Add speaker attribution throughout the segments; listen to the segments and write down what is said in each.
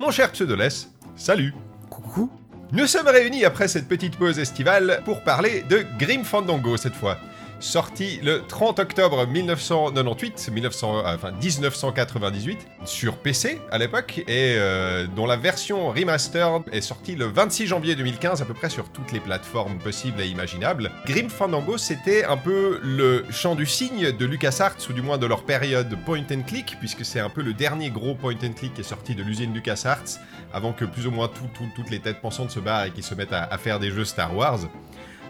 Speaker 1: Mon cher Pseudoless, salut
Speaker 2: Coucou.
Speaker 1: Nous sommes réunis après cette petite pause estivale pour parler de Grim Fandango cette fois. Sorti le 30 octobre 1998, 1900, euh, enfin 1998, sur PC à l'époque, et euh, dont la version remastered est sortie le 26 janvier 2015, à peu près sur toutes les plateformes possibles et imaginables. Grim Fandango, c'était un peu le chant du cygne de LucasArts, ou du moins de leur période point and click, puisque c'est un peu le dernier gros point and click qui est sorti de l'usine LucasArts, avant que plus ou moins tout- tout- toutes les têtes pensantes se barrent et qu'ils se mettent à faire des jeux Star Wars.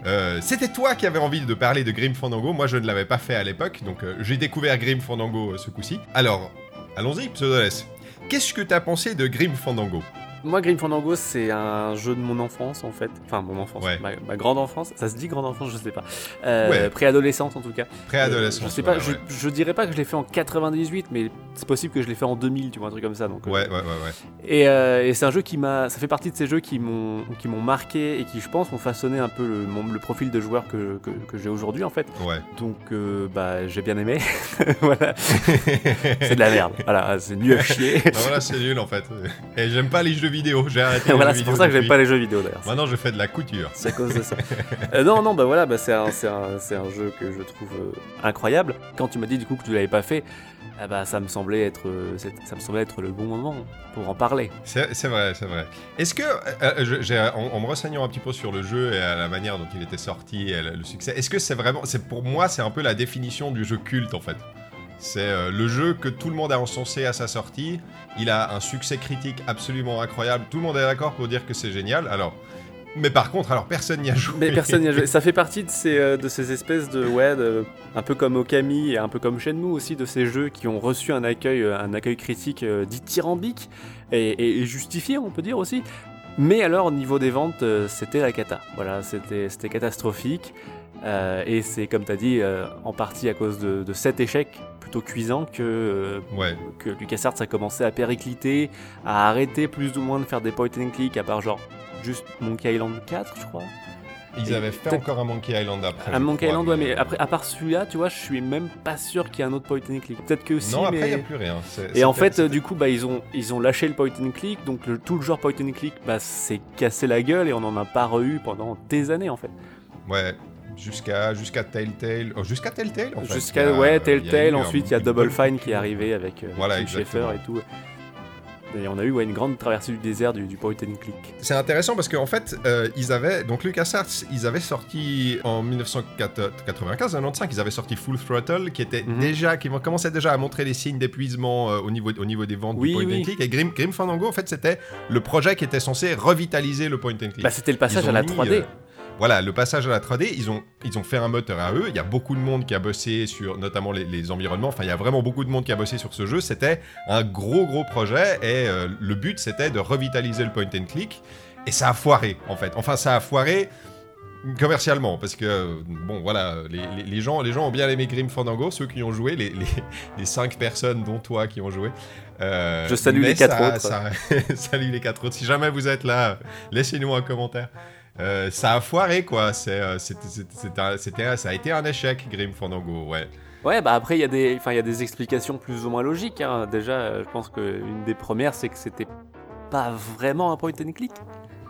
Speaker 1: Euh, C'était toi qui avais envie de parler de Grim Fandango, moi je ne l'avais pas fait à l'époque, donc euh, j'ai découvert Grim Fandango euh, ce coup-ci. Alors, allons-y, Pseudoless. Qu'est-ce que t'as pensé de Grim Fandango?
Speaker 2: Moi, Grim Fandango, c'est un jeu de mon enfance en fait. Enfin, mon enfance,
Speaker 1: Ouais.
Speaker 2: ma, ma grande enfance. Ça se dit grande enfance, je sais pas. Euh,
Speaker 1: Ouais.
Speaker 2: Préadolescente en tout cas.
Speaker 1: Préadolescent.
Speaker 2: Euh, je sais pas,
Speaker 1: ouais,
Speaker 2: je, je dirais pas que je l'ai fait en 98, mais c'est possible que je l'ai fait en 2000, tu vois, un truc comme ça. Donc, euh,
Speaker 1: Ouais, ouais, ouais, ouais.
Speaker 2: Et, euh, et c'est un jeu qui m'a. Ça fait partie de ces jeux qui m'ont marqué et qui, je pense, ont façonné un peu le, mon- le profil de joueur que, que, que j'ai aujourd'hui en fait.
Speaker 1: Ouais.
Speaker 2: Donc, euh, bah, j'ai bien aimé. voilà. C'est de la merde. Voilà, c'est nul à chier.
Speaker 1: Ah, voilà, c'est nul en fait. Et j'aime pas les jeux vidéo, j'ai arrêté
Speaker 2: voilà,
Speaker 1: jeux
Speaker 2: c'est pour ça que j'aime pas les jeux vidéo d'ailleurs.
Speaker 1: Maintenant je fais de la couture.
Speaker 2: C'est à cause de ça. Euh, non, non, bah voilà, bah c'est un, c'est un, c'est un jeu que je trouve euh, incroyable. Quand tu m'as dit du coup que tu l'avais pas fait, ah bah ça me semblait être, euh, ça me semblait être le bon moment pour en parler.
Speaker 1: C'est vrai, c'est vrai. Est-ce que, euh, je- j'ai- en, en me renseignant un petit peu sur le jeu et à la manière dont il était sorti et le, le succès, est-ce que c'est vraiment, c'est pour moi, c'est un peu la définition du jeu culte en fait? C'est euh, le jeu que tout le monde a encensé à sa sortie. Il a un succès critique absolument incroyable. Tout le monde est d'accord pour dire que c'est génial. Alors, mais par contre, alors personne n'y a joué.
Speaker 2: Mais personne n'y a joué. Ça fait partie de ces, euh, de ces espèces de, ouais, de- un peu comme Okami et un peu comme Shenmue aussi, de ces jeux qui ont reçu un accueil, euh, un accueil critique euh, dithyrambique et, et- et justifié, on peut dire aussi. Mais alors, au niveau des ventes, euh, c'était la cata. Voilà, c'était catastrophique. Euh, et c'est, comme tu as dit, euh, en partie à cause de, de cet échec plutôt cuisant que, euh,
Speaker 1: Ouais.
Speaker 2: que LucasArts a commencé à péricliter, à arrêter plus ou moins de faire des point and click, à part genre juste Monkey Island 4, je crois.
Speaker 1: Ils avaient fait encore un Monkey Island après.
Speaker 2: Un Monkey
Speaker 1: crois,
Speaker 2: Island, ouais, mais après, à part celui-là, tu vois, je suis même pas sûr qu'il y ait un autre point and click. Peut-être que si,
Speaker 1: Non, après, il
Speaker 2: mais...
Speaker 1: n'y a plus rien.
Speaker 2: Et en fait, du coup, bah, ils, ont, ils ont lâché le point and click, donc le- tout le genre point and click bah, s'est cassé la gueule et on en a pas re-eu pendant des années en fait.
Speaker 1: Ouais, jusqu'à jusqu'à Telltale. oh, jusqu'à Telltale en fait.
Speaker 2: Jusqu'à, ouais, Telltale, ensuite il y a Double Fine qui est arrivé avec, euh,
Speaker 1: Voilà.
Speaker 2: Schafer et tout. Et on a eu ouais, une grande traversée du désert du, du point and click.
Speaker 1: C'est intéressant parce qu'en fait, euh, ils avaient. Donc, LucasArts, ils avaient sorti en 1995, 95, ils avaient sorti Full Throttle qui était
Speaker 2: Mhm.
Speaker 1: déjà. qui commençait déjà à montrer les signes d'épuisement euh, au, niveau, au niveau des ventes
Speaker 2: Oui,
Speaker 1: du point
Speaker 2: oui.
Speaker 1: and click. Et Grim, Grim Fandango, en fait, c'était le projet qui était censé revitaliser le point and click.
Speaker 2: Bah, c'était le passage à la
Speaker 1: mis,
Speaker 2: 3D.
Speaker 1: euh, voilà, le passage à la 3D, ils ont, ils ont fait un moteur à eux. Il y a beaucoup de monde qui a bossé sur notamment les, les environnements. Enfin, il y a vraiment beaucoup de monde qui a bossé sur ce jeu. C'était un gros, gros projet et euh, le but, c'était de revitaliser le point and click. Et ça a foiré, en fait. Enfin, ça a foiré commercialement parce que bon voilà les, les- les gens les gens ont bien aimé Grim Fandango ceux qui ont joué les, les, cinq personnes dont toi qui ont joué Euh,
Speaker 2: Je salue les quatre
Speaker 1: ça-
Speaker 2: autres.
Speaker 1: ça- salut les quatre autres si jamais vous êtes là laissez-nous un commentaire euh, ça a foiré quoi. Euh, c'était, ça a été un échec, Grim Fandango. Ouais.
Speaker 2: Ouais, bah après, il y, a des- y a des explications plus ou moins logiques. hein. Déjà, euh, je pense qu'une des premières, c'est que c'était pas vraiment un point and click,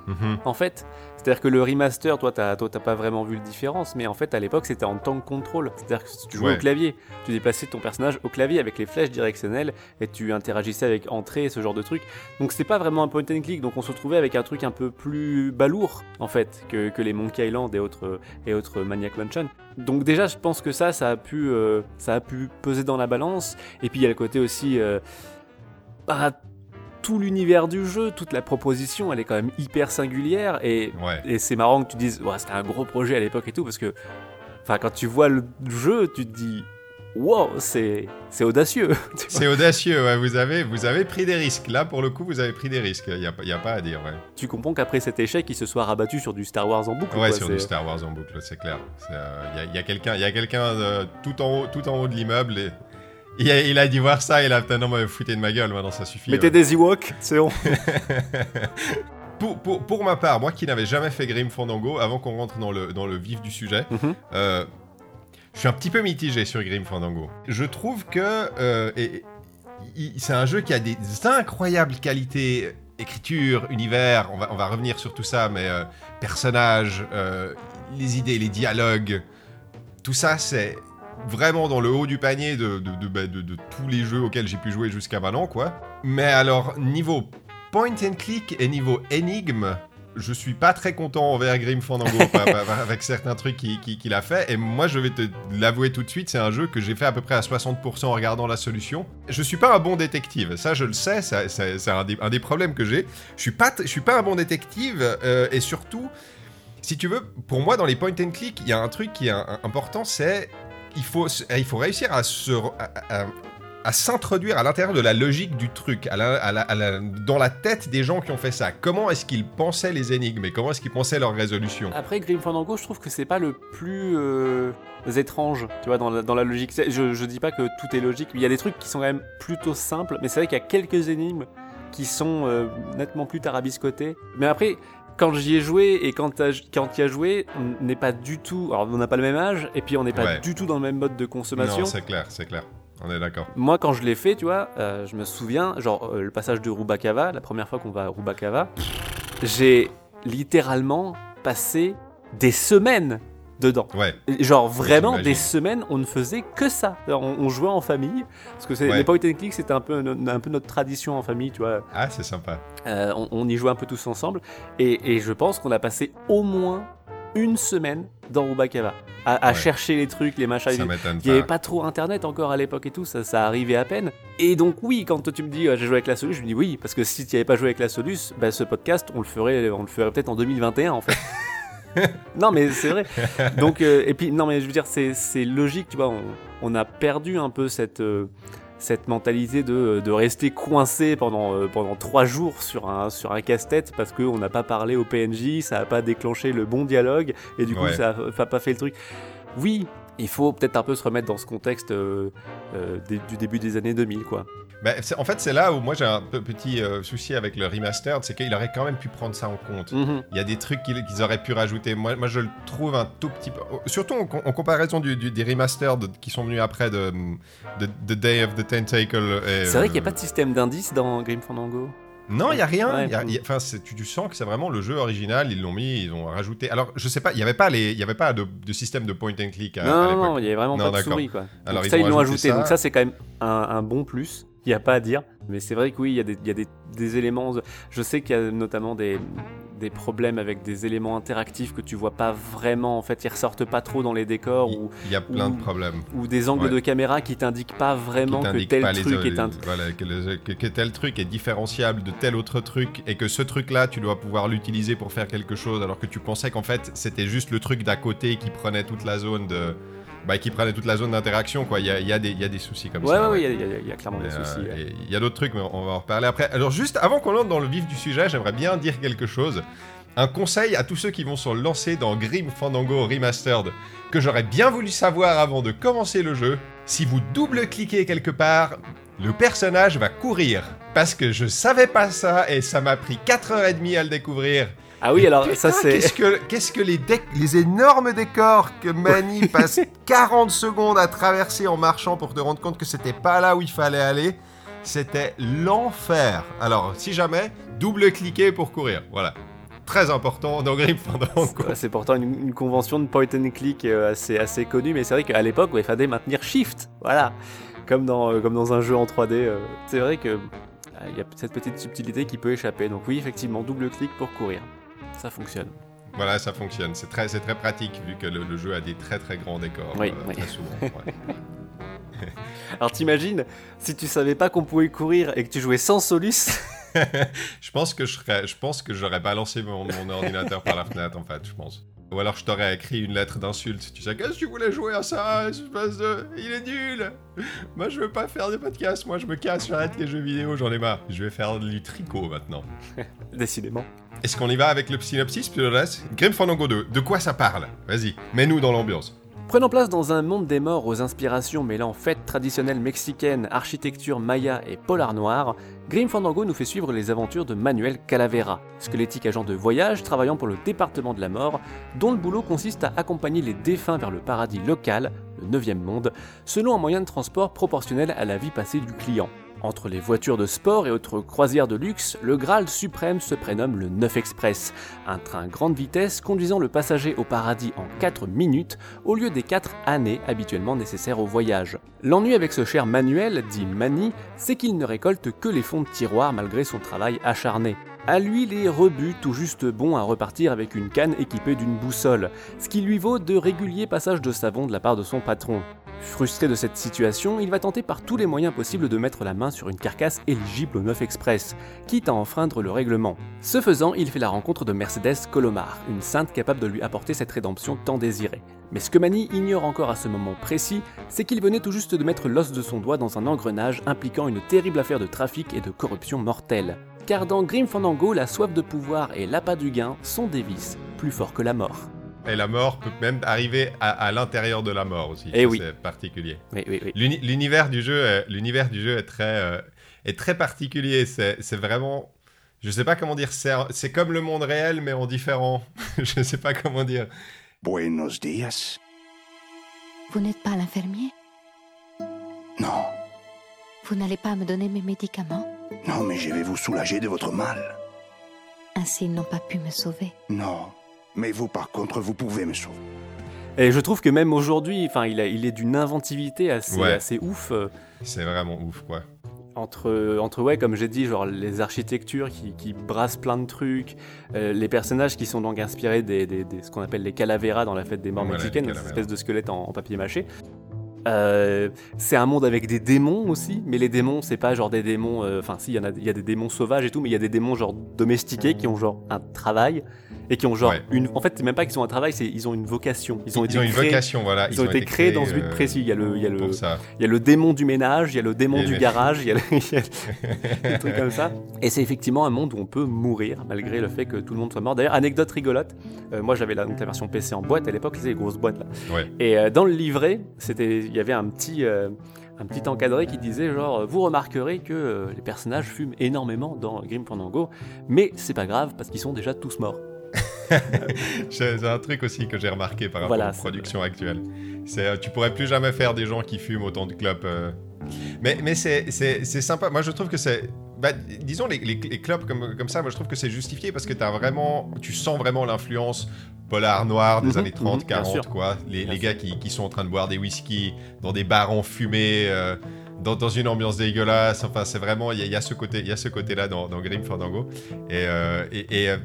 Speaker 1: Mhm.
Speaker 2: en fait. C'est-à-dire que le remaster, toi, t'as toi, t'as pas vraiment vu la différence, mais en fait, à l'époque, c'était en tank control. C'est-à-dire que tu jouais
Speaker 1: Ouais.
Speaker 2: au clavier, tu déplaçais ton personnage au clavier avec les flèches directionnelles et tu interagissais avec entrée et ce genre de truc. Donc, c'était pas vraiment un point and click, donc on se retrouvait avec un truc un peu plus balourd, en fait, que, que les Monkey Island et autres, et autres Maniac Mansion. Donc déjà, je pense que ça, ça a pu, euh, ça a pu peser dans la balance. Et puis il y a le côté aussi, euh, bah, tout l'univers du jeu, toute la proposition, elle est quand même hyper singulière. Et,
Speaker 1: Ouais.
Speaker 2: et c'est marrant que tu dises, ouais, c'était un gros projet à l'époque et tout, parce que, quand tu vois le jeu, tu te dis, wow, c'est, audacieux.
Speaker 1: C'est audacieux, ouais, vous, avez, vous avez pris des risques. Là, pour le coup, vous avez pris des risques. Il n'y a, pas- y a pas à dire. Ouais,
Speaker 2: tu comprends qu'après cet échec, il se soit rabattu sur du Star Wars en boucle.
Speaker 1: ouais
Speaker 2: quoi,
Speaker 1: sur
Speaker 2: c'est-
Speaker 1: du Star Wars en boucle, c'est clair. Il y, a, y a quelqu'un y a quelqu'un, euh, tout, en haut, tout en haut de l'immeuble. Il a, il a dû voir ça, il a putain, non, mais foutez de ma gueule, maintenant ça suffit.
Speaker 2: Mettez
Speaker 1: ouais.
Speaker 2: des Ewoks, c'est bon.
Speaker 1: Pour, pour, pour ma part, moi qui n'avais jamais fait Grim Fandango, avant qu'on rentre dans le, dans le vif du sujet,
Speaker 2: Mhm.
Speaker 1: euh, je suis un petit peu mitigé sur Grim Fandango. Je trouve que euh, c'est un jeu qui a des incroyables qualités écriture, univers, on va, on va revenir sur tout ça, mais euh, personnages, euh, les idées, les dialogues, tout ça, c'est vraiment dans le haut du panier de, de, de- bah, de- de tous les jeux auxquels j'ai pu jouer jusqu'à maintenant, quoi. Mais alors, niveau point and click et niveau énigme, je suis pas très content envers Grim Fandango avec certains trucs qu'il qui, qu'il a fait. Et moi, je vais te l'avouer tout de suite, c'est un jeu que j'ai fait à peu près à 60% en regardant la solution. Je suis pas un bon détective, ça je le sais, c'est un, des- un des problèmes que j'ai. Je suis pas, je suis pas un bon détective euh, et surtout, si tu veux, pour moi dans les point and click, il y a un truc qui est important, c'est il faut, s- il faut réussir à s'introduire à l'intérieur de la logique du truc, dans la tête des gens qui ont fait ça. Comment est-ce qu'ils pensaient les énigmes et comment est-ce qu'ils pensaient leur résolution?
Speaker 2: Après, Grim Fandango, je trouve que c'est pas le plus euh, étrange, tu vois, dans la, logique. Je, dis pas que tout est logique, mais il y a des trucs qui sont quand même plutôt simples, mais c'est vrai qu'il y a quelques énigmes qui sont euh, nettement plus tarabiscotés. Mais après, quand j'y ai joué et quand quand y as joué, on n'est pas du tout. Alors, on n'a pas le même âge, et puis on n'est pas
Speaker 1: Ouais.
Speaker 2: du tout dans le même mode de consommation.
Speaker 1: Non, c'est clair, c'est clair. On est d'accord.
Speaker 2: Moi, quand je l'ai fait, tu vois, euh, je me souviens, genre euh, le passage de Rubacava, la première fois qu'on va à Rubacava, j'ai littéralement passé des semaines dedans.
Speaker 1: Ouais,
Speaker 2: Genre vraiment des semaines, on ne faisait que ça. Alors, On, on jouait en famille, parce que c'est
Speaker 1: Ouais.
Speaker 2: les point and click, c'était un peu, un peu notre tradition en famille, tu vois.
Speaker 1: ah c'est sympa.
Speaker 2: Euh, on, on y jouait un peu tous ensemble, et, et je pense qu'on a passé au moins une semaine dans Rubacava, à, à
Speaker 1: Ouais.
Speaker 2: chercher les trucs, les machins.
Speaker 1: Ça
Speaker 2: il n'y avait
Speaker 1: pas.
Speaker 2: trop internet encore à l'époque et tout, ça, ça arrivait à peine. Et donc oui, quand tu me dis euh, j'ai joué avec la Solus, je me dis oui, parce que si tu n'avais pas joué avec la Solus, bah, ce podcast, on le ferait, on le ferait peut-être en 2021 en fait. non mais c'est vrai. Donc euh, et puis non mais je veux dire c'est logique, tu vois, on, on a perdu un peu cette euh, cette mentalité de, de rester coincé pendant, euh, pendant trois jours sur un, sur un casse-tête parce qu'on n'a pas parlé au PNJ, ça n'a pas déclenché le bon dialogue et du coup
Speaker 1: Ouais.
Speaker 2: ça n'a pas fait le truc. Oui, il faut peut-être un peu se remettre dans ce contexte euh, euh, du début des années 2000 quoi.
Speaker 1: Bah, c'est- en fait, c'est là où moi j'ai un peu petit euh, souci avec le remastered, c'est qu'il aurait quand même pu prendre ça en compte.
Speaker 2: Mhm.
Speaker 1: Il y a des trucs qu'ils auraient pu rajouter. Moi, moi, je le trouve un tout petit peu. Surtout en, en comparaison du- du- des remasters qui sont venus après de, de The Day of the Tentacle.
Speaker 2: C'est vrai qu'il n'y
Speaker 1: euh,
Speaker 2: a pas de système d'indice dans Grim Fandango.
Speaker 1: Non, il n'y a rien.
Speaker 2: Ouais.
Speaker 1: Il y a- il y a- Enfin, tu, tu sens que c'est vraiment le jeu original. Ils l'ont mis, ils ont rajouté. Alors, je sais pas, il n'y avait pas, les, y avait pas de, de système de point and click à,
Speaker 2: non,
Speaker 1: à
Speaker 2: non, il n'y avait vraiment
Speaker 1: Non,
Speaker 2: pas de souris quoi.
Speaker 1: Alors,
Speaker 2: Donc
Speaker 1: ils
Speaker 2: ça ils l'ont
Speaker 1: ajouté
Speaker 2: ajouté,
Speaker 1: ça.
Speaker 2: donc ça c'est quand même un, un bon plus. N'y a pas à dire, mais c'est vrai que oui, il y a des, y a des, des éléments. Je sais qu'il y a notamment des, des problèmes avec des éléments interactifs que tu vois pas vraiment. En fait, ils ressortent pas trop dans les décors ou,
Speaker 1: Il y a plein
Speaker 2: ou-
Speaker 1: de problèmes.
Speaker 2: ou des angles
Speaker 1: Ouais.
Speaker 2: de caméra qui t'indiquent pas vraiment que tel
Speaker 1: les-
Speaker 2: truc est un.
Speaker 1: voilà, que, le- que- que tel truc est différenciable de tel autre truc et que ce truc-là, tu dois pouvoir l'utiliser pour faire quelque chose alors que tu pensais qu'en fait c'était juste le truc d'à côté qui prenait toute la zone de. Bah, qui prenait toute la zone d'interaction, quoi. Il y a, il y a des- il y a des soucis comme
Speaker 2: Ouais,
Speaker 1: ça.
Speaker 2: ouais,
Speaker 1: ouais.
Speaker 2: il y, a- il y a- clairement
Speaker 1: Mais,
Speaker 2: des
Speaker 1: euh,
Speaker 2: soucis. ouais.
Speaker 1: et Il y a d'autres trucs, mais on va en reparler après. Alors, juste avant qu'on entre dans le vif du sujet, j'aimerais bien dire quelque chose. Un conseil à tous ceux qui vont se lancer dans Grim Fandango Remastered, que j'aurais bien voulu savoir avant de commencer le jeu. Si vous double-cliquez quelque part, le personnage va courir. Parce que je savais pas ça et ça m'a pris 4h30 à le découvrir.
Speaker 2: Ah oui, alors
Speaker 1: Putain,
Speaker 2: ça c'est.
Speaker 1: Qu'est-ce que, qu'est-ce que les, les énormes décors que Manny passe 40 secondes à traverser en marchant pour te rendre compte que c'était pas là où il fallait aller C'était l'enfer. Alors, si jamais, double-cliquer pour courir. Voilà. Très important dans Grim Fandango.
Speaker 2: Ouais, C'est pourtant une, une convention de point and click euh, assez, assez connue, mais c'est vrai qu'à l'époque, il fallait maintenir Shift. Voilà. Comme dans, euh, comme dans un jeu en 3D. euh. C'est vrai que il y a cette petite subtilité qui peut échapper. Donc oui, effectivement, double clic pour courir. Ça fonctionne.
Speaker 1: Voilà, ça fonctionne. C'est très, très pratique vu que le, le jeu a des très très grands décors.
Speaker 2: Oui,
Speaker 1: euh,
Speaker 2: oui.
Speaker 1: Très souvent. ouais.
Speaker 2: Alors t'imagines, si tu savais pas qu'on pouvait courir et que tu jouais sans Solus,
Speaker 1: je pense que je serais, je pense que j'aurais balancé mon, mon ordinateur par la fenêtre en fait, je pense. Ou alors je t'aurais écrit une lettre d'insulte. Tu sais, qu'est-ce que tu voulais jouer à ça, espèce de... Il est nul Moi je veux pas faire des podcasts, moi je me casse, j'arrête les jeux vidéo, j'en ai marre. Je vais faire du tricot maintenant.
Speaker 2: décidément.
Speaker 1: Est-ce qu'on y va avec le synopsis puis le reste? Grim Fandango 2, de quoi ça parle? Vas-y, mets-nous dans l'ambiance.
Speaker 2: Prenant place dans un monde des morts aux inspirations mêlant fêtes traditionnelles mexicaines, architecture maya et polar noir, Grim Fandango nous fait suivre les aventures de Manuel Calavera, squelettique agent de voyage travaillant pour le département de la mort, dont le boulot consiste à accompagner les défunts vers le paradis local, le 9e monde, selon un moyen de transport proportionnel à la vie passée du client. Entre les voitures de sport et autres croisières de luxe, le Graal suprême se prénomme le 9 Express, un train grande vitesse conduisant le passager au paradis en 4 minutes au lieu des 4 années habituellement nécessaires au voyage. L'ennui avec ce cher Manuel, dit Mani, c'est qu'il ne récolte que les fonds de tiroir malgré son travail acharné. À lui les rebuts tout juste bons à repartir avec une canne équipée d'une boussole, ce qui lui vaut de réguliers passages de savon de la part de son patron. Frustré de cette situation, il va tenter par tous les moyens possibles de mettre la main sur une carcasse éligible au 9 Express, quitte à enfreindre le règlement. Ce faisant, il fait la rencontre de Mercedes Colomar, une sainte capable de lui apporter cette rédemption tant désirée. Mais ce que Manny ignore encore à ce moment précis, c'est qu'il venait tout juste de mettre l'os de son doigt dans un engrenage impliquant une terrible affaire de trafic et de corruption mortelle. Car dans Grim Fandango, la soif de pouvoir et l'appât du gain sont des vices, plus forts que la mort.
Speaker 1: Et la mort peut même arriver à, l'intérieur de la mort aussi.
Speaker 2: Et eh oui.
Speaker 1: C'est particulier.
Speaker 2: Oui, oui, oui.
Speaker 1: L'univers du jeu, l'univers du jeu est très, euh, est très particulier. C'est vraiment, je sais pas comment dire. C'est comme le monde réel mais en différent. je sais pas comment dire.
Speaker 3: Buenos días.
Speaker 4: Vous n'êtes pas l'infirmier?
Speaker 3: Non.
Speaker 4: Vous n'allez pas me donner mes médicaments?
Speaker 3: Non, mais je vais vous soulager de votre mal.
Speaker 4: Ainsi, ils n'ont pas pu me sauver.
Speaker 3: Non. Mais vous, par contre, vous pouvez me sauver.
Speaker 2: Et je trouve que même aujourd'hui, enfin, il, il est d'une inventivité assez, assez ouf. Euh.
Speaker 1: C'est vraiment ouf, quoi.
Speaker 2: Entre, entre ouais, comme j'ai dit, genre les architectures qui, qui, brassent plein de trucs, euh, les personnages qui sont donc inspirés des, des, ce qu'on appelle les calaveras dans la fête des morts mexicaines, cette espèce de squelette en, papier mâché. Euh, c'est un monde avec des démons aussi, mais les démons, c'est pas genre des démons. Enfin, si, il y, y, a des démons sauvages et tout, mais il y a des démons genre domestiqués qui ont genre un travail et qui ont genre une. En fait, c'est même pas qu'ils ont un travail, c'est ils ont une vocation.
Speaker 1: Ils ont, été une vocation, voilà.
Speaker 2: Ils, ont, été, créés, dans ce but euh, précis. Il y a le, il y a le, il y a le démon du ménage, il y a le démon du garage, il y a, des trucs comme ça. Et c'est effectivement un monde où on peut mourir malgré le fait que tout le monde soit mort. D'ailleurs, anecdote rigolote. Euh, moi, j'avais la, la version PC en boîte à l'époque, c'est les grosses boîtes là. Et euh, dans le livret, c'était, il y avait un petit un petit encadré qui disait genre vous remarquerez que les personnages fument énormément dans Grim Fandango, mais c'est pas grave parce qu'ils sont déjà tous morts.
Speaker 1: c'est un truc aussi que j'ai remarqué par rapport à la production actuelle. C'est, euh, tu pourrais plus jamais faire des gens qui fument autant de clopes. Euh. Mais, mais c'est, sympa. Moi, je trouve que c'est. Bah, disons, les, les, clopes comme, comme ça, moi, je trouve que c'est justifié parce que as vraiment, tu sens vraiment l'influence polar noir des mhm, années 30, 40, mhm, quoi. Les, les gars qui, qui, sont en train de boire des whisky dans des bars enfumés. Euh, dans, dans, une ambiance dégueulasse. Enfin, c'est vraiment, il y, a ce côté, il y a ce côté-là dans, dans Grim Fandango. Et, et, et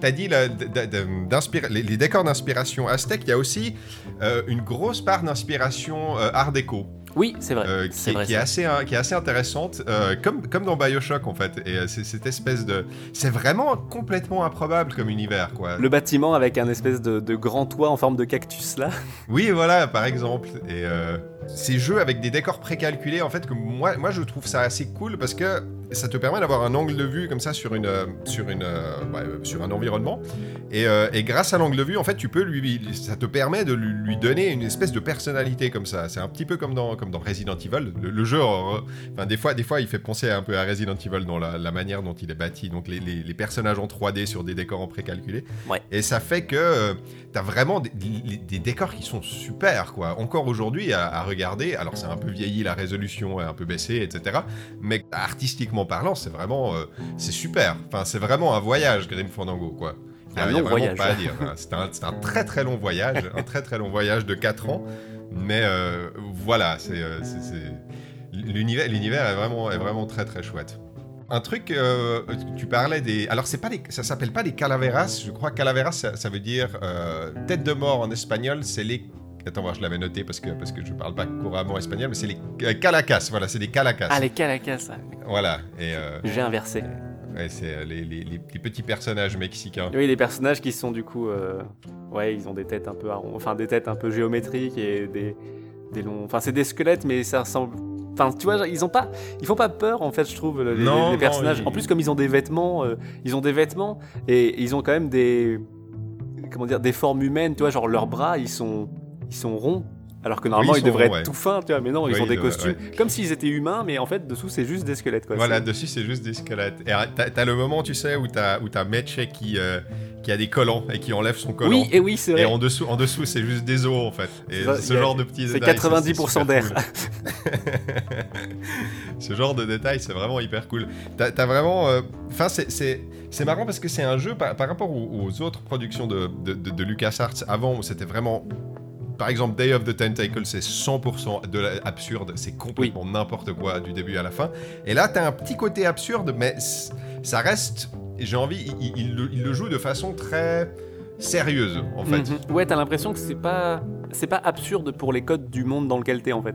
Speaker 1: T'as dit les, les, décors d'inspiration aztèque, il y a aussi euh, une grosse part d'inspiration euh, art déco.
Speaker 2: Oui, c'est vrai.
Speaker 1: Euh, qui, est assez, qui est assez intéressante, comme, comme dans Bioshock en fait. Et c'est cette espèce de. C'est vraiment complètement improbable comme univers, quoi.
Speaker 2: Le bâtiment avec un espèce de, de grand toit en forme de cactus là.
Speaker 1: Oui, voilà, par exemple. Et ces jeux avec des décors précalculés, en fait, que moi, moi je trouve ça assez cool parce que ça te permet d'avoir un angle de vue comme ça sur, une, sur, une, sur un environnement. Et, euh, et grâce à l'angle de vue, en fait, tu peux lui, ça te permet de lui, donner une espèce de personnalité comme ça. C'est un petit peu comme dans, comme dans Resident Evil. Le, jeu, enfin, des fois, des fois, il fait penser un peu à Resident Evil dans la, manière dont il est bâti. Donc, les, les, personnages en 3D sur des décors en précalculé.
Speaker 2: Ouais.
Speaker 1: Et ça fait que euh, tu as vraiment des, des, décors qui sont super, quoi. Encore aujourd'hui, à, regarder. Alors, c'est un peu vieilli, la résolution est un peu baissée, etc. Mais artistiquement parlant, c'est vraiment, euh, c'est super. Enfin, c'est vraiment un voyage, Grim Fandango, quoi.
Speaker 2: Il un long voyage.
Speaker 1: Pas à dire. C'est un, un, très très long voyage, un très très long voyage de 4 ans. Mais euh, voilà, c'est, euh, l'univers, l'univers est vraiment, est vraiment très très chouette. Un truc, tu parlais des. Alors, c'est pas les, ça s'appelle pas les calaveras. Je crois calaveras, ça, ça veut dire tête de mort en espagnol. C'est les Attends, je l'avais noté parce que, parce que je parle pas couramment espagnol, mais c'est les euh, calacas. Voilà, c'est les calacas.
Speaker 2: Ah, les calacas.
Speaker 1: Voilà. Et, euh,
Speaker 2: J'ai inversé.
Speaker 1: Ouais, c'est euh, les, les, les, petits personnages mexicains.
Speaker 2: Oui, les personnages qui sont du coup. ouais, ils ont des têtes un peu. Enfin, des têtes un peu géométriques et des, des longs. Enfin, c'est des squelettes, mais ça ressemble. Enfin, tu vois, ils ont pas, ils font pas peur en fait, je trouve les, les personnages. En plus, comme ils ont des vêtements, ils ont des vêtements et ils ont quand même des, comment dire, des formes humaines. Tu vois, genre leurs bras, ils sont, ils sont ronds. Alors que normalement
Speaker 1: Oui,
Speaker 2: ils, devraient être
Speaker 1: ouais.
Speaker 2: tout fins, tu vois, mais non, ils ont des costumes comme s'ils étaient humains, mais en fait dessous c'est juste des squelettes quoi.
Speaker 1: Voilà,
Speaker 2: C'est-
Speaker 1: dessus c'est juste des squelettes. Et t'as t'as le moment, tu sais, où t'as où t'as Meche qui, euh, qui a des collants et qui enlève son collant.
Speaker 2: Oui, et oui, c'est
Speaker 1: Et
Speaker 2: vrai.
Speaker 1: en dessous, en dessous c'est juste des os en fait. Et
Speaker 2: C'est ça,
Speaker 1: ce
Speaker 2: a-
Speaker 1: genre de petits
Speaker 2: C'est
Speaker 1: détails.
Speaker 2: 90%
Speaker 1: super
Speaker 2: d'air.
Speaker 1: cool. ce genre de détails, c'est vraiment hyper cool. T'as t'as vraiment. euh, Enfin, c'est- c'est c'est marrant parce que c'est un jeu par, par rapport aux, aux autres productions de, de, de- de LucasArts avant où c'était vraiment. Par exemple, Day of the Tentacle, c'est 100% de absurde, c'est complètement n'importe quoi du début à la fin. Et là, t'as un petit côté absurde, mais ça reste. J'ai envie, il, le- il le joue de façon très sérieuse, en fait.
Speaker 2: Mhm. Ouais, t'as l'impression que c'est pas c'est pas absurde pour les codes du monde dans lequel t'es en fait.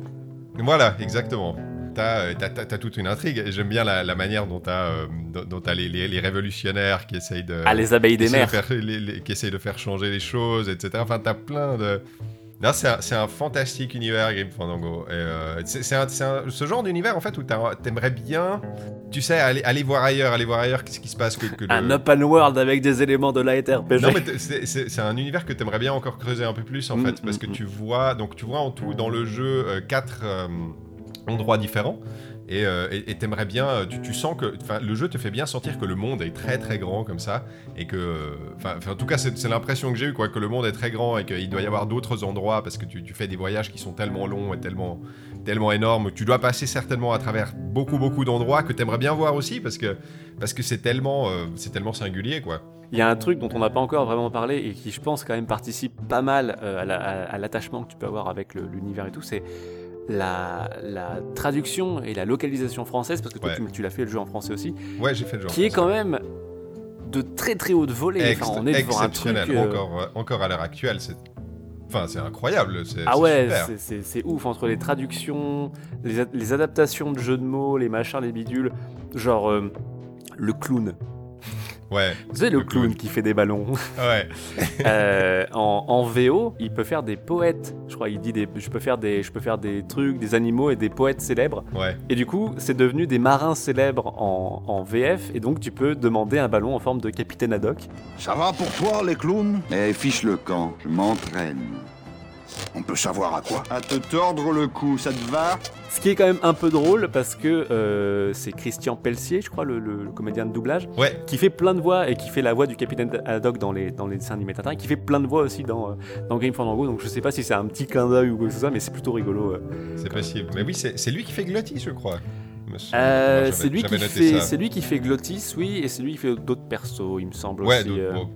Speaker 1: Voilà, exactement. T'as euh, t'as- t'as- t'as toute une intrigue. J'aime bien la, la manière dont t'as euh, dont- t'as les, les- les révolutionnaires qui essayent de,
Speaker 2: Ah, les abeilles des
Speaker 1: de
Speaker 2: mers.
Speaker 1: faire, les- les- qui essayent de faire changer les choses, etc. Enfin, t'as plein de. Là, c'est un, fantastique univers, Grim Fandango. Euh, c'est ce genre d'univers, en fait, où t'aimerais bien, tu sais, aller, aller voir ailleurs, aller voir ailleurs, qu'est-ce qui se passe que, que le-
Speaker 2: Un open world avec des éléments de light RPG.
Speaker 1: non, mais c'est- un univers que t'aimerais bien encore creuser un peu plus en
Speaker 2: Mm,
Speaker 1: fait, parce
Speaker 2: mm,
Speaker 1: que
Speaker 2: mm.
Speaker 1: tu vois, donc tu vois en tout dans le jeu euh, quatre euh, endroits différents. Et euh, et- t'aimerais bien, euh, tu, tu sens que, le jeu te fait bien sentir que le monde est très très grand comme ça, et que, euh, enfin, en tout cas, c'est l'impression que j'ai eu, quoi, que le monde est très grand et qu'il doit y avoir d'autres endroits parce que tu, fais des voyages qui sont tellement longs et tellement, tellement énormes. Tu dois passer certainement à travers beaucoup beaucoup d'endroits que t'aimerais bien voir aussi parce que, parce que c'est tellement, tellement singulier, quoi.
Speaker 2: Il y a un truc dont on n'a pas encore vraiment parlé et qui, je pense, quand même participe pas mal à la- à à l'attachement que tu peux avoir avec l'univers et tout, c'est la, la traduction et la localisation française, parce que toi,
Speaker 1: Ouais.
Speaker 2: tu, tu l'as fait le jeu en français aussi,
Speaker 1: Ouais, j'ai fait le genre.
Speaker 2: qui est quand même de très très haute volée. Enfin, on est devant un truc.
Speaker 1: exceptionnel.
Speaker 2: euh,
Speaker 1: Encore, euh, encore à l'heure actuelle, c'est. Enfin, c'est incroyable.
Speaker 2: Ah ouais, c'est- ouf entre les traductions, les adaptations de jeux de mots, les machins, les bidules. Genre euh, le clown.
Speaker 1: Ouais,
Speaker 2: Vous savez, le,
Speaker 1: Le
Speaker 2: clown,
Speaker 1: clown.
Speaker 2: qui fait des ballons.
Speaker 1: ouais.
Speaker 2: Euh, en, en VO, il peut faire des poètes. Je crois, il dit des, je peux faire des, je peux faire des trucs, des animaux et des poètes célèbres.
Speaker 1: Ouais.
Speaker 2: Et du coup, c'est devenu des marins célèbres en, en VF. Et donc, tu peux demander un ballon en forme de capitaine Haddock.
Speaker 3: Ça va pour toi, les clowns?
Speaker 5: Eh, fiche le camp, je m'entraîne.
Speaker 3: On peut savoir à quoi
Speaker 5: À te tordre le cou, ça te va?
Speaker 2: Ce qui est quand même un peu drôle parce que euh, c'est Christian Pelsier, je crois, le, le- le comédien de doublage,
Speaker 1: Ouais.
Speaker 2: qui fait plein de voix et qui fait la voix du capitaine Haddock dans les, dans les dessins animés Tintin, et qui fait plein de voix aussi dans, euh, dans Grim Fandango. Donc, je sais pas si c'est un petit clin d'œil ou quoi que ce soit, mais c'est plutôt rigolo. euh.
Speaker 1: C'est possible. Mais oui, c'est lui qui fait Glottis, je crois.
Speaker 2: Euh, c'est lui, qui fait,
Speaker 1: ça.
Speaker 2: c'est lui qui fait Glottis, oui, et c'est lui qui fait d'autres persos, il me semble
Speaker 1: Ouais,
Speaker 2: aussi. euh.
Speaker 1: bon.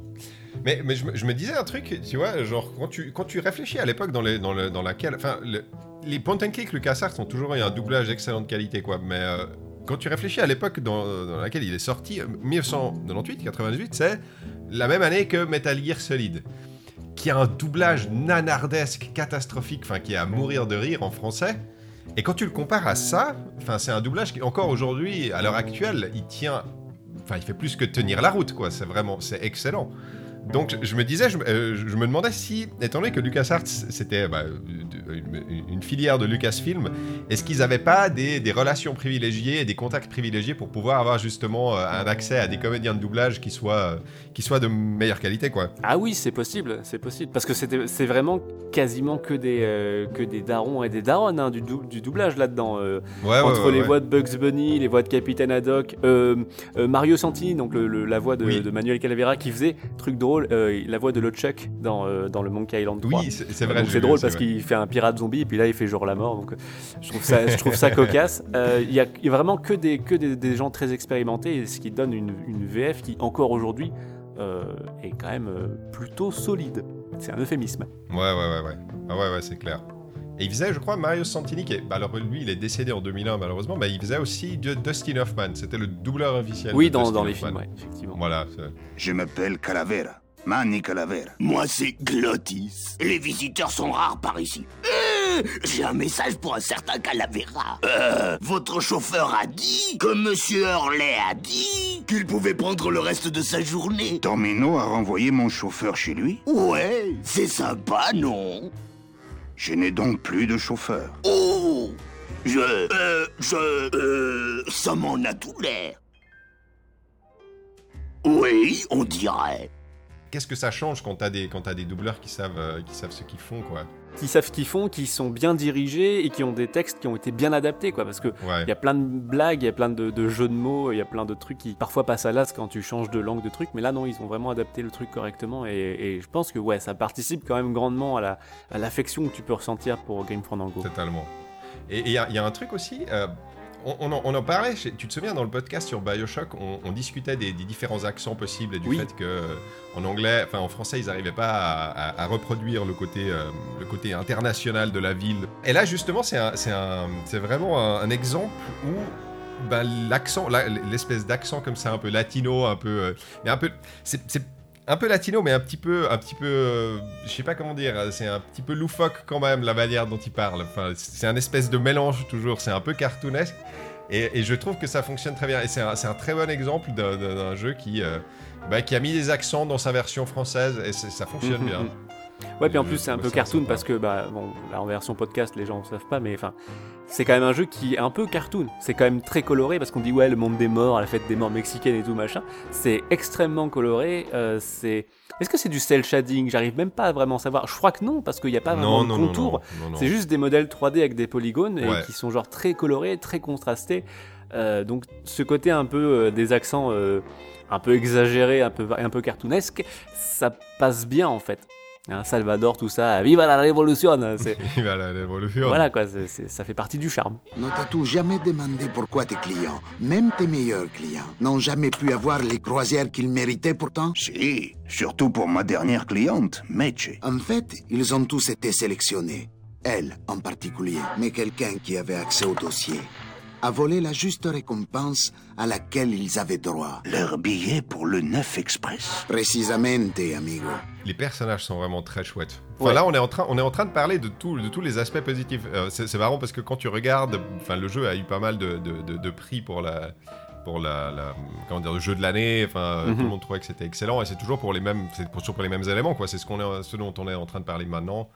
Speaker 1: Mais, je, me, disais un truc, tu vois, genre, quand tu, quand tu réfléchis à l'époque dans, laquelle. Enfin, le- les point and click LucasArts ont toujours eu un doublage d'excellente qualité, quoi. Mais euh, quand tu réfléchis à l'époque dans, laquelle il est sorti, euh, 1998-98, c'est la même année que Metal Gear Solid, qui a un doublage nanardesque, catastrophique, enfin, qui est à mourir de rire en français. Et quand tu le compares à ça, enfin, c'est un doublage qui, encore aujourd'hui, à l'heure actuelle, il tient. Enfin, il fait plus que tenir la route, quoi. C'est vraiment. C'est excellent. Donc, je, me disais, je, me- euh, je me demandais si, étant donné que LucasArts, c'était bah, une, une filière de Lucasfilm, est-ce qu'ils n'avaient pas des, des relations privilégiées et des contacts privilégiés pour pouvoir avoir justement euh, un accès à des comédiens de doublage qui soient, euh, qui soient de meilleure qualité, quoi?
Speaker 2: Ah oui, c'est possible, c'est possible. Parce que c'est vraiment quasiment que des, que des darons et des daronnes hein, du, dou- du doublage là-dedans.
Speaker 1: Ouais,
Speaker 2: entre
Speaker 1: ouais,
Speaker 2: les voix de Bugs Bunny, les voix de Capitaine Haddock, Mario Santini, donc le- le- la voix de,
Speaker 1: Oui.
Speaker 2: de Manuel Calavera, qui faisait, truc drôle, euh, la voix de LeChuck dans, euh, dans le Monkey Island 3.
Speaker 1: Oui, c'est vrai.
Speaker 2: C'est drôle parce qu'il fait un pirate zombie et puis là il fait genre la mort donc euh, je trouve ça, je trouve ça cocasse. Euh, Il y, a, il y a vraiment que des, que des, des gens très expérimentés et ce qui donne une, une VF qui encore aujourd'hui euh, est quand même euh, plutôt solide. C'est un euphémisme.
Speaker 1: Ouais, ouais, ouais, ouais. Ah ouais, ouais, c'est clair. Et il faisait, je crois, Mario Santini, qui est, bah, alors lui, il est décédé en 2001 malheureusement, mais il faisait aussi de Dustin Hoffman. C'était le doubleur officiel.
Speaker 2: Oui,
Speaker 1: de
Speaker 2: dans,
Speaker 1: Dustin
Speaker 2: dans les
Speaker 1: Hoffman.
Speaker 2: films, ouais, effectivement.
Speaker 1: Voilà.
Speaker 3: Je m'appelle Calavera. Manny Calavera.
Speaker 6: Moi, c'est Glottis. Les visiteurs sont rares par ici. Euh, J'ai un message pour un certain Calavera. Euh, votre chauffeur a dit que Monsieur Hurley a dit qu'il pouvait prendre le reste de sa journée.
Speaker 3: Domino a renvoyé mon chauffeur chez lui
Speaker 6: Ouais, c'est sympa, non?
Speaker 3: Je n'ai donc plus de chauffeur.
Speaker 6: Oh Je... Euh... Je... Euh... Ça m'en a tout l'air. Oui, on dirait.
Speaker 1: Qu'est-ce que ça change quand t'as des, quand t'as des doubleurs qui savent, euh, qui savent ce qu'ils font, quoi?
Speaker 2: Qui savent ce qu'ils font, qui sont bien dirigés et qui ont des textes qui ont été bien adaptés, quoi. Parce que
Speaker 1: Ouais.
Speaker 2: il y a plein de blagues, il y a plein de, de jeux de mots, il y a plein de trucs qui parfois passent à l'as quand tu changes de langue de trucs, mais là non, ils ont vraiment adapté le truc correctement et, et je pense que ouais, ça participe quand même grandement à la à l'affection que tu peux ressentir pour Grim Fandango.
Speaker 1: Totalement. Et il y, a- y a un truc aussi, euh, on, on en, on en parlait, tu te souviens dans le podcast sur Bioshock, on, on discutait des, des différents accents possibles et du
Speaker 2: Oui.
Speaker 1: fait que euh, en anglais, enfin en français, ils n'arrivaient pas à, à- à reproduire le côté, euh, le côté international de la ville. Et là, justement, c'est vraiment un, un exemple où ben, l'accent, la- l'espèce d'accent comme ça, un peu latino, un peu, euh, mais un peu, c'est un peu latino, mais un petit peu, un petit peu, euh, je sais pas comment dire, c'est un petit peu loufoque quand même la manière dont il parle. Enfin, c'est un espèce de mélange toujours, c'est un peu cartoonesque. Et, et je trouve que ça fonctionne très bien. Et c'est un, c'est un très bon exemple d'un- jeu qui, euh, bah, qui a mis des accents dans sa version française et ça fonctionne
Speaker 2: Mhm,
Speaker 1: bien.
Speaker 2: mhm. Ouais, puis en plus c'est un peu cartoon parce que bah bon, là en version podcast les gens ne savent pas, mais enfin c'est quand même un jeu qui est un peu cartoon. C'est quand même très coloré parce qu'on dit ouais le monde des morts, la fête des morts mexicaine et tout machin. C'est extrêmement coloré. euh, c'est est-ce que c'est du cel shading? J'arrive même pas à vraiment savoir. Je crois que non parce qu'il n'y a pas vraiment
Speaker 1: Non,
Speaker 2: de
Speaker 1: non,
Speaker 2: contour. C'est juste des modèles 3D avec des polygones et qui sont genre très colorés, très contrastés. Euh, donc ce côté un peu euh, des accents un peu exagérés, un peu un peu cartoonesque, ça passe bien en fait. Hein, Salvador, tout ça, viva la révolution c'est-
Speaker 1: Il va à la l'évolution.
Speaker 2: Voilà quoi, ça fait partie du charme.
Speaker 7: Ne t'as-tu jamais demandé pourquoi tes clients, même tes meilleurs clients, n'ont jamais pu avoir les croisières qu'ils méritaient pourtant?
Speaker 3: Si, surtout pour ma dernière cliente, Meche.
Speaker 7: En fait, ils ont tous été sélectionnés. Elle en particulier. Mais quelqu'un qui avait accès au dossier a volé la juste récompense à laquelle ils avaient droit.
Speaker 3: Leur billet pour le 9 Express.
Speaker 7: Precisamente, amigo.
Speaker 1: Les personnages sont vraiment très chouettes. Enfin,
Speaker 2: Ouais.
Speaker 1: là, on est en train, on est en train de parler de, tout, de tous les aspects positifs. Euh, c'est marrant parce que quand tu regardes, enfin, le jeu a eu pas mal de, de- de- de prix pour la, pour la, la- comment dire, le jeu de l'année. Enfin, euh,
Speaker 2: Mhm.
Speaker 1: tout le monde trouvait que c'était excellent et c'est toujours pour les mêmes, c'est pour- toujours pour les mêmes éléments, quoi. C'est ce qu'on est, ce dont on est en train de parler maintenant.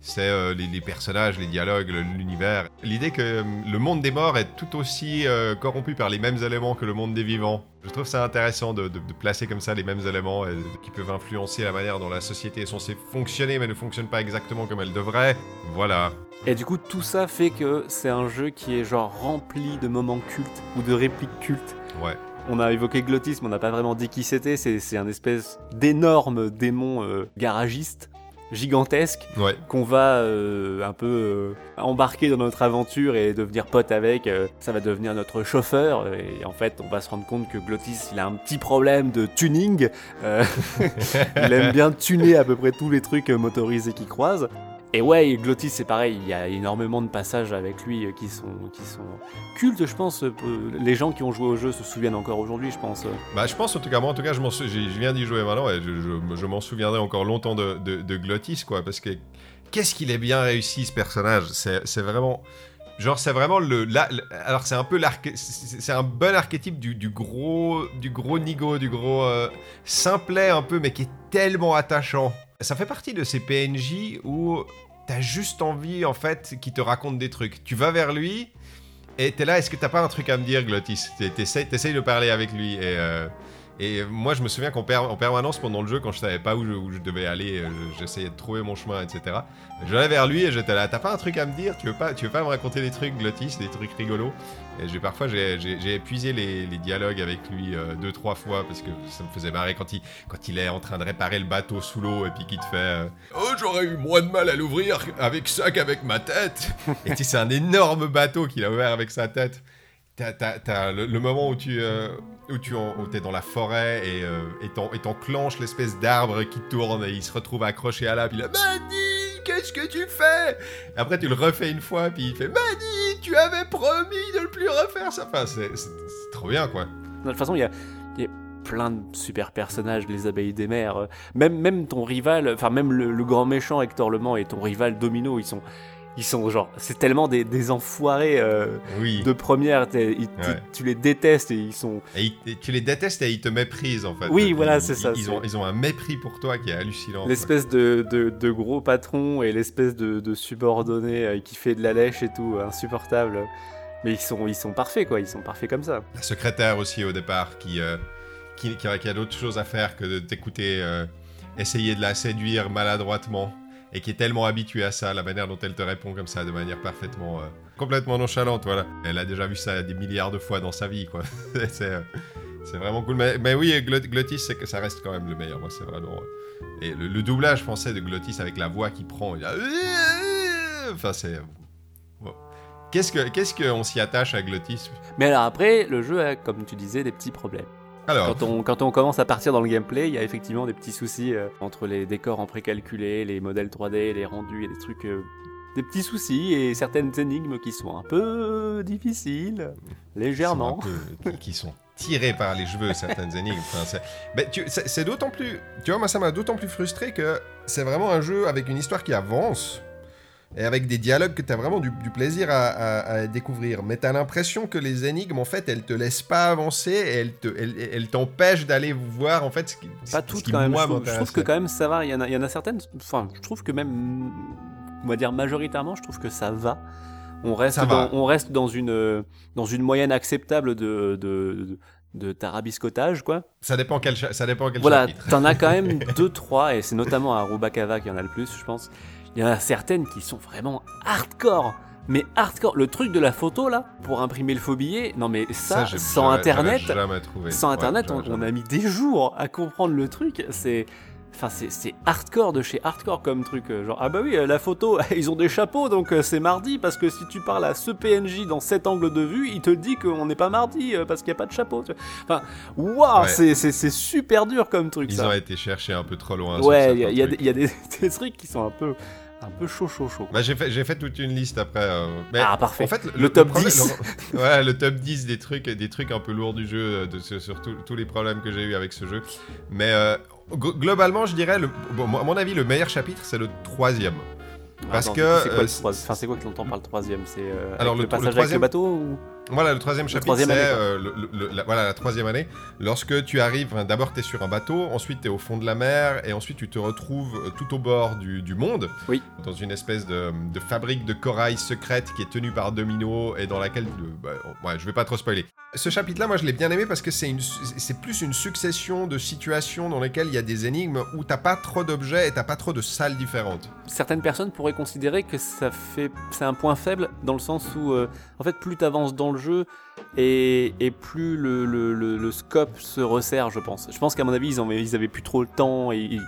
Speaker 1: C'est euh, les, les personnages, les dialogues, l'univers. L'idée que euh, le monde des morts est tout aussi euh, corrompu par les mêmes éléments que le monde des vivants. Je trouve ça intéressant de, de- de placer comme ça les mêmes éléments et de- qui peuvent influencer la manière dont la société est censée fonctionner, mais ne fonctionne pas exactement comme elle devrait. Voilà.
Speaker 2: Et du coup, tout ça fait que c'est un jeu qui est genre rempli de moments cultes ou de répliques cultes.
Speaker 1: Ouais.
Speaker 2: On a évoqué Glottis, mais on n'a pas vraiment dit qui c'était. C'est c'est un espèce d'énorme démon euh, garagiste, gigantesque,
Speaker 1: Ouais.
Speaker 2: qu'on va euh, un peu euh, embarquer dans notre aventure et devenir pote avec. euh, ça va devenir notre chauffeur. Et en fait, on va se rendre compte que Glottis, il a un petit problème de tuning. Il aime bien tuner à peu près tous les trucs motorisés qu'il croise. Et ouais, Glottis, c'est pareil, il y a énormément de passages avec lui euh, qui sont, qui sont cultes, je pense. euh, Les gens qui ont joué au jeu se souviennent encore aujourd'hui, je pense.
Speaker 1: Bah, je pense en tout cas, moi en tout cas, je, je viens d'y jouer maintenant et je, m'en souviendrai encore longtemps de, de, de Glottis, quoi, parce que qu'est-ce qu'il est bien réussi ce personnage? C'est vraiment. Genre, c'est vraiment le. la- alors, c'est un peu C'est un bon archétype du, du gros. Du gros nigo, du gros. euh, simplet un peu, mais qui est tellement attachant. Ça fait partie de ces PNJ où t'as juste envie, en fait, qu'il te raconte des trucs. Tu vas vers lui. Et t'es là, est-ce que t'as pas un truc à me dire, Glottis T'es- T'essayes de parler avec lui. Et, euh, moi, je me souviens qu'en per- en permanence, pendant le jeu, quand je savais pas où je, je devais aller, euh, j'essayais de trouver mon chemin, etc. J'allais vers lui et j'étais là, t'as pas un truc à me dire? Tu veux, pas, tu veux pas me raconter des trucs, Glottis, des trucs rigolos? Et parfois, j'ai épuisé les, les dialogues avec lui euh, deux, trois fois parce que ça me faisait marrer quand il, est en train de réparer le bateau sous l'eau et puis qu'il te fait euh, Oh, j'aurais eu moins de mal à l'ouvrir avec ça qu'avec ma tête Et tu sais, c'est un énorme bateau qu'il a ouvert avec sa tête. T'as, le, le moment où tu, euh, en- dans la forêt et euh, et t'enclenches l'espèce d'arbre qui tourne et il se retrouve accroché à là, puis il a Manny, qu'est-ce que tu fais? Après tu le refais une fois, puis il fait Manny, tu avais promis de le plus refaire ça. Enfin, c'est, trop bien quoi.
Speaker 2: De toute façon, il y a, il y a plein de super personnages, les abeilles des mers. euh, Même, même ton rival, enfin, même le, le grand méchant Hector Le Mans et ton rival Domino, ils sont. Ils sont genre. C'est tellement des, des enfoirés euh,
Speaker 1: Oui.
Speaker 2: de première. ils- tu-
Speaker 1: Ouais.
Speaker 2: Tu les détestes et ils sont.
Speaker 1: Et, ils- et tu les détestes et ils te méprisent en fait.
Speaker 2: Oui, voilà, c'est ça,
Speaker 1: Ils, ont, ils ont un mépris pour toi qui est hallucinant.
Speaker 2: L'espèce de, de, de gros patron et l'espèce de, de subordonné euh, qui fait de la lèche et tout, insupportable. Mais ils sont, ils sont parfaits, quoi. Ils sont parfaits comme ça.
Speaker 1: La secrétaire aussi au départ qui, euh, qui, qui a, qui a d'autres choses à faire que de t'écouter euh, essayer de la séduire maladroitement et qui est tellement habituée à ça, la manière dont elle te répond comme ça, de manière parfaitement, euh, complètement nonchalante, voilà. Elle a déjà vu ça des milliards de fois dans sa vie, quoi. c'est, euh, vraiment cool. Mais, oui, Gluttis, c'est que ça reste quand même le meilleur. Moi, c'est vraiment. euh, Et le, doublage français de Gluttis avec la voix qui prend, il a... Enfin, c'est. euh. Qu'est-ce que qu'est-ce qu'on s'y attache à Gluttis
Speaker 2: Mais alors après, le jeu a, comme tu disais, des petits problèmes.
Speaker 1: Alors,
Speaker 2: Quand on, quand on commence à partir dans le gameplay, il y a effectivement des petits soucis euh, entre les décors en précalculé, les modèles 3D, les rendus, il y a des trucs. euh, des petits soucis et certaines énigmes qui sont un peu difficiles, légèrement.
Speaker 1: qui sont un peu- qui- sont tirés par les cheveux certaines énigmes. Enfin, c'est d'autant plus, tu vois, moi ça m'a d'autant plus frustré que c'est vraiment un jeu avec une histoire qui avance et avec des dialogues que tu as vraiment du, du plaisir à, à- à découvrir. Mais tu as l'impression que les énigmes, en fait, elles te laissent pas avancer et elles te- elles- elles t'empêchent d'aller voir en fait ce qui,
Speaker 2: Pas toutes quand même.
Speaker 1: moi,
Speaker 2: Je trouve, je trouve que quand même ça va. Il y en a, il y en a certaines. Enfin, je trouve que même, on va dire majoritairement, je trouve que ça va. On reste, dans, on reste dans une, dans une moyenne acceptable de, de, de tarabiscotage, quoi.
Speaker 1: Ça dépend quel, ça dépend quel
Speaker 2: Voilà,
Speaker 1: chapitre.
Speaker 2: t'en as quand même deux, trois, et c'est notamment à Rubakava qu'il y en a le plus, je pense. Il y en a certaines qui sont vraiment hardcore. Mais hardcore, le truc de la photo là, pour imprimer le faux billet, non mais ça, sans internet, sans
Speaker 1: Ouais,
Speaker 2: internet, on, a mis des jours à comprendre le truc. C'est, enfin, c'est, hardcore de chez hardcore comme truc. euh, Genre, ah bah oui, euh, la photo, ils ont des chapeaux, donc euh, c'est mardi parce que si tu parles à ce PNJ dans cet angle de vue, il te dit qu'on n'est pas mardi parce qu'il n'y a pas de chapeau. Enfin, waouh,
Speaker 1: Ouais.
Speaker 2: c'est, super dur comme truc.
Speaker 1: Ils
Speaker 2: ça.
Speaker 1: ont été chercher un peu trop loin.
Speaker 2: Ouais, il y a, y y des trucs qui sont un peu, un peu chaud, chaud, chaud.
Speaker 1: Bah, j'ai fait, j'ai fait toute une liste après. euh, mais
Speaker 2: Ah, parfait.
Speaker 1: En fait,
Speaker 2: Le top
Speaker 1: problème-
Speaker 2: 10.
Speaker 1: le- ouais, le top 10 des trucs, des trucs un peu lourds du jeu, euh, de, sur tous- les problèmes que j'ai eu avec ce jeu. Mais euh, glo- globalement, je dirais, le, bon, à mon avis, le meilleur chapitre, c'est le troisième. Parce
Speaker 2: Attends,
Speaker 1: que,
Speaker 2: c'est quoi,
Speaker 1: euh,
Speaker 2: le troi- enfin, c'est quoi que l'entend par le troisième? C'est
Speaker 1: Alors, le-
Speaker 2: le,
Speaker 1: le
Speaker 2: passage avec le bateau ou...
Speaker 1: Voilà, le troisième chapitre, c'est euh, la, voilà, la troisième année. Lorsque tu arrives, enfin, d'abord tu es sur un bateau, ensuite tu es au fond de la mer, et ensuite tu te retrouves euh, tout au bord du, du monde,
Speaker 2: Oui.
Speaker 1: dans une espèce de, de fabrique de corail secrète qui est tenue par Domino et dans laquelle... euh, bah, ouais, je vais pas trop spoiler. Ce chapitre-là, moi je l'ai bien aimé parce que c'est plus une succession de situations dans lesquelles il y a des énigmes où t'as pas trop d'objets et t'as pas trop de salles différentes.
Speaker 2: Certaines personnes pourraient considérer que ça fait, c'est un point faible dans le sens où, euh, en fait, plus t'avances dans le jeu et, et plus le, le, scope se resserre, je pense. Je pense qu'à mon avis, ils, en, ils avaient plus trop le temps et ils-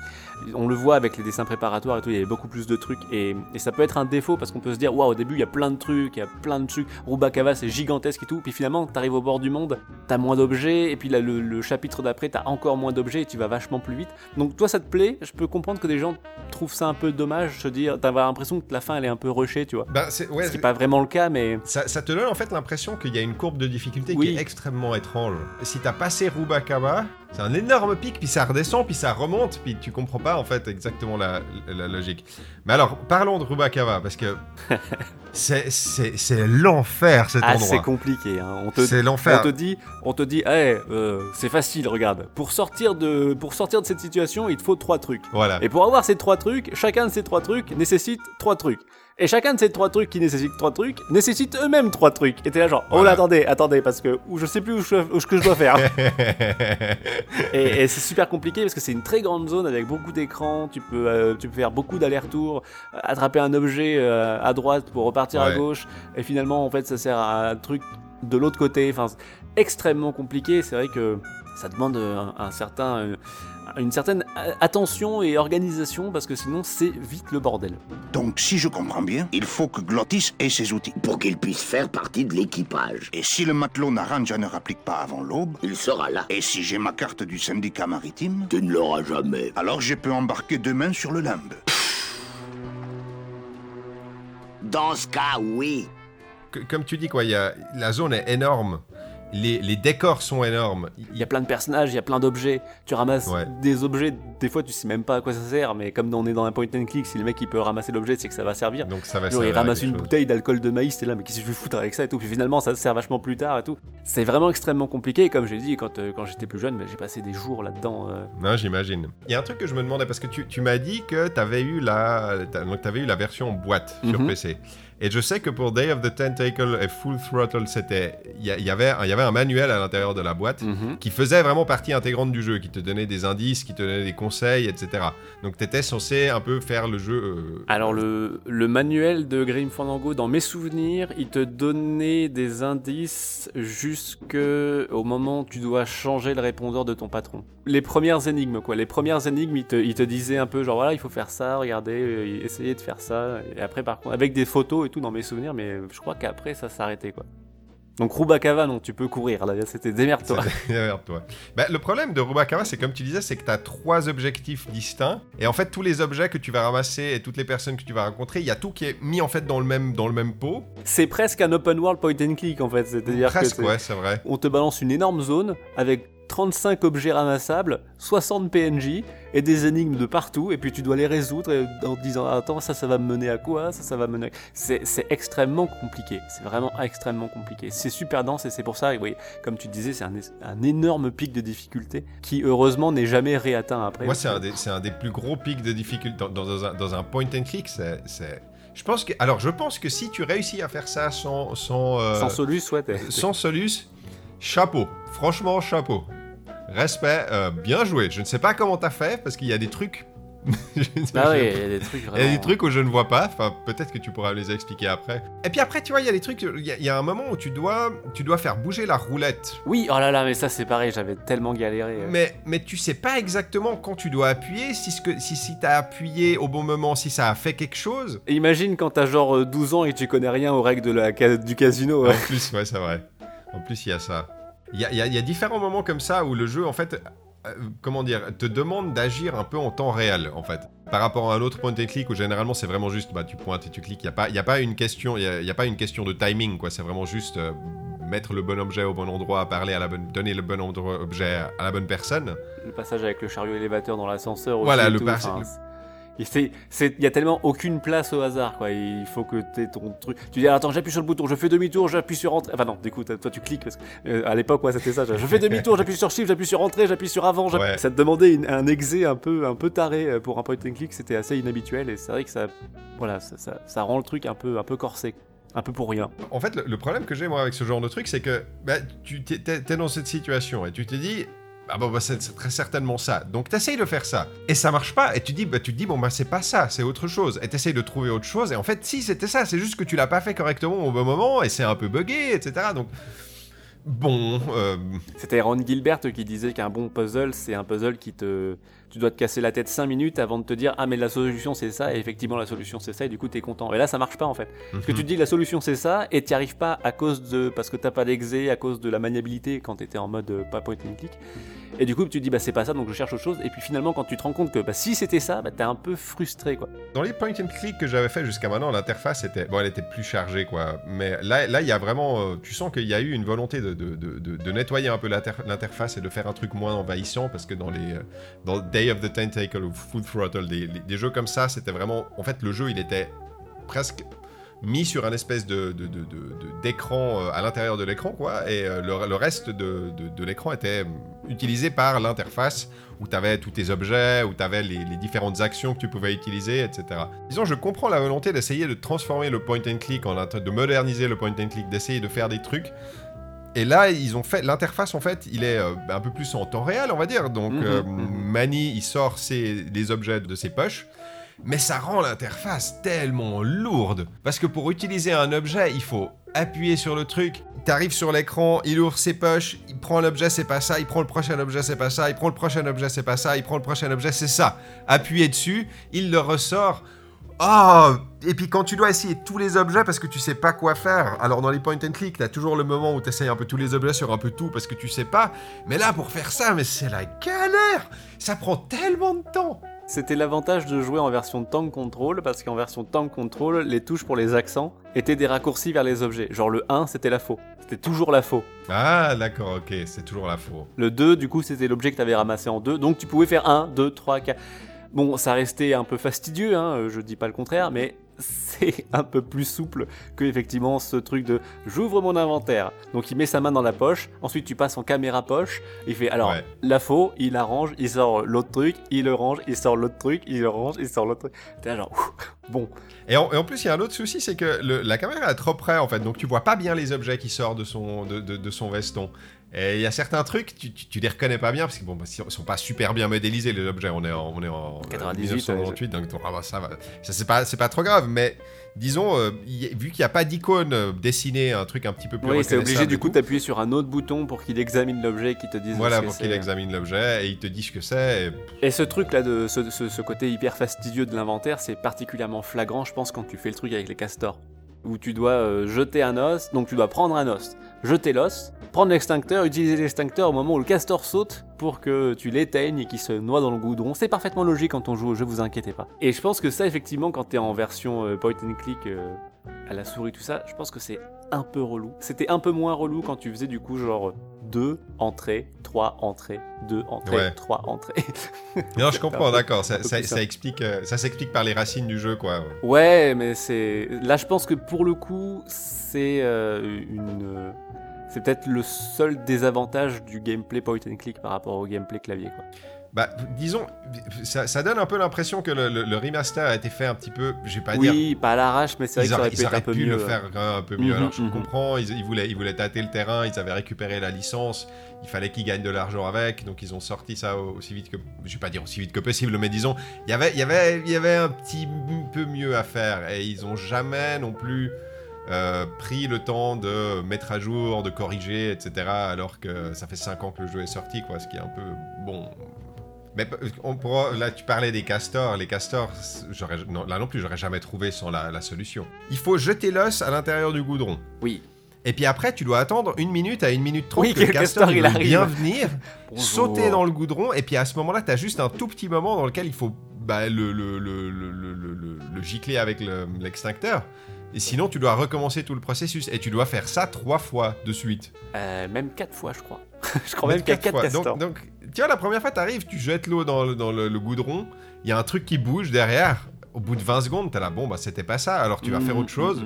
Speaker 2: on le voit avec les dessins préparatoires et tout, il y avait beaucoup plus de trucs et, et ça peut être un défaut parce qu'on peut se dire, waouh, au début, il y a plein de trucs, il y a plein de trucs, Rubakava, c'est gigantesque et tout, puis finalement, t'arrives au bord du monde, t'as moins d'objets et puis là, le, le chapitre d'après, t'as encore moins d'objets et tu vas vachement plus vite. Donc, toi, ça te plaît? Je peux comprendre que des gens trouvent ça un peu dommage, se dire, t'as l'impression que la fin, elle est un peu rushée, tu vois.
Speaker 1: Ben, c'est, ouais,
Speaker 2: Ce qui n'est pas vraiment le cas, mais
Speaker 1: Ça, ça te donne en fait l'impression qu'il y a une courbe de difficulté
Speaker 2: Oui.
Speaker 1: qui est extrêmement étrange. Si t'as passé Rubakaba, c'est un énorme pic, puis ça redescend, puis ça remonte, puis tu comprends pas en fait exactement la, la logique. Mais alors, parlons de Rubakaba, parce que c'est, c'est, c'est l'enfer cet
Speaker 2: ah, c'est
Speaker 1: endroit.
Speaker 2: compliqué. hein. On te,
Speaker 1: C'est
Speaker 2: on
Speaker 1: l'enfer.
Speaker 2: te dit, on te dit, hey, euh, c'est facile, regarde. Pour sortir de, pour sortir de cette situation, il te faut trois trucs.
Speaker 1: Voilà.
Speaker 2: Et pour avoir ces trois trucs, chacun de ces trois trucs nécessite trois trucs. Et chacun de ces trois trucs qui nécessitent trois trucs nécessite eux-mêmes trois trucs. Et t'es là genre, oh
Speaker 1: Voilà.
Speaker 2: là, attendez, attendez, parce que ou je sais plus où je, où ce que je dois faire. et et c'est super compliqué parce que c'est une très grande zone avec beaucoup d'écrans. Tu peux, euh, tu peux faire beaucoup d'allers-retours, euh, attraper un objet euh, à droite pour repartir à gauche. Et finalement, en fait, ça sert à un truc de l'autre côté. Enfin, extrêmement compliqué. C'est vrai que ça demande un, un certain, une certaine euh, attention et organisation parce que sinon, c'est vite le bordel.
Speaker 3: Donc, si je comprends bien, il faut que Glottis ait ses outils.
Speaker 6: Pour qu'il puisse faire partie de l'équipage.
Speaker 3: Et si le matelot Naranja ne rapplique pas avant l'aube,
Speaker 6: Il sera là.
Speaker 3: et si j'ai ma carte du syndicat maritime,
Speaker 6: Tu ne l'auras jamais.
Speaker 3: alors je peux embarquer demain sur le limbe.
Speaker 6: Dans ce cas, oui.
Speaker 1: Que- Comme tu dis, quoi, il y a, la zone est énorme. Les, les décors sont énormes.
Speaker 2: Il y a plein de personnages, il y a plein d'objets. Tu ramasses
Speaker 1: Ouais.
Speaker 2: des objets, des fois tu sais même pas à quoi ça sert, mais comme on est dans un point and click, si le mec il peut ramasser l'objet, c'est que ça va servir.
Speaker 1: Donc ça va
Speaker 2: Genre, il
Speaker 1: servir à
Speaker 2: ramasse une
Speaker 1: chose.
Speaker 2: bouteille d'alcool de maïs, t'es là, mais qu'est-ce que je vais foutre avec ça et tout. Puis finalement, ça sert vachement plus tard et tout. C'est vraiment extrêmement compliqué. Et comme j'ai dit, quand, euh, quand j'étais plus jeune, bah, j'ai passé des jours là-dedans. euh.
Speaker 1: Non, j'imagine. Il y a un truc que je me demandais parce que tu, tu m'as dit que t'avais eu la, t'avais eu la version boîte sur
Speaker 2: Mhm.
Speaker 1: PC. Et je sais que pour Day of the Tentacle et Full Throttle, c'était, il y, avait, il y avait un manuel à l'intérieur de la boîte
Speaker 2: Mhm.
Speaker 1: qui faisait vraiment partie intégrante du jeu, qui te donnait des indices, qui te donnait des conseils, etc. Donc t'étais censé un peu faire le jeu. euh,
Speaker 2: Alors le, le manuel de Grim Fandango, dans mes souvenirs, il te donnait des indices jusque au moment où tu dois changer le répondeur de ton patron. Les premières énigmes quoi, les premières énigmes, il te, il te disait un peu genre voilà il faut faire ça, regardez, euh, essayez de faire ça. Et après par contre avec des photos et tout dans mes souvenirs, mais je crois qu'après ça s'arrêtait quoi. Donc Rubakava non tu peux courir là, c'était démerde-toi.
Speaker 1: C'est derrière toi. Bah, le problème de Rubakawa, c'est comme tu disais, c'est que tu as trois objectifs distincts. Et en fait, tous les objets que tu vas ramasser et toutes les personnes que tu vas rencontrer, il y a tout qui est mis en fait dans le même, dans le même pot.
Speaker 2: C'est presque un open world point and click en fait, c'est-à-dire que
Speaker 1: Presque,
Speaker 2: c'est-
Speaker 1: ouais, c'est vrai.
Speaker 2: on te balance une énorme zone avec 35 objets ramassables, 60 PNJ et des énigmes de partout, et puis tu dois les résoudre et- en te disant attends ça ça va me mener à quoi, ça ça va me mener. C'est c'est extrêmement compliqué, c'est vraiment extrêmement compliqué. C'est super dense et c'est pour ça, oui, comme tu disais, c'est un, énorme pic de difficulté qui heureusement n'est jamais réatteint après.
Speaker 1: Moi, c'est un, des- c'est un des plus gros pics de difficulté dans, dans un, dans un point and click. C'est, c'est- Je pense que, alors, je pense que si tu réussis à faire ça sans, sans, euh,
Speaker 2: Sans Solus, ouais. t'es-
Speaker 1: sans Solus, chapeau. Franchement, chapeau. Respect, euh, bien joué. Je ne sais pas comment t'as fait parce qu'il y a des trucs.
Speaker 2: Ah
Speaker 1: pas.
Speaker 2: ouais, il y a des trucs
Speaker 1: Il y a
Speaker 2: vraiment.
Speaker 1: des trucs où je ne vois pas, enfin peut-être que tu pourras les expliquer après. Et puis après, tu vois, il y a des trucs, il y, a- il y a un moment où tu dois, tu dois faire bouger la roulette.
Speaker 2: Oui, oh là là, mais ça c'est pareil, j'avais tellement galéré. euh.
Speaker 1: Mais, mais tu sais pas exactement quand tu dois appuyer, si, ce que, si, si t'as appuyé au bon moment, si ça a fait quelque chose.
Speaker 2: Et Imagine quand t'as genre euh, 12 ans et tu connais rien aux règles de la, du casino. ouais.
Speaker 1: En plus, ouais, c'est vrai. En plus, il y a ça. Il y a, y a- il y a différents moments comme ça où le jeu, en fait, euh, comment dire, te demande d'agir un peu en temps réel, en fait. Par rapport à un autre point and click où généralement c'est vraiment juste, bah, tu pointes et tu cliques. Il n'y a, pas- y a pas une question, y a, y a pas une question de timing, quoi. C'est vraiment juste euh, mettre le bon objet au bon endroit, parler à la bonne, donner le bon endroit- objet à la bonne personne.
Speaker 2: Le passage avec le chariot élévateur dans l'ascenseur. aussi
Speaker 1: Voilà,
Speaker 2: et
Speaker 1: le
Speaker 2: tout, enfin,
Speaker 1: le-
Speaker 2: il c'est- c'est- il y a tellement aucune place au hasard, quoi. Il faut que t'aies ton truc. Tu dis, attends, j'appuie sur le bouton, je fais demi-tour, j'appuie sur entrée. Enfin, non, du coup, toi, tu cliques parce que euh, à l'époque, ouais, c'était ça. Je fais demi-tour, j'appuie sur shift, j'appuie sur entrée, j'appuie sur avant.
Speaker 1: Ouais.
Speaker 2: Ça te demandait une- un exé un peu, un peu taré euh, pour un point and click. C'était assez inhabituel et c'est vrai que ça, voilà, ça, ça- ça rend le truc un peu, un peu corsé, un peu pour rien.
Speaker 1: En fait, le, le problème que j'ai moi avec ce genre de truc, c'est que bah, tu t'es, t'es- t'es dans cette situation et tu te dis. Ah bah, c'est c'est très certainement ça. Donc t'essayes de faire ça. Et ça marche pas. Et tu dis, bah, tu te dis, bon, bah, c'est pas ça, c'est autre chose. Et t'essayes de trouver autre chose. Et en fait, si, c'était ça. C'est juste que tu l'as pas fait correctement au bon moment. Et c'est un peu buggé, etc. Donc, bon. euh,
Speaker 2: C'était Ron Gilbert qui disait qu'un bon puzzle, c'est un puzzle qui te. Tu dois te casser la tête 5 minutes avant de te dire Ah, mais la solution c'est ça, et effectivement la solution c'est ça, et du coup t'es content. Et là ça marche pas en fait. Parce que tu te dis la solution c'est ça, et t'y arrives pas à cause de. Parce que t'as pas d'exé, à cause de la maniabilité quand t'étais en mode euh, pas point and click. Et du coup tu te dis Bah c'est pas ça, donc je cherche autre chose. Et puis finalement quand tu te rends compte que bah, si c'était ça, bah t'es un peu frustré quoi.
Speaker 1: Dans les point and click que j'avais fait jusqu'à maintenant, l'interface était bon, elle était plus chargée quoi. Mais là, là, il y a vraiment, euh, tu sens qu'il y a eu une volonté de, de, de- nettoyer un peu l'inter- l'interface et de faire un truc moins envahissant parce que dans les, euh, dans Day of the Tentacle ou Full Throttle, des, des jeux comme ça, c'était vraiment, en fait, le jeu il était presque mis sur un espèce de d'écran euh, à l'intérieur de l'écran quoi et euh, le, reste de, de- l'écran était utilisé par l'interface où tu avais tous tes objets, où tu avais les, différentes actions que tu pouvais utiliser, etc. Disons, je comprends la volonté d'essayer de transformer le point and click, en de moderniser le point and click, d'essayer de faire des trucs. Et là, ils ont fait l'interface en fait, il est euh, un peu plus en temps réel, on va dire. Donc,
Speaker 2: Mhm,
Speaker 1: euh,
Speaker 2: mhm.
Speaker 1: Mani, il sort ses, les objets de ses poches. Mais ça rend l'interface tellement lourde. Parce que pour utiliser un objet, il faut appuyer sur le truc. T'arrives sur l'écran, il ouvre ses poches, il prend l'objet, c'est pas ça. Il prend le prochain objet, c'est pas ça. Il prend le prochain objet, c'est pas ça. Il prend le prochain objet, c'est ça. Appuyez dessus, il le ressort. Ah Et puis quand tu dois essayer tous les objets parce que tu sais pas quoi faire, alors dans les point and click, t'as toujours le moment où t'essayes un peu tous les objets sur un peu tout parce que tu sais pas. Mais là, pour faire ça, mais c'est la galère Ça prend tellement de temps
Speaker 2: C'était l'avantage de jouer en version tank control, parce qu'en version tank control, les touches pour les accents étaient des raccourcis vers les objets. Genre le 1, c'était la faux. C'était toujours la faux.
Speaker 1: Ah, d'accord, ok, c'est toujours la faux.
Speaker 2: Le 2, du coup, c'était l'objet que tu avais ramassé en 2. Donc tu pouvais faire 1, 2, 3, 4. Bon, ça restait un peu fastidieux, hein, je dis pas le contraire, mais c'est un peu plus souple que effectivement ce truc de j'ouvre mon inventaire. Donc il met sa main dans la poche, ensuite tu passes en caméra poche, il fait alors
Speaker 1: Ouais.
Speaker 2: la faux, il arrange, il sort l'autre truc, il le range, il sort l'autre truc, il le range, il sort l'autre truc. T'es genre ouf, bon.
Speaker 1: Et en, et en plus, il y a un autre souci, c'est que le- la caméra est trop près, en fait. Donc, tu vois pas bien les objets qui sortent de son, de, de- de son veston. Et il y a certains trucs, tu, tu, tu les reconnais pas bien, parce qu'ils bon, bah, sont pas super bien modélisés, les objets. On est en, on est en euh,
Speaker 2: 98,
Speaker 1: 1998, donc ah, bah, ça va. Ça, c'est pas, c'est pas trop grave, mais disons, euh, y vu qu'il n'y a pas d'icône euh, dessinée, un truc un petit peu plus
Speaker 2: Oui, c'est obligé du coup d'appuyer sur un autre bouton pour qu'il examine l'objet et qu'il te dise
Speaker 1: Voilà,
Speaker 2: ce
Speaker 1: pour qu'il examine l'objet et il te dit ce que c'est. et-
Speaker 2: Et ce truc là, de ce, ce- ce côté hyper fastidieux de l'inventaire, c'est particulièrement flagrant, je pense, quand tu fais le truc avec les castors. Où tu dois euh, jeter un os, donc tu dois prendre un os, jeter l'os, prendre l'extincteur, utiliser l'extincteur au moment où le castor saute pour que tu l'éteignes et qu'il se noie dans le goudron. C'est parfaitement logique quand on joue au jeu, vous inquiétez pas. Et je pense que ça, effectivement, quand t'es en version euh, point and click euh, à la souris, tout ça, je pense que c'est un peu relou. C'était un peu moins relou quand tu faisais du coup genre 2 entrées, 3 entrées, 2 entrées,
Speaker 1: Ouais.
Speaker 2: 3 entrées.
Speaker 1: Non, je comprends, d'accord. Ça, explique, euh, ça s'explique par les racines du jeu, quoi.
Speaker 2: Ouais, mais c'est. Là, je pense que pour le coup, c'est euh, une. C'est peut-être le seul désavantage du gameplay point and click par rapport au gameplay clavier. Quoi.
Speaker 1: Bah, disons, ça, ça donne un peu l'impression que le, le- le remaster a été fait un petit peu, je vais pas dire.
Speaker 2: Oui, pas à l'arrache, mais c'est vrai que ça
Speaker 1: auraient,
Speaker 2: aurait un
Speaker 1: auraient
Speaker 2: peu
Speaker 1: pu
Speaker 2: mieux.
Speaker 1: le faire un peu mieux.
Speaker 2: Mhm,
Speaker 1: Alors je
Speaker 2: mhm.
Speaker 1: comprends, ils, ils voulaient, ils voulaient tâter le terrain, ils avaient récupéré la licence, il fallait qu'ils gagnent de l'argent avec, donc ils ont sorti ça au- aussi vite que, je vais pas dire aussi vite que possible, mais disons, il y avait, il y avait, y avait un petit peu mieux à faire et ils ont jamais non plus euh, pris le temps de mettre à jour, de corriger, etc. Alors que ça fait 5 ans que le jeu est sorti, quoi, ce qui est un peu bon. Mais on pourra, là, tu parlais des castors. Les castors, non, là non plus, j'aurais jamais trouvé sans la, la solution. Il faut jeter l'os à l'intérieur du goudron.
Speaker 2: Oui.
Speaker 1: Et puis après, tu dois attendre une minute à une minute trente
Speaker 2: Oui,
Speaker 1: que le castor
Speaker 2: il arrive.
Speaker 1: bien venir, sauter dans le goudron. Et puis à ce moment-là, tu as juste un tout petit moment dans lequel il faut bah, le, le, le, le, le, le- le- le gicler avec le- l'extincteur. Et sinon, tu dois recommencer tout le processus. Et tu dois faire ça trois fois de suite.
Speaker 2: Euh, même 4 fois, je crois. je crois même qu'il y a
Speaker 1: Quatre
Speaker 2: 4
Speaker 1: fois.
Speaker 2: castors.
Speaker 1: Donc, donc, tu vois, la première fois, t'arrives, tu jettes l'eau dans, le, dans le, le goudron, il y a un truc qui bouge derrière. Au bout de 20 secondes, t'es là, bon, bah c'était pas ça, alors tu vas faire
Speaker 2: Mhm,
Speaker 1: autre chose.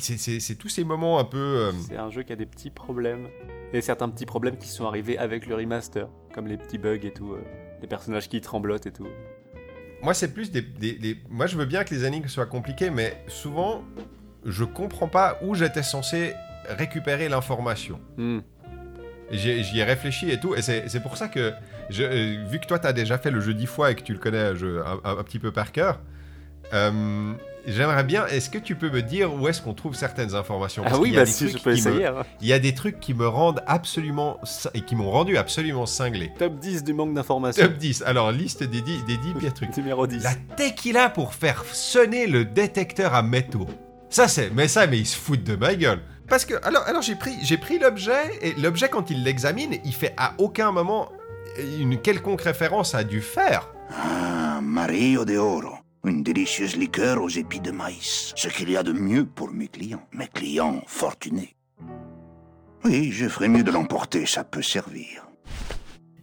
Speaker 1: C'est- C'est c'est tous ces moments un peu. euh,
Speaker 2: C'est un jeu qui a des petits problèmes. Et certains petits problèmes qui sont arrivés avec le remaster, comme les petits bugs et tout, euh, les personnages qui tremblotent et tout.
Speaker 1: Moi, c'est plus des, des- des- Moi, je veux bien que les énigmes soient compliquées, mais souvent, je comprends pas où j'étais censé récupérer l'information.
Speaker 2: Hmm.
Speaker 1: J'y ai réfléchi et tout, et c'est c'est pour ça que, je- euh, vu que toi, t'as déjà fait le jeu dix fois et que tu le connais je- un, un- un petit peu par cœur, euh, j'aimerais bien, est-ce que tu peux me dire où est-ce qu'on trouve certaines informations? Parce
Speaker 2: Ah oui, bah si, je peux
Speaker 1: me-
Speaker 2: essayer. hein.
Speaker 1: Il y a des trucs qui me rendent absolument... et qui m'ont rendu absolument cinglé.
Speaker 2: Top 10 du manque d'informations.
Speaker 1: Top 10, alors liste des 10, des 10 pires trucs.
Speaker 2: Numéro 10.
Speaker 1: La tequila pour faire sonner le détecteur à métaux. Ça c'est, mais ça, mais ils se foutent de ma gueule. Parce que, alors, alors j'ai pris, j'ai pris l'objet et l'objet quand il l'examine, il fait à aucun moment une quelconque référence à du fer.
Speaker 3: Ah, Mario de Oro. Une délicieuse liqueur aux épis de maïs. Ce qu'il y a de mieux pour mes clients. Mes clients fortunés. Oui, je ferais mieux de l'emporter, ça peut servir.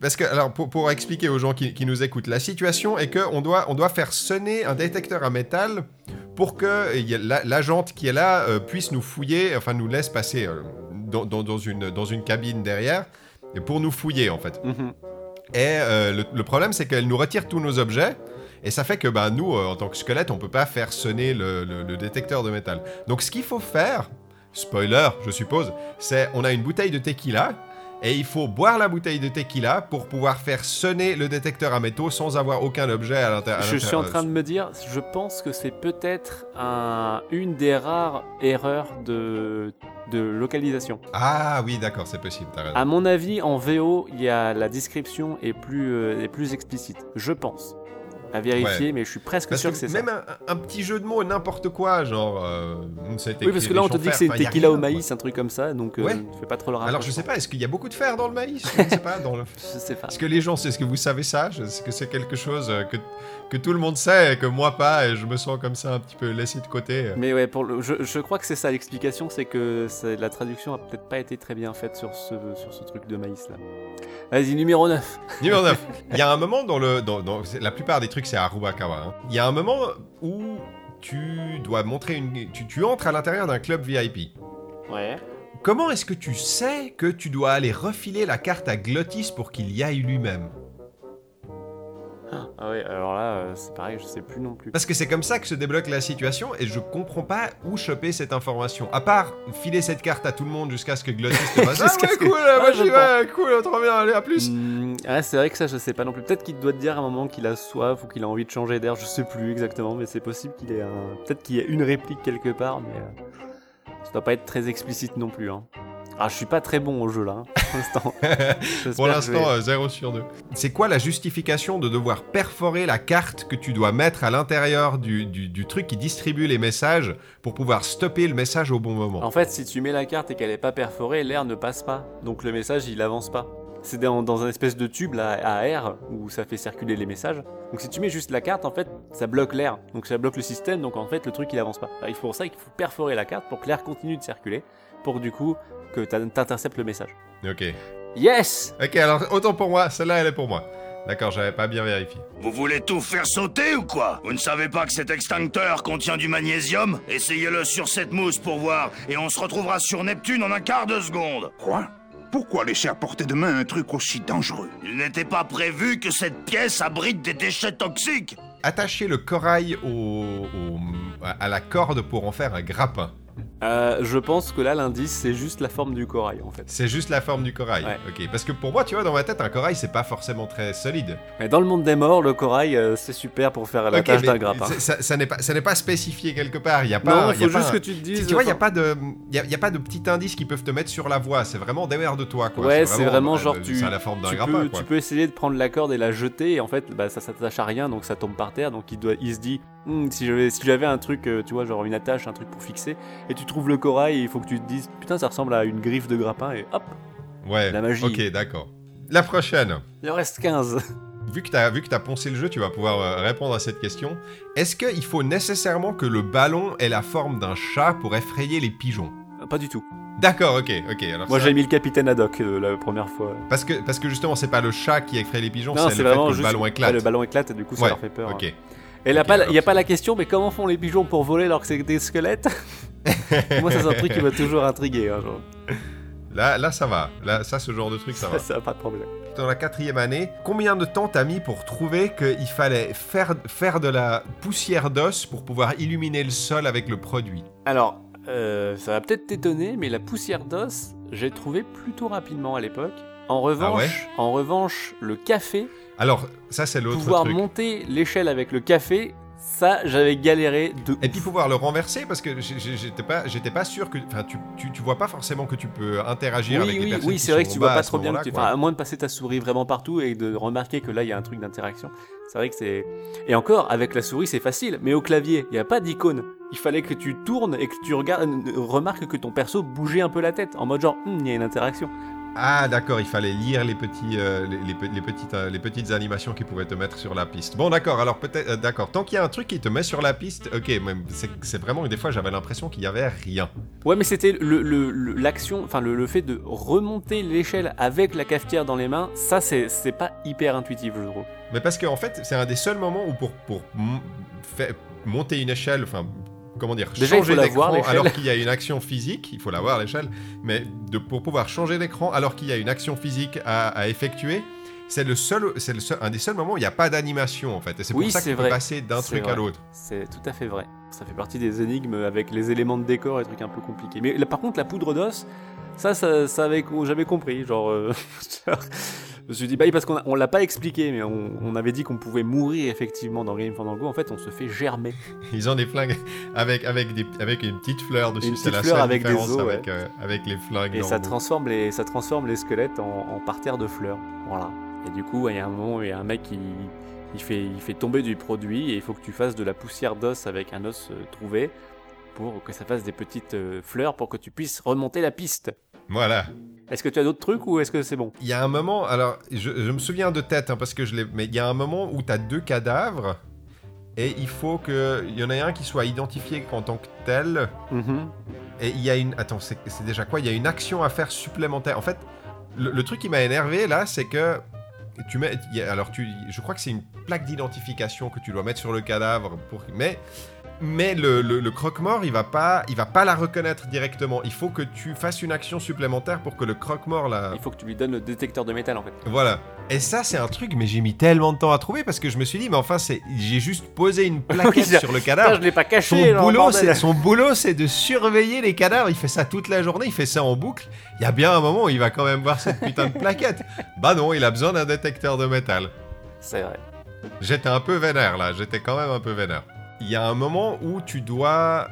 Speaker 1: Parce que, alors, pour, pour expliquer aux gens qui, qui nous écoutent, la situation est que on doit, on doit faire sonner un détecteur à métal pour que y ait la- l'agente qui est là euh, puisse nous fouiller, enfin nous laisse passer euh, dans, dans- dans une, dans une cabine derrière et pour nous fouiller en fait.
Speaker 2: Mhm.
Speaker 1: Et euh, le, le problème, c'est qu'elle nous retire tous nos objets. Et ça fait que bah, nous, euh, en tant que squelette, on peut pas faire sonner le, le- le détecteur de métal. Donc ce qu'il faut faire, spoiler, je suppose, c'est on a une bouteille de tequila. Et il faut boire la bouteille de tequila pour pouvoir faire sonner le détecteur à métaux sans avoir aucun objet à l'intérieur.
Speaker 2: Je suis en train de me dire, je pense que c'est peut-être un, une des rares erreurs de, de localisation.
Speaker 1: Ah oui, d'accord, c'est possible, raison.
Speaker 2: À mon avis, en VO, il y a la description est plus, euh, est plus explicite. Je pense. À vérifier, mais je suis presque
Speaker 1: Parce
Speaker 2: sûr
Speaker 1: que
Speaker 2: que c'est ça.
Speaker 1: même un, un petit jeu de mots, n'importe quoi, genre. euh,
Speaker 2: Oui, parce que là, on te dit que c'est
Speaker 1: enfin,
Speaker 2: tequila au maïs, un truc comme ça, donc euh,
Speaker 1: Ouais.
Speaker 2: fais pas trop le rapport.
Speaker 1: Alors je sais pas, est-ce qu'il y a beaucoup de fer dans le maïs? Je ne sais pas. Dans le...
Speaker 2: Je sais pas.
Speaker 1: Est-ce que les gens, est-ce que vous savez ça? Est-ce que c'est quelque chose euh, que, que tout le monde sait et que moi pas et je me sens comme ça un petit peu laissé de côté
Speaker 2: Mais ouais, pour le, je, je crois que c'est ça l'explication, c'est que c'est- la traduction a peut-être pas été très bien faite sur ce, sur ce truc de maïs là. Vas-y, numéro 9.
Speaker 1: Numéro 9. Il y a un moment dans le. Dans, dans- c'est- la plupart des trucs, c'est à Rubakawa. hein. Il y a un moment où tu dois montrer une. Tu, tu entres à l'intérieur d'un club VIP.
Speaker 2: Ouais.
Speaker 1: Comment est-ce que tu sais que tu dois aller refiler la carte à Glottis pour qu'il y aille lui-même?
Speaker 2: Ah ouais, alors là, euh, c'est pareil, je sais plus non plus.
Speaker 1: Parce que c'est comme ça que se débloque la situation et je comprends pas où choper cette information. À part filer cette carte à tout le monde jusqu'à ce que Glottis te fasse Ah ouais,
Speaker 2: que-
Speaker 1: cool,
Speaker 2: Ah,
Speaker 1: moi j'y vais, cool, trop bien, allez, à plus.
Speaker 2: Ouais, c'est vrai que ça, je sais pas non plus. Peut-être qu'il doit te dire à un moment qu'il a soif ou qu'il a envie de changer d'air, je sais plus exactement, mais c'est possible qu'il ait un. Peut-être qu'il y ait une réplique quelque part, mais. euh, Ça doit pas être très explicite non plus. Hein. Ah, je suis pas très bon au jeu là, hein, pour l'instant. J'espère
Speaker 1: Pour
Speaker 2: que je
Speaker 1: l'instant,
Speaker 2: vais-
Speaker 1: euh, 0 sur 2. C'est quoi la justification de devoir perforer la carte que tu dois mettre à l'intérieur du, du- du truc qui distribue les messages pour pouvoir stopper le message au bon moment?
Speaker 2: En fait, si tu mets la carte et qu'elle est pas perforée, l'air ne passe pas. Donc le message, il avance pas. C'est dans, dans un espèce de tube là, à air où ça fait circuler les messages. Donc si tu mets juste la carte, en fait, ça bloque l'air. Donc ça bloque le système. Donc en fait, le truc il avance pas. Alors, il faut pour ça qu'il faut perforer la carte pour que l'air continue de circuler. Pour du coup que t'interceptes le message.
Speaker 1: Ok.
Speaker 2: Yes
Speaker 1: Ok, alors autant pour moi, celle-là elle est pour moi. D'accord, j'avais pas bien vérifié.
Speaker 6: Vous voulez tout faire sauter ou quoi? Vous ne savez pas que cet extincteur contient du magnésium? Essayez-le sur cette mousse pour voir, et on se retrouvera sur Neptune en un quart de seconde.
Speaker 3: Quoi? Pourquoi laisser à portée de main un truc aussi dangereux?
Speaker 6: Il n'était pas prévu que cette pièce abrite des déchets toxiques.
Speaker 1: Attacher le corail au, au- à la corde pour en faire un grappin.
Speaker 2: Euh, Je pense que là, l'indice, c'est juste la forme du corail en fait.
Speaker 1: C'est juste la forme du corail.
Speaker 2: Ouais.
Speaker 1: Ok, parce que pour moi, tu vois, dans ma tête, un corail, c'est pas forcément très solide.
Speaker 2: Mais dans le monde des morts, le corail, euh, c'est super pour faire la
Speaker 1: Ok,
Speaker 2: tâche d'un grappin.
Speaker 1: Ça, ça n'est pas, ça n'est pas spécifié quelque part. Il y a pas.
Speaker 2: Non,
Speaker 1: il
Speaker 2: il
Speaker 1: y a
Speaker 2: faut
Speaker 1: pas
Speaker 2: juste
Speaker 1: un-
Speaker 2: que tu te dises.
Speaker 1: Tu vois, il n'y a pas de, il y a, il y a pas de petits indices qui peuvent te mettre sur la voie. C'est vraiment derrière de toi, quoi.
Speaker 2: Ouais, c'est vraiment
Speaker 1: euh,
Speaker 2: genre
Speaker 1: euh,
Speaker 2: tu,
Speaker 1: Ça a la forme d'un
Speaker 2: tu,
Speaker 1: grappin,
Speaker 2: peux,
Speaker 1: quoi.
Speaker 2: tu peux essayer de prendre la corde et la jeter et en fait bah, ça s'attache à rien donc ça tombe par terre donc il, doit, il se dit Hmm, si j'avais si j'avais un truc tu vois genre une attache un truc pour fixer et tu trouves le corail et il faut que tu te dises putain ça ressemble à une griffe de grappin et hop
Speaker 1: Ouais.
Speaker 2: la magie.
Speaker 1: Ok, d'accord. La prochaine.
Speaker 2: il en reste 15
Speaker 1: Vu que tu as, vu que as poncé le jeu, tu vas pouvoir euh, répondre à cette question. Est-ce qu'il faut nécessairement que le ballon ait la forme d'un chat pour effrayer les pigeons?
Speaker 2: Euh, pas du tout
Speaker 1: D'accord, ok, ok. Alors
Speaker 2: moi
Speaker 1: ça-
Speaker 2: j'ai mis le capitaine Haddock euh, la première fois
Speaker 1: parce que parce que justement, c'est pas le chat qui effraie les pigeons, c'est le fait que le ballon éclate.
Speaker 2: ouais, le ballon éclate et du coup ça
Speaker 1: Ouais,
Speaker 2: leur fait peur
Speaker 1: Ok.
Speaker 2: et
Speaker 1: Ok,
Speaker 2: pas, il n'y a pas la question mais comment font les pigeons pour voler alors que c'est des squelettes? moi ça c'est un truc qui m'a toujours intrigué hein, genre.
Speaker 1: Là, là, ça va. Là, ça, ce genre de truc, ça va.
Speaker 2: ça, ça pas de problème
Speaker 1: Dans la quatrième année, combien de temps t'as mis pour trouver qu'il fallait faire, faire de la poussière d'os pour pouvoir illuminer le sol avec le produit?
Speaker 2: Alors, euh, ça va peut-être t'étonner, mais la poussière d'os, j'ai trouvé plutôt rapidement à l'époque. En revanche, en revanche, le café,
Speaker 1: Alors, ça, c'est l'autre
Speaker 2: pouvoir
Speaker 1: truc.
Speaker 2: monter l'échelle avec le café, ça, j'avais galéré de
Speaker 1: Et puis pouvoir le renverser parce que j'étais pas, j'étais pas sûr que, enfin, tu, tu, tu vois pas forcément que tu peux interagir
Speaker 2: oui,
Speaker 1: avec les
Speaker 2: oui,
Speaker 1: personnes
Speaker 2: oui, c'est vrai que tu vois pas trop bien, tu- enfin, à moins de passer ta souris vraiment partout et de remarquer que là il y a un truc d'interaction. C'est vrai que c'est. Et encore, avec la souris c'est facile, mais au clavier, il n'y a pas d'icône. Il fallait que tu tournes et que tu regardes, remarques que ton perso bougeait un peu la tête, en mode genre, Hum, il y a une interaction.
Speaker 1: Ah, d'accord, il fallait lire les petits, euh, les, les pe- les petites, euh, les petites animations qui pouvaient te mettre sur la piste. Bon, d'accord. Alors peut-être, euh, d'accord. Tant qu'il y a un truc qui te met sur la piste, ok. mais c'est vraiment des fois j'avais l'impression qu'il y avait rien.
Speaker 2: Ouais, mais c'était le- le- le- l'action, enfin le, le fait de remonter l'échelle avec la cafetière dans les mains, ça c'est c'est pas hyper intuitif, je trouve.
Speaker 1: Mais parce qu'en fait, c'est un des seuls moments où pour, pour monter une échelle, enfin, comment dire,
Speaker 2: Déjà,
Speaker 1: changer d'écran alors qu'il y a une action physique, il faut la voir l'échelle, mais de, pour pouvoir changer d'écran alors qu'il y a une action physique à, à effectuer, c'est le seul, c'est le seul, un des seuls moments où il n'y a pas d'animation en fait. Et c'est
Speaker 2: Oui,
Speaker 1: pour ça que
Speaker 2: c'est
Speaker 1: tu peux
Speaker 2: vrai.
Speaker 1: passer d'un truc à l'autre.
Speaker 2: C'est tout à fait vrai. Ça fait partie des énigmes avec les éléments de décor et trucs un peu compliqués. Mais là, par contre, la poudre d'os, ça, ça, ça avait, j'avais compris. Genre, euh, je me suis dit, bah oui, parce qu'on on l'a pas expliqué, mais on, on avait dit qu'on pouvait mourir effectivement dans Game Fandango. En fait, on se fait germer.
Speaker 1: Ils ont des flingues avec, avec, des, avec une petite fleur dessus.
Speaker 2: Une
Speaker 1: C'est la
Speaker 2: petite fleur avec des os,
Speaker 1: avec, euh, avec les flingues.
Speaker 2: Et ça transforme les, ça transforme les squelettes en, en parterre de fleurs. Voilà. Et du coup, il y a un moment, il y a un mec qui il fait, il fait tomber du produit et il faut que tu fasses de la poussière d'os avec un os euh, trouvé pour que ça fasse des petites euh, fleurs pour que tu puisses remonter la piste.
Speaker 1: Voilà.
Speaker 2: Est-ce que tu as d'autres trucs ou est-ce que c'est bon?
Speaker 1: Il y a un moment, alors je, je me souviens de tête hein, parce que je l'ai, mais il y a un moment où tu as deux cadavres et il faut qu'il y en ait un qui soit identifié en tant que tel.
Speaker 2: Mhm.
Speaker 1: Et il y a une. Attends, c'est, déjà quoi? Il y a une action à faire supplémentaire. En fait, le, le truc qui m'a énervé là, c'est que tu mets. alors, tu, je crois que c'est une plaque d'identification que tu dois mettre sur le cadavre pour. Mais mais le, le- le croque-mort, il va pas, il va pas la reconnaître directement. Il faut que tu fasses une action supplémentaire pour que le croque-mort la.
Speaker 2: Il faut que tu lui donnes le détecteur de métal en fait.
Speaker 1: Voilà. Et ça, c'est un truc, mais j'ai mis tellement de temps à trouver parce que je me suis dit, mais enfin, c'est, j'ai juste posé une plaquette
Speaker 2: Oui,
Speaker 1: sur le
Speaker 2: Putain,
Speaker 1: cadavre.
Speaker 2: je l'ai pas
Speaker 1: Son
Speaker 2: caché. là,
Speaker 1: boulot, c'est, son boulot, c'est de surveiller les cadavres. Il fait ça toute la journée, il fait ça en boucle. Il y a bien un moment où il va quand même voir cette putain de plaquette. Bah non, il a besoin d'un détecteur de métal.
Speaker 2: C'est vrai.
Speaker 1: J'étais un peu vénère là, j'étais quand même un peu vénère. Il y a un moment où tu dois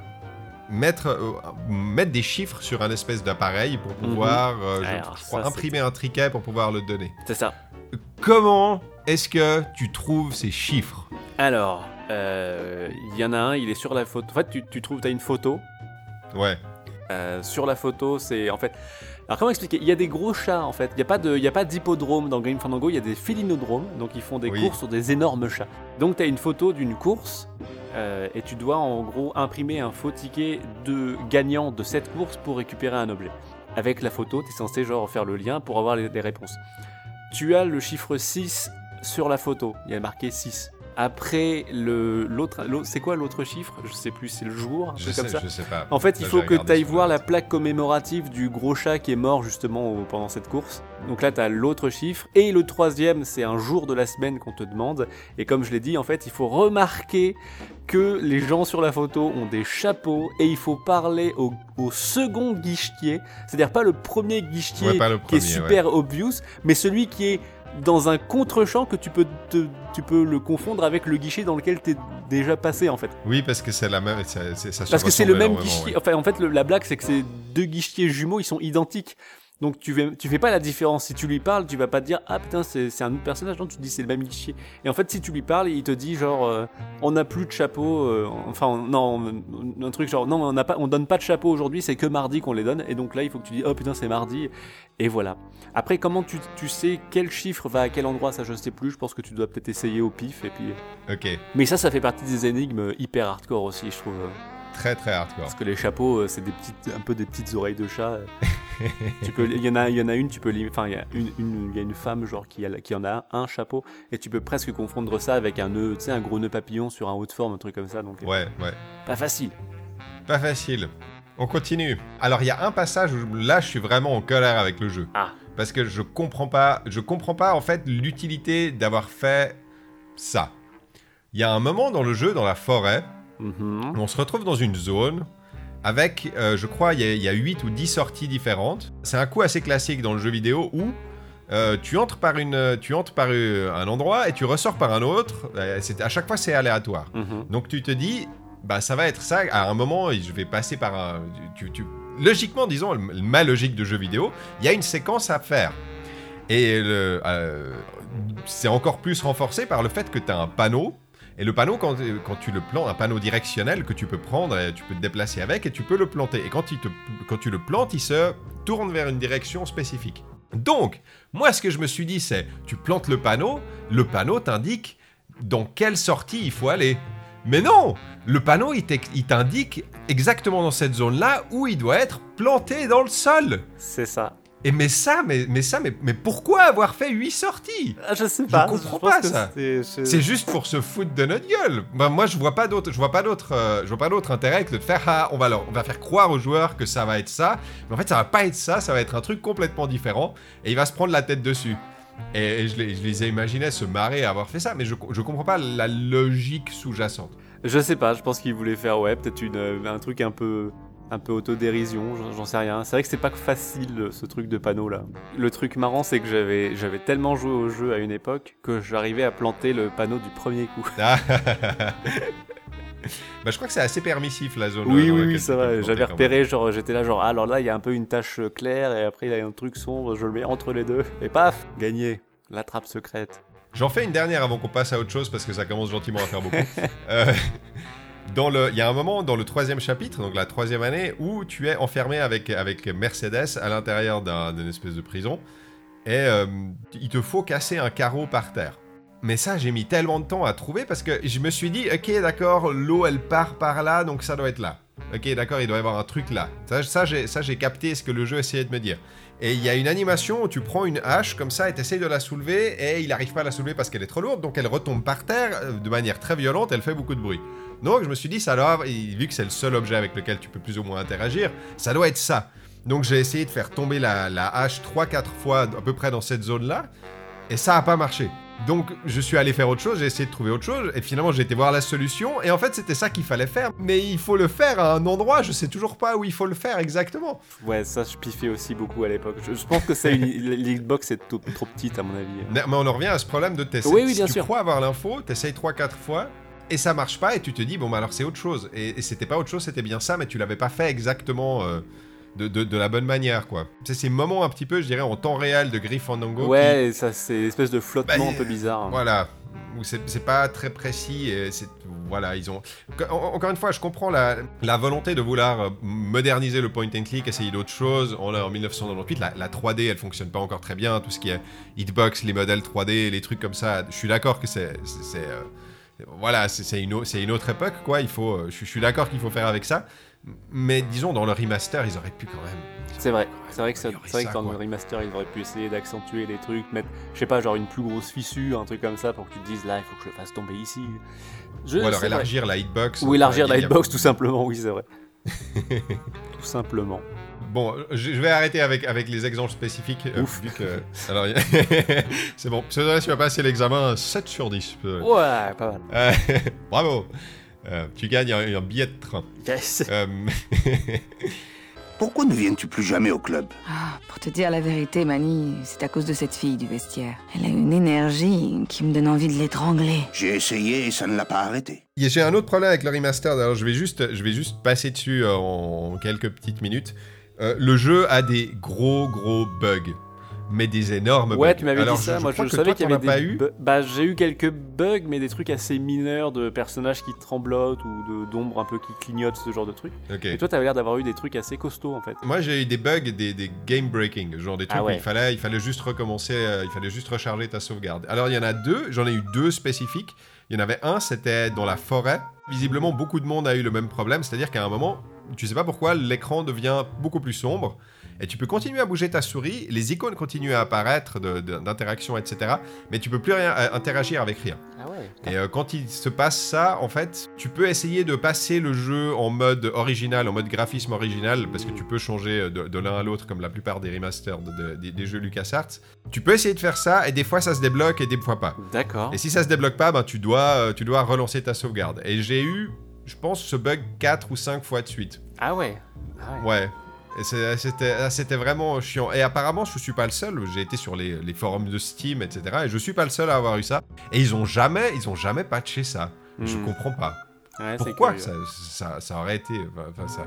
Speaker 1: mettre, euh, mettre des chiffres sur un espèce d'appareil pour pouvoir, euh, je crois,
Speaker 2: ça,
Speaker 1: imprimer un triquet pour pouvoir le donner.
Speaker 2: C'est ça.
Speaker 1: Comment est-ce que tu trouves ces chiffres?
Speaker 2: Alors, euh, il y en a un, il est sur la photo. En fait, tu, tu trouves, tu as une photo.
Speaker 1: Ouais,
Speaker 2: sur la photo, c'est en fait. Alors comment expliquer? Il y a des gros chats en fait. Il n'y a pas de, il y a pas d'hippodrome dans Game Fandango. Il y a des félinodromes, donc ils font des
Speaker 1: Oui.
Speaker 2: courses sur des énormes chats. Donc tu as une photo d'une course euh, et tu dois en gros imprimer un faux ticket de gagnant de cette course pour récupérer un objet. Avec la photo, tu es censé genre faire le lien pour avoir les, les réponses. Tu as le chiffre 6 sur la photo. Il y a marqué 6. Après le l'autre, c'est quoi l'autre chiffre? Je sais plus. C'est le jour.
Speaker 1: je sais,
Speaker 2: comme ça.
Speaker 1: je sais pas.
Speaker 2: En fait, il faut que tu ailles voir la plaque commémorative du gros chat qui est mort justement au- pendant cette course. Donc là, tu as l'autre chiffre. Et le troisième, c'est un jour de la semaine qu'on te demande. Et comme je l'ai dit, en fait, il faut remarquer que les gens sur la photo ont des chapeaux et il faut parler au, au second guichetier. C'est-à-dire pas le premier guichetier
Speaker 1: Ouais,
Speaker 2: qui est super obvious, mais celui qui est dans un contre-champ que tu peux, te- tu peux le confondre avec le guichet dans lequel tu es déjà passé en fait.
Speaker 1: Oui, parce que c'est la même. c'est- ça
Speaker 2: Parce que c'est le même guichet.
Speaker 1: ouais.
Speaker 2: Enfin, en fait, le- la blague, c'est que ces deux guichetiers jumeaux, ils sont identiques. Donc tu fais, tu fais pas la différence. Si tu lui parles, tu vas pas te dire ah putain c'est un autre personnage. Non, tu te dis c'est le même guichet. Et en fait, si tu lui parles, il te dit genre euh, on n'a plus de chapeau. euh, enfin on- non, on- un truc genre non on n'a pas, on donne pas de chapeau aujourd'hui. C'est que mardi qu'on les donne. Et donc là, il faut que tu dis oh putain c'est mardi. Et voilà. Après, comment tu, tu sais quel chiffre va à quel endroit, ça je sais plus. Je pense que tu dois peut-être essayer au pif. Et puis.
Speaker 1: Ok,
Speaker 2: Mais ça, ça fait partie des énigmes hyper hardcore aussi, je trouve.
Speaker 1: Très très hardcore.
Speaker 2: Parce que les chapeaux, euh, c'est des petites, un peu des petites oreilles de chat. tu peux, il y en a, il y en a une, tu peux, enfin, il y a une, une- il y a une femme genre qui, a, qui en a un, un chapeau, et tu peux presque confondre ça avec un nœud, tu sais, un gros nœud papillon sur un haut de forme, un truc comme ça. Donc, euh,
Speaker 1: Ouais, ouais.
Speaker 2: pas facile.
Speaker 1: Pas facile. On continue. Alors il y a un passage où là je suis vraiment en colère avec le jeu.
Speaker 2: Ah.
Speaker 1: Parce que je comprends pas, je comprends pas en fait l'utilité d'avoir fait ça. Il y a un moment dans le jeu, dans la forêt,
Speaker 2: Mhm.
Speaker 1: on se retrouve dans une zone avec, euh, je crois, il y, a- il y a 8 ou 10 sorties différentes. C'est un coup assez classique dans le jeu vidéo où euh, tu entres par, une, tu entres par euh, un endroit et tu ressors par un autre. C'est- à chaque fois c'est aléatoire.
Speaker 2: Mhm.
Speaker 1: Donc tu te dis, bah ça va être ça. À un moment, je vais passer par un. Tu, tu- logiquement, disons, ma logique de jeu vidéo, il y a une séquence à faire. Et euh, c'est encore plus renforcé par le fait que tu as un panneau. Et le panneau, quand, tu le plantes, un panneau directionnel que tu peux prendre, et tu peux te déplacer avec et tu peux le planter. Et quand, quand tu le plantes, il se tourne vers une direction spécifique. Donc, moi, ce que je me suis dit, c'est tu plantes le panneau, le panneau t'indique dans quelle sortie il faut aller. Mais non Le panneau, il t'indique exactement dans cette zone-là où il doit être planté dans le sol.
Speaker 2: C'est ça.
Speaker 1: Et mais ça, mais, mais ça, mais, mais pourquoi avoir fait 8 sorties?
Speaker 2: Ah, je sais
Speaker 1: Je
Speaker 2: pas.
Speaker 1: comprends
Speaker 2: pense
Speaker 1: pas ça.
Speaker 2: c'est-
Speaker 1: juste pour se foutre de notre gueule. Ben, moi, je vois pas d'autre, je vois pas d'autre, euh, je vois pas d'autre intérêt que de faire, ah, on va leur, on va faire croire aux joueurs que ça va être ça. Mais en fait, ça va pas être ça. Ça va être un truc complètement différent. Et il va se prendre la tête dessus. Et, et je, les, je les imaginais se marrer à avoir fait ça, mais je, je comprends pas la logique sous-jacente.
Speaker 2: Je sais pas. Je pense qu'ils voulaient faire ouais, peut-être un truc un peu. Un peu autodérision, j'en- sais rien. C'est vrai que c'est pas facile ce truc de panneau là. Le truc marrant, c'est que j'avais j'avais tellement joué au jeu à une époque que j'arrivais à planter le panneau du premier coup.
Speaker 1: Ah. bah, je crois que c'est assez permissif la zone.
Speaker 2: Oui, oui, ça va. J'avais repéré, genre, j'étais là, genre, ah, alors là, il y a un peu une tache claire, et après, il y a un truc sombre, je le mets entre les deux, et paf, gagné. La trappe secrète.
Speaker 1: J'en fais une dernière avant qu'on passe à autre chose parce que ça commence gentiment à faire beaucoup. Euh, dans le, il y a un moment dans le troisième chapitre, donc la troisième année, où tu es enfermé avec, Mercedes à l'intérieur d'un- d'une espèce de prison et euh, il te faut casser un carreau par terre. Mais ça, j'ai mis tellement de temps à trouver parce que je me suis dit, ok, d'accord, l'eau elle part par là, donc ça doit être là. Ok, d'accord, il doit y avoir un truc là. Ça, j'ai capté ce que le jeu essayait de me dire. Et il y a une animation où tu prends une hache comme ça et t'essayes de la soulever et il n'arrive pas à la soulever parce qu'elle est trop lourde, donc elle retombe par terre euh, de manière très violente, elle fait beaucoup de bruit. Donc je me suis dit, ça doit, vu que c'est le seul objet avec lequel tu peux plus ou moins interagir, ça doit être ça. Donc j'ai essayé de faire tomber la, la hache 3-4 fois à peu près dans cette zone-là, et ça a pas marché. Donc je suis allé faire autre chose, j'ai essayé de trouver autre chose, et finalement j'ai été voir la solution, et en fait c'était ça qu'il fallait faire. Mais il faut le faire à un endroit, je sais toujours pas où il faut le faire exactement.
Speaker 2: Ouais, ça je piffais aussi beaucoup à l'époque. Je, je pense que c'est l'Xbox est trop, trop petite à mon avis.
Speaker 1: Mais mais on en revient à ce problème de tester.
Speaker 2: Oui, oui,
Speaker 1: si
Speaker 2: bien
Speaker 1: tu
Speaker 2: sûr.
Speaker 1: crois avoir l'info, t'essayes 3-4 fois, et ça marche pas, et tu te dis, bon bah alors c'est autre chose. Et, et c'était pas autre chose, c'était bien ça, mais tu l'avais pas fait exactement euh, de, de- de la bonne manière, quoi. C'est ces moments un petit peu, je dirais, en temps réel de Griff Fandango. qui-
Speaker 2: Ouais, ça c'est espèce de flottement
Speaker 1: Bah,
Speaker 2: un peu bizarre.
Speaker 1: Voilà, où c'est pas très précis et c'est voilà ils ont en- encore une fois je comprends la, la volonté de vouloir euh, moderniser le point and click, essayer d'autres choses. On en 1998, la, la 3D elle fonctionne pas encore très bien, tout ce qui est hitbox, les modèles 3D, les trucs comme ça. Je suis d'accord que c'est euh, voilà c'est une, une autre époque quoi. Il faut euh, je suis d'accord qu'il faut faire avec ça. Mais disons dans le remaster ils auraient pu quand même.
Speaker 2: C'est vrai, c'est vrai que, ça-
Speaker 1: ça,
Speaker 2: dans le remaster, ils auraient pu essayer d'accentuer les trucs, mettre, je sais pas, genre une plus grosse fissure, un truc comme ça, pour que tu te dises là, il faut que je le fasse tomber ici. Je,
Speaker 1: Ou alors
Speaker 2: vrai.
Speaker 1: élargir la hitbox.
Speaker 2: Ou élargir
Speaker 1: Enfin,
Speaker 2: la hitbox, tout simplement, oui, c'est vrai. tout simplement.
Speaker 1: Bon, je vais arrêter avec, avec les exemples spécifiques. euh,
Speaker 2: Ouf.
Speaker 1: vu que... Alors, il y a- c'est bon. Pseudo, tu vas passer l'examen 7 sur 10. Pseudo.
Speaker 2: Ouais, pas mal.
Speaker 1: Euh, bravo. Euh, tu gagnes un, un billet de train.
Speaker 2: Yes.
Speaker 1: Euh,
Speaker 3: Pourquoi ne viens-tu plus jamais au club?
Speaker 8: Ah, pour te dire la vérité, Mani, c'est à cause de cette fille du vestiaire. Elle a une énergie qui me donne envie de l'étrangler.
Speaker 3: J'ai essayé et ça ne l'a pas arrêté.
Speaker 1: J'ai un autre problème avec le remaster. Alors, je vais juste, je vais juste passer dessus en quelques petites minutes. Euh, le jeu a des gros, gros bugs. Mais des énormes bugs.
Speaker 2: Ouais, tu m'avais dit ça.
Speaker 1: je,
Speaker 2: Moi, je savais qu'il y avait des
Speaker 1: pas eu.
Speaker 2: Bah, j'ai eu quelques bugs, mais des trucs assez mineurs de personnages qui tremblotent ou d'ombres un peu qui clignotent, ce genre de trucs.
Speaker 1: Ok.
Speaker 2: Et toi, t'avais l'air d'avoir eu des trucs assez costauds, en fait.
Speaker 1: Moi j'ai eu des bugs, des, des game breaking, genre des trucs
Speaker 2: Ah ouais.
Speaker 1: où il fallait, il fallait juste recommencer, euh, il fallait juste recharger ta sauvegarde. Alors il y en a deux, j'en ai eu deux spécifiques. Il y en avait un, c'était dans la forêt. Visiblement beaucoup de monde a eu le même problème, c'est-à-dire qu'à un moment, tu sais pas pourquoi, l'écran devient beaucoup plus sombre. Et tu peux continuer à bouger ta souris, les icônes continuent à apparaître de- de- d'interaction, etc. Mais tu peux plus rien euh, interagir avec rien.
Speaker 2: Ah ouais.
Speaker 1: Et euh, quand il se passe ça, en fait, tu peux essayer de passer le jeu en mode original, en mode graphisme original, parce que tu peux changer euh, de, de l'un à l'autre, comme la plupart des remasters de- de- des, des jeux LucasArts. Tu peux essayer de faire ça, et des fois ça se débloque, et des fois pas.
Speaker 2: D'accord.
Speaker 1: Et si ça se débloque pas, ben, tu, dois, euh, tu dois relancer ta sauvegarde. Et j'ai eu, je pense, ce bug 4 ou 5 fois de suite.
Speaker 2: Ah ouais. Ah ouais.
Speaker 1: Ouais. C'était vraiment chiant. Et apparemment, je suis pas le seul. J'ai été sur les, les forums de Steam, etc. Et je suis pas le seul à avoir eu ça. Et ils ont jamais, ils ont jamais patché ça. Je
Speaker 2: Hmm.
Speaker 1: comprends pas.
Speaker 2: Ouais,
Speaker 1: Pourquoi ça, ça, ça aurait été. Enfin, ça,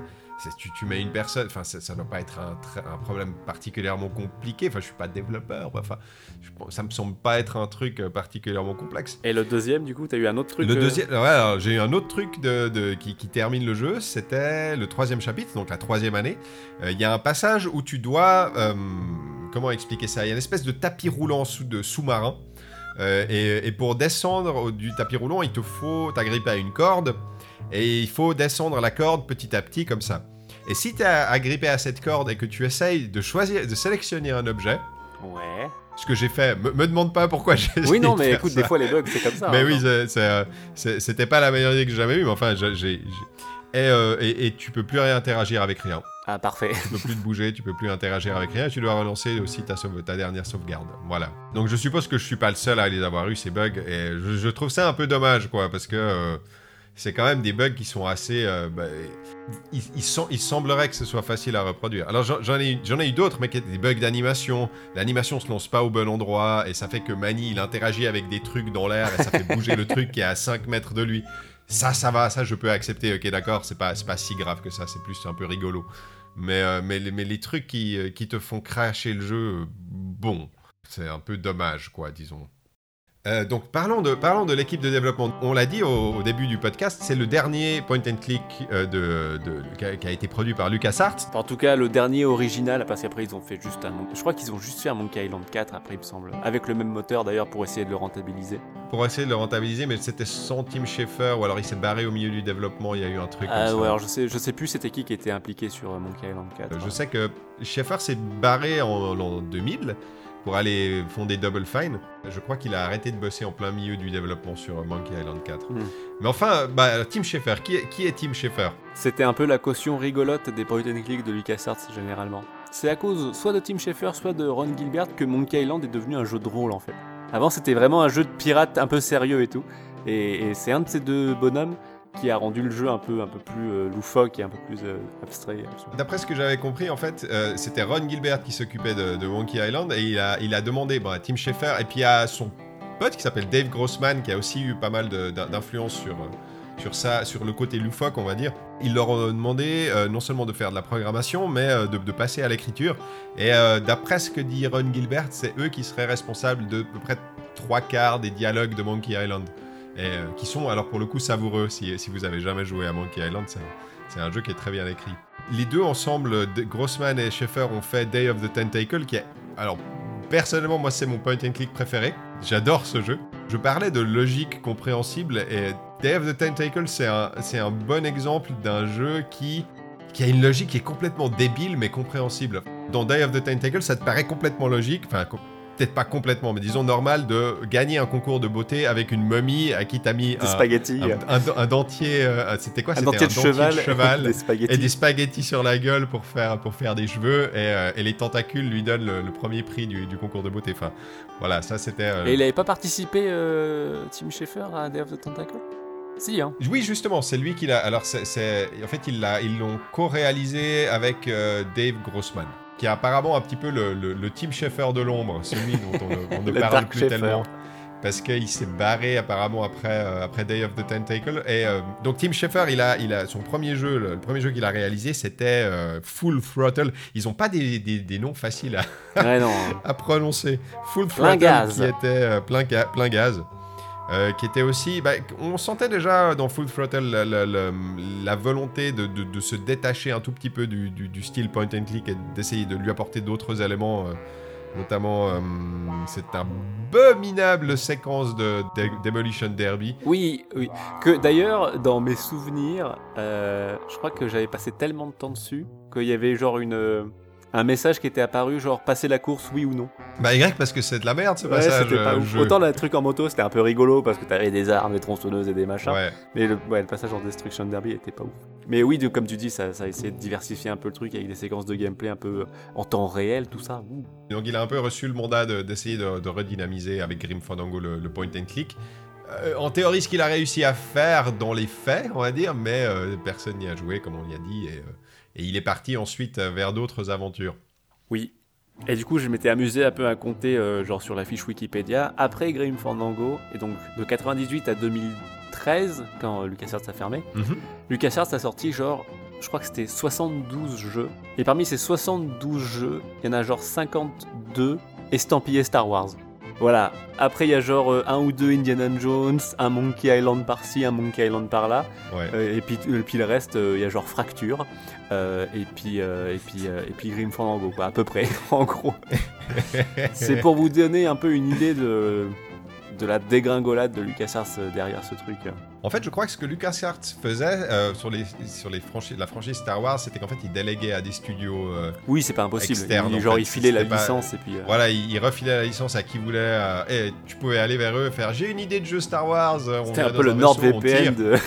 Speaker 1: tu, tu mets une personne. Enfin, ça, ça doit pas être un, problème particulièrement compliqué. Enfin, je suis pas développeur. Enfin, je, ça me semble pas être un truc euh, particulièrement complexe.
Speaker 2: Et le deuxième, du coup, t'as eu un autre truc
Speaker 1: Le
Speaker 2: euh,
Speaker 1: deuxième, ouais, j'ai eu un autre truc de, de- qui, qui termine le jeu, c'était le troisième chapitre, donc la troisième année. Euh, Il y a un passage où tu dois, euh, comment expliquer ça? Il y a une espèce de tapis roulant sous, de sous-marin. Et, et pour descendre du tapis roulant, il te faut t'agripper à une corde et il faut descendre la corde petit à petit comme ça. Et si tu es agrippé à cette corde et que tu essayes de choisir, de sélectionner un objet,
Speaker 2: Ouais.
Speaker 1: ce que j'ai fait, me, me demande pas pourquoi j'ai
Speaker 2: Oui, non,
Speaker 1: de
Speaker 2: mais écoute,
Speaker 1: ça.
Speaker 2: des fois, les bugs, c'est comme ça.
Speaker 1: Mais
Speaker 2: hein,
Speaker 1: oui, euh, c'était pas la meilleure idée que j'ai jamais eue, mais enfin, j'ai. Et, euh, et, et tu peux plus rien interagir avec rien.
Speaker 2: Ah, parfait.
Speaker 1: Tu peux plus te bouger, tu peux plus interagir avec rien, tu dois relancer aussi ta, sauve- ta dernière sauvegarde. Voilà. Donc je suppose que je suis pas le seul à les avoir eu ces bugs, et je, je trouve ça un peu dommage, quoi, parce que euh, c'est quand même des bugs qui sont assez. euh, bah, il, il sem- il semblerait que ce soit facile à reproduire. Alors j'en ai, eu- j'en ai eu d'autres, mais qui étaient des bugs d'animation. L'animation se lance pas au bon endroit, et ça fait que Manny, il interagit avec des trucs dans l'air, et ça fait bouger le truc qui est à 5 mètres de lui. Ça, ça va, ça je peux accepter, ok d'accord, c'est pas, pas si grave que ça, c'est plus un peu rigolo. Mais, euh, mais, les, mais les trucs qui, euh, qui te font cracher le jeu, bon, c'est un peu dommage, quoi, disons. Euh, donc parlons de, parlons de l'équipe de développement. On l'a dit au, au début du podcast, c'est le dernier point and click euh, de, de- qui, a, qui a été produit par LucasArts.
Speaker 2: En tout cas, le dernier original, parce qu'après ils ont fait juste un. Je crois qu'ils ont juste fait un Monkey Island 4 après, il me semble. Avec le même moteur d'ailleurs pour essayer de le rentabiliser.
Speaker 1: Pour essayer de le rentabiliser, mais c'était sans Tim Schafer ou alors il s'est barré au milieu du développement, il y a eu un truc
Speaker 2: Ah ouais, alors je sais, je sais plus c'était qui qui était impliqué sur euh, Monkey Island 4.
Speaker 1: Euh, Je sais que Schaeffer s'est barré en, en 2000 pour aller fonder Double Fine. Je crois qu'il a arrêté de bosser en plein milieu du développement sur Monkey Island 4.
Speaker 2: Hmm.
Speaker 1: Mais enfin, bah, Tim Schafer, qui est, qui est Tim Schafer?
Speaker 2: C'était un peu la caution rigolote des point and click de LucasArts généralement. C'est à cause soit de Tim Schafer, soit de Ron Gilbert que Monkey Island est devenu un jeu de rôle en fait. Avant c'était vraiment un jeu de pirate un peu sérieux et tout. Et, et c'est un de ces deux bonhommes qui a rendu le jeu un peu, plus euh, loufoque et un peu plus euh, abstrait.
Speaker 1: D'après ce que j'avais compris, en fait, euh, c'était Ron Gilbert qui s'occupait de, Monkey Island et il a, demandé à Tim Schafer et puis à son pote qui s'appelle Dave Grossman qui a aussi eu pas mal d'influence sur, sur ça, sur le côté loufoque, on va dire. Ils leur ont demandé non seulement de faire de la programmation, mais de, passer à l'écriture. Et d'après ce que dit Ron Gilbert, c'est eux qui seraient responsables de à peu près trois quarts des dialogues de Monkey Island. Et euh, qui sont alors pour le coup savoureux si, vous avez jamais joué à Monkey Island, c'est un- jeu qui est très bien écrit. Les deux ensemble, Grossman et Schaeffer, ont fait Day of the Tentacle, qui est... Alors, personnellement, moi, c'est mon point and click préféré. J'adore ce jeu. Je parlais de logique compréhensible, et Day of the Tentacle, c'est un, c'est un bon exemple d'un jeu qui, qui a une logique qui est complètement débile, mais compréhensible. Dans Day of the Tentacle, ça te paraît complètement logique, enfin... Peut-être pas complètement, mais disons normal de gagner un concours de beauté avec une momie à qui t'as mis
Speaker 2: Des
Speaker 1: un,
Speaker 2: spaghettis.
Speaker 1: un, un- un dentier. euh, C'était quoi?
Speaker 2: Un dentier de cheval,
Speaker 1: cheval
Speaker 2: des spaghettis.
Speaker 1: et des spaghettis sur la gueule pour faire, pour faire des cheveux et, euh, et les tentacules lui donnent le, le premier prix du, du concours de beauté. Enfin, voilà, ça c'était. euh,
Speaker 2: Et il avait pas participé, euh, Tim Schafer, à Day of the Tentacle? Si, hein.
Speaker 1: Oui, justement, c'est lui qui l'a. Alors, c'est, en fait, ils l'ont co-réalisé avec euh, Dave Grossman, qui est apparemment un petit peu le, le, le Tim Schafer de l'ombre, celui dont on, ne- on ne
Speaker 2: Le
Speaker 1: parle plus
Speaker 2: Schaeffer.
Speaker 1: tellement. Parce qu'il s'est barré apparemment après, euh, après Day of the Tentacle. Et euh, donc Tim Schafer, il a, il a son premier jeu, le, le premier jeu qu'il a réalisé, c'était euh, Full Throttle. Ils ont pas des, des, des noms faciles à,
Speaker 2: Ouais, non.
Speaker 1: à prononcer. Full
Speaker 2: Plein
Speaker 1: Throttle,
Speaker 2: gaz.
Speaker 1: qui était euh, plein, ga- plein gaz. Euh, qui était aussi, bah, on sentait déjà dans Full Throttle la, volonté de, se détacher un tout petit peu du style point and click et d'essayer de lui apporter d'autres éléments, euh, notamment euh, cette abominable séquence de, de Demolition Derby.
Speaker 2: Oui, oui. Que d'ailleurs, dans mes souvenirs, euh, je crois que j'avais passé tellement de temps dessus qu'il y avait genre une. Euh, un message qui était apparu, genre passer la course, oui ou non.
Speaker 1: Bah Y parce que c'est de la merde ce
Speaker 2: Ouais,
Speaker 1: passage.
Speaker 2: c'était pas
Speaker 1: euh,
Speaker 2: ouf. Autant le truc en moto, c'était un peu rigolo parce que t'avais des armes, des tronçonneuses et des machins.
Speaker 1: Ouais.
Speaker 2: Mais le, ouais, le passage en Destruction Derby était pas ouf. Mais oui, de- comme tu dis, ça, ça a essayé de diversifier un peu le truc avec des séquences de gameplay un peu en temps réel, tout ça. Ouh.
Speaker 1: Donc il a un peu reçu le mandat de- d'essayer de, de redynamiser avec Grim Fandango le, le point and click. Euh, en théorie, ce qu'il a réussi à faire dans les faits, on va dire, mais euh, personne n'y a joué, comme on l'y a dit, et, euh, et il est parti ensuite euh, vers d'autres aventures.
Speaker 2: Oui. Et du coup, je m'étais amusé un peu à compter, euh, genre sur la fiche Wikipédia, après Grim Fandango, et donc de 98 à 2013, quand euh, LucasArts a fermé, LucasArts a sorti genre, je crois que c'était 72 jeux. Et parmi ces 72 jeux, il y en a genre 52 estampillés Star Wars. Voilà. Après, il y a genre euh, un ou deux Indiana Jones, un Monkey Island par-ci, un Monkey Island par-là.
Speaker 1: Ouais.
Speaker 2: Euh, et, puis, et puis le reste, euh, il y a genre Fracture. euh, et puis, euh, et puis, euh, et puis Grim Fandango, quoi, à peu près, en gros. C'est pour vous donner un peu une idée de, de la dégringolade de LucasArts euh, derrière ce truc.
Speaker 1: En fait, je crois que ce que LucasArts faisait euh, sur, les, sur les franchises, la franchise Star Wars, c'était qu'en fait, il déléguait à des studios. euh,
Speaker 2: Oui, c'est pas impossible.
Speaker 1: Externe,
Speaker 2: Il-
Speaker 1: en
Speaker 2: genre,
Speaker 1: fait.
Speaker 2: il filait la
Speaker 1: pas-
Speaker 2: licence et puis. euh,
Speaker 1: Voilà, il, il refilait la licence à qui voulait. euh, et tu pouvais aller vers eux et faire J'ai une idée de jeu Star Wars.
Speaker 2: C'était un peu le NordVPN de.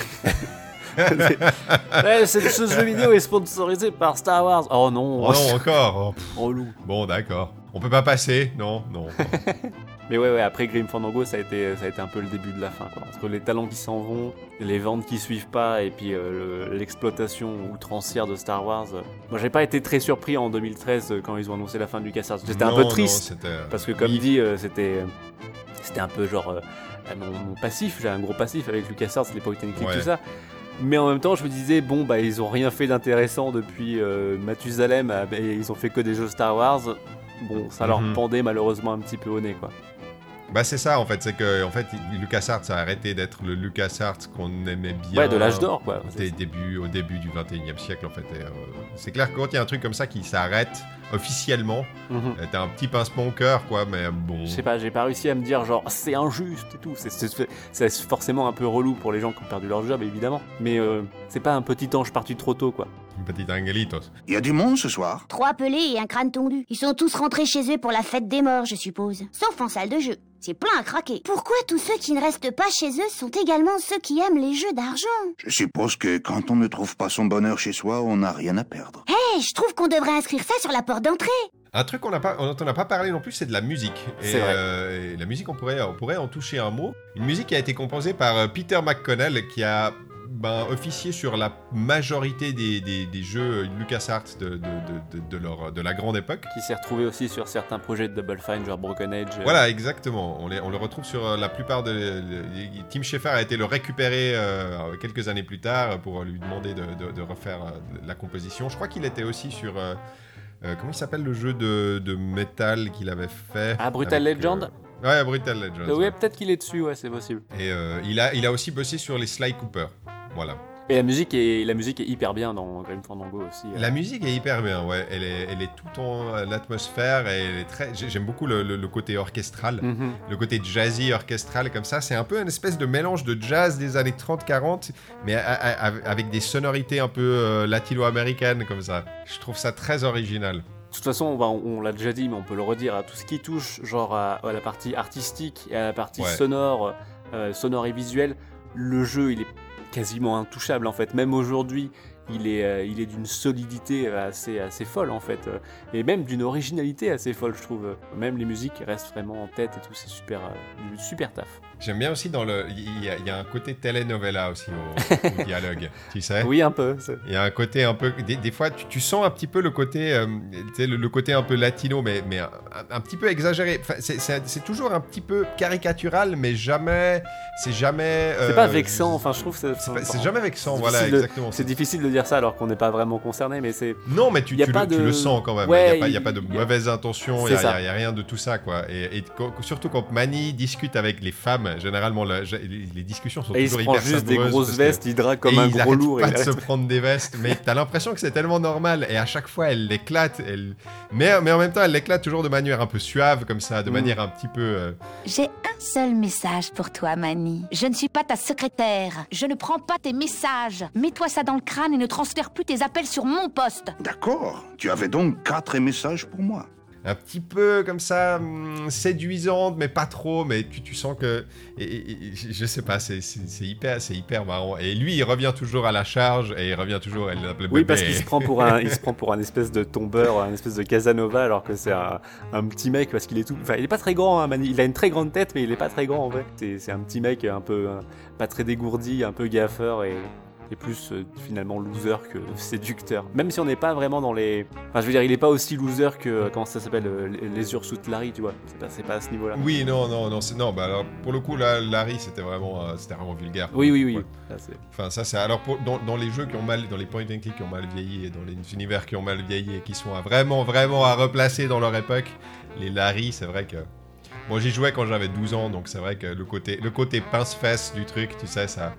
Speaker 2: Ouais, ce jeu vidéo est sponsorisé par Star Wars. Oh non,
Speaker 1: Oh non, encore. Oh,
Speaker 2: oh loup.
Speaker 1: bon, d'accord. On peut pas passer. Non, non.
Speaker 2: Mais ouais, ouais, après Grim Fandango, ça a, été, ça a été un peu le début de la fin. Quoi. Entre les talents qui s'en vont, les ventes qui suivent pas, et puis euh, le- l'exploitation outrancière de Star Wars. euh. Moi, j'ai pas été très surpris en 2013 euh, quand ils ont annoncé la fin du LucasArts. J'étais un peu triste. Parce que comme
Speaker 1: Oui.
Speaker 2: dit, euh, c'était c'était un peu genre euh, mon, mon passif, j'ai un gros passif avec LucasArts, les point and click,
Speaker 1: Ouais.
Speaker 2: tout ça. Mais en même temps, je me disais, bon, bah, ils ont rien fait d'intéressant depuis Mathusalem, et ils ont fait que des jeux Star Wars. Bon, ça leur
Speaker 1: Mhm.
Speaker 2: pendait malheureusement un petit peu au nez, quoi.
Speaker 1: Bah c'est ça en fait, c'est que en fait LucasArts a arrêté d'être le LucasArts qu'on aimait bien.
Speaker 2: Ouais, de l'âge d'or, quoi.
Speaker 1: Des débuts, au début du 21e siècle en fait. Euh, c'est clair que quand il y a un truc comme ça qui s'arrête officiellement, euh, t'as un petit pincement au cœur quoi, mais bon.
Speaker 2: Je sais pas, j'ai pas réussi à me dire genre c'est injuste et tout. C'est- forcément un peu relou pour les gens qui ont perdu leur job, évidemment. Mais euh, c'est pas un petit ange parti trop tôt, quoi.
Speaker 1: Une petite angelitos.
Speaker 3: Il y a du monde ce soir
Speaker 9: Trois pelés et un crâne tondu. Ils sont tous rentrés chez eux pour la fête des morts, je suppose. Sauf en salle de jeu. C'est plein à craquer. Pourquoi tous ceux qui ne restent pas chez eux sont également ceux qui aiment les jeux d'argent?
Speaker 3: Je suppose que quand on ne trouve pas son bonheur chez soi, on n'a rien à perdre.
Speaker 9: Eh, je trouve qu'on devrait inscrire ça sur la porte d'entrée.
Speaker 1: Un truc qu'on n'a pas, dont on n'a pas parlé non plus, c'est de la musique. Et,
Speaker 2: C'est vrai.
Speaker 1: euh, et la musique, on pourrait, on pourrait en toucher un mot. Une musique qui a été composée par euh, Peter McConnell, qui a ben, officié sur la majorité des, des- des jeux LucasArts de, de, de, de- de leur, de la grande époque.
Speaker 2: Qui s'est retrouvé aussi sur certains projets de Double Fine, genre Broken Age. euh,
Speaker 1: Voilà, exactement. On, les- on le retrouve sur euh, la plupart de. Tim Schafer a été le récupérer euh, quelques années plus tard pour lui demander de, refaire la composition. Je crois qu'il était aussi sur. euh, euh, comment il s'appelle le jeu de, de métal qu'il avait fait?
Speaker 2: Ah, Brutal
Speaker 1: avec,
Speaker 2: Legend?
Speaker 1: euh, Ouais, Brutal Legend.
Speaker 2: Euh, ouais, peut-être qu'il est dessus, ouais, c'est possible.
Speaker 1: Et il, a, il a aussi bossé sur les Sly Cooper. Voilà.
Speaker 2: Et la musique est, la musique est hyper bien dans Grim Fandango aussi. euh.
Speaker 1: La musique est hyper bien, ouais. Elle est, elle est tout en l'atmosphère et elle est très. j'ai- J'aime beaucoup le, le- le côté orchestral.
Speaker 2: Mhm.
Speaker 1: le côté jazzy orchestral comme ça. C'est un peu une espèce de mélange de jazz des années 30-40, mais a- a- a- avec des sonorités un peu euh, latino-américaines comme ça. Je trouve ça très original.
Speaker 2: De toute façon, on, va- on l'a déjà dit, mais on peut le redire, à tout ce qui touche genre à, à la partie artistique et à la partie
Speaker 1: Ouais.
Speaker 2: sonore, euh, sonore et visuelle, le jeu il est quasiment intouchable en fait. Même aujourd'hui, il est, euh, il est d'une solidité assez, assez folle en fait, euh, et même d'une originalité assez folle, je trouve. Même les musiques restent vraiment en tête et tout, c'est super, euh, super taf.
Speaker 1: J'aime bien aussi dans le. Il y, a- il y a un côté telenovela aussi au, au dialogue, tu sais.
Speaker 2: Oui, un peu. c'est-
Speaker 1: Il y a un côté un peu. Des, des fois, tu, tu sens un petit peu le côté, euh, tu sais, le, le côté un peu latino, mais, mais un, un petit peu exagéré. Enfin, c'est- c'est c'est toujours un petit peu caricatural, mais jamais. C'est jamais.
Speaker 2: C'est
Speaker 1: euh,
Speaker 2: pas vexant, enfin je trouve
Speaker 1: C'est c'est jamais vexant,
Speaker 2: c'est
Speaker 1: voilà, exactement.
Speaker 2: C'est difficile de dire ça alors qu'on n'est pas vraiment concerné, mais c'est.
Speaker 1: Non, mais tu, tu le, tu
Speaker 2: de-
Speaker 1: le sens quand même.
Speaker 2: Ouais,
Speaker 1: il n'y a, pas- a de mauvaises intentions, il
Speaker 2: C'est
Speaker 1: n'y a, rien de tout ça. quoi. Et, et surtout quand Manny discute avec les femmes, généralement, la- les, les discussions sont
Speaker 2: Et il se
Speaker 1: toujours
Speaker 2: prend
Speaker 1: hyper
Speaker 2: juste des
Speaker 1: savoureuses
Speaker 2: grosses
Speaker 1: parce que-
Speaker 2: vestes, il drague comme
Speaker 1: et
Speaker 2: un gros lourd.
Speaker 1: pas de se prendre des vestes, mais t'as l'impression que c'est tellement normal. Et à chaque fois, elle l'éclate. Elle... Mais, mais en même temps, elle l'éclate toujours de manière un peu suave, comme ça, de
Speaker 2: Mm.
Speaker 1: manière un petit peu. euh,
Speaker 10: J'ai un seul message pour toi, Mani. Je ne suis pas ta secrétaire. Je ne prends pas tes messages. Mets-toi ça dans le crâne et ne transfère plus tes appels sur mon poste.
Speaker 3: D'accord. Tu avais donc quatre messages pour moi.
Speaker 1: Un petit peu comme ça hum, séduisante mais pas trop mais tu, tu sens que et, et- et je sais pas c'est hyper c'est hyper marrant et lui il revient toujours à la charge et il revient toujours elle l'appelle
Speaker 2: Oui, parce qu'il se prend pour un, il se prend pour un espèce de tombeur, un espèce de Casanova, alors que c'est un, un petit mec parce qu'il est tout. Enfin, il est pas très grand. hein, il a une très grande tête, mais il est pas très grand en fait. C'est, c'est un petit mec un peu euh, pas très dégourdi, un peu gaffeur et, et plus euh, finalement loser que séducteur. Même si on n'est pas vraiment dans les. Enfin, je veux dire, il est pas aussi loser que euh, comment ça s'appelle, euh, les, Ursutes Larry, tu vois. C'est pas, c'est pas à ce niveau-là.
Speaker 1: oui non non non c'est non bah alors pour le coup là Larry c'était vraiment c'était vraiment vulgaire
Speaker 2: Oui, oui, oui.
Speaker 1: Ouais.
Speaker 2: Là, c'est-
Speaker 1: Enfin, ça, c'est. Alors, pour- dans, dans les jeux qui ont mal. Dans les point and click qui ont mal vieilli et dans les univers qui ont mal vieilli et qui sont à vraiment, vraiment à replacer dans leur époque, les Larry, c'est vrai que. Moi, j'y jouais quand j'avais 12 ans, donc c'est vrai que le côté, le côté pince-fesse du truc, tu sais, ça.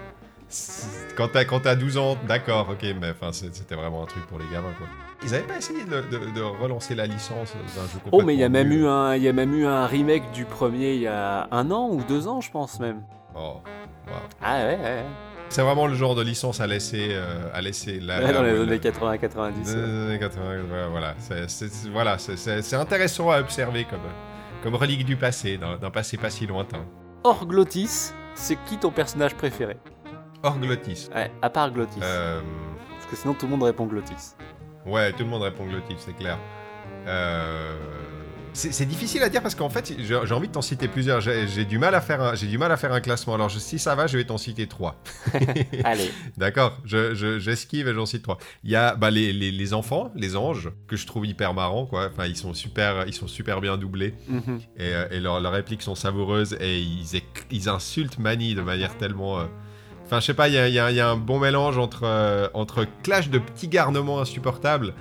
Speaker 1: Quand t'as, quand t'as 12 ans, d'accord, ok, mais enfin, c'était vraiment un truc pour les gamins, quoi. Ils avaient pas essayé de, de- de relancer la licence d'un jeu
Speaker 2: Oh, mais il y a
Speaker 1: complètement
Speaker 2: même eu un, il y a même eu un remake du premier il y a un an ou deux ans, je pense même.
Speaker 1: Oh, wow.
Speaker 2: Ah ouais, ouais. ouais.
Speaker 1: C'est vraiment le genre de licence à laisser, euh, à laisser la,
Speaker 2: Ouais,
Speaker 1: la-
Speaker 2: dans les années 80-90.
Speaker 1: Dans les années 80, voilà, voilà. C'est- c'est- voilà, c'est- c'est intéressant à observer comme, comme relique du passé, d'un d'un passé pas si lointain.
Speaker 2: Hors Glottis, c'est qui ton personnage préféré?
Speaker 1: Hors Glottis.
Speaker 2: Ouais, à part Glottis.
Speaker 1: Euh,
Speaker 2: Parce que sinon tout le monde répond Glottis.
Speaker 1: ouais, tout le monde répond Glottis, c'est clair. Euh, c'est difficile à dire parce qu'en fait, j'ai envie de t'en citer plusieurs. J'ai du mal à faire un, j'ai du mal à faire un classement. Alors, je- si ça va, je vais t'en citer trois.
Speaker 2: Allez.
Speaker 1: D'accord, je- je- j'esquive et j'en cite trois. Il y a bah, les, les- les enfants, les anges, que je trouve hyper marrants, quoi. Enfin, ils sont super, ils sont super bien doublés.
Speaker 2: Mhm.
Speaker 1: Et, euh, et leurs répliques sont savoureuses et ils, ils insultent Manny de manière tellement. euh, Enfin, je sais pas, il y y a- il y a un bon mélange entre, euh, entre clash de petits garnements insupportables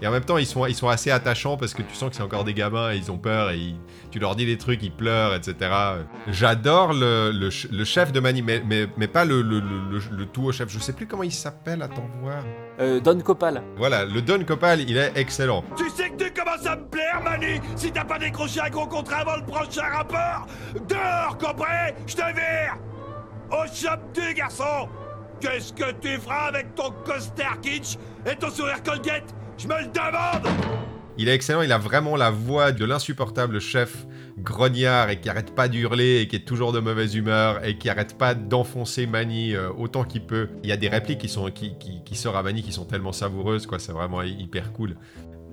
Speaker 1: Et en même temps, ils sont, ils sont assez attachants parce que tu sens que c'est encore des gamins et ils ont peur et ils- tu leur dis des trucs, ils pleurent, etc. J'adore le, le ch- le chef de Mani, mais, mais, mais pas le, le, le, le- le tout au chef. Je sais plus comment il s'appelle, attends voir.
Speaker 2: Euh, Don Copal.
Speaker 1: Voilà, le Don Copal, il est excellent.
Speaker 11: Tu sais que tu commences à me plaire, Mani Si t'as pas décroché un gros contrat avant le prochain rapport Dehors, compris Je te vire Au shop du garçon Qu'est-ce que tu feras avec ton coster kitsch et ton sourire Colgate? Je me le demande
Speaker 1: Il est excellent, il a vraiment la voix de l'insupportable chef grognard et qui arrête pas d'hurler et qui est toujours de mauvaise humeur et qui arrête pas d'enfoncer Mani euh, autant qu'il peut. Il y a des répliques qui, sont, qui, sortent à Mani qui sont tellement savoureuses, quoi, c'est vraiment hy- hyper cool.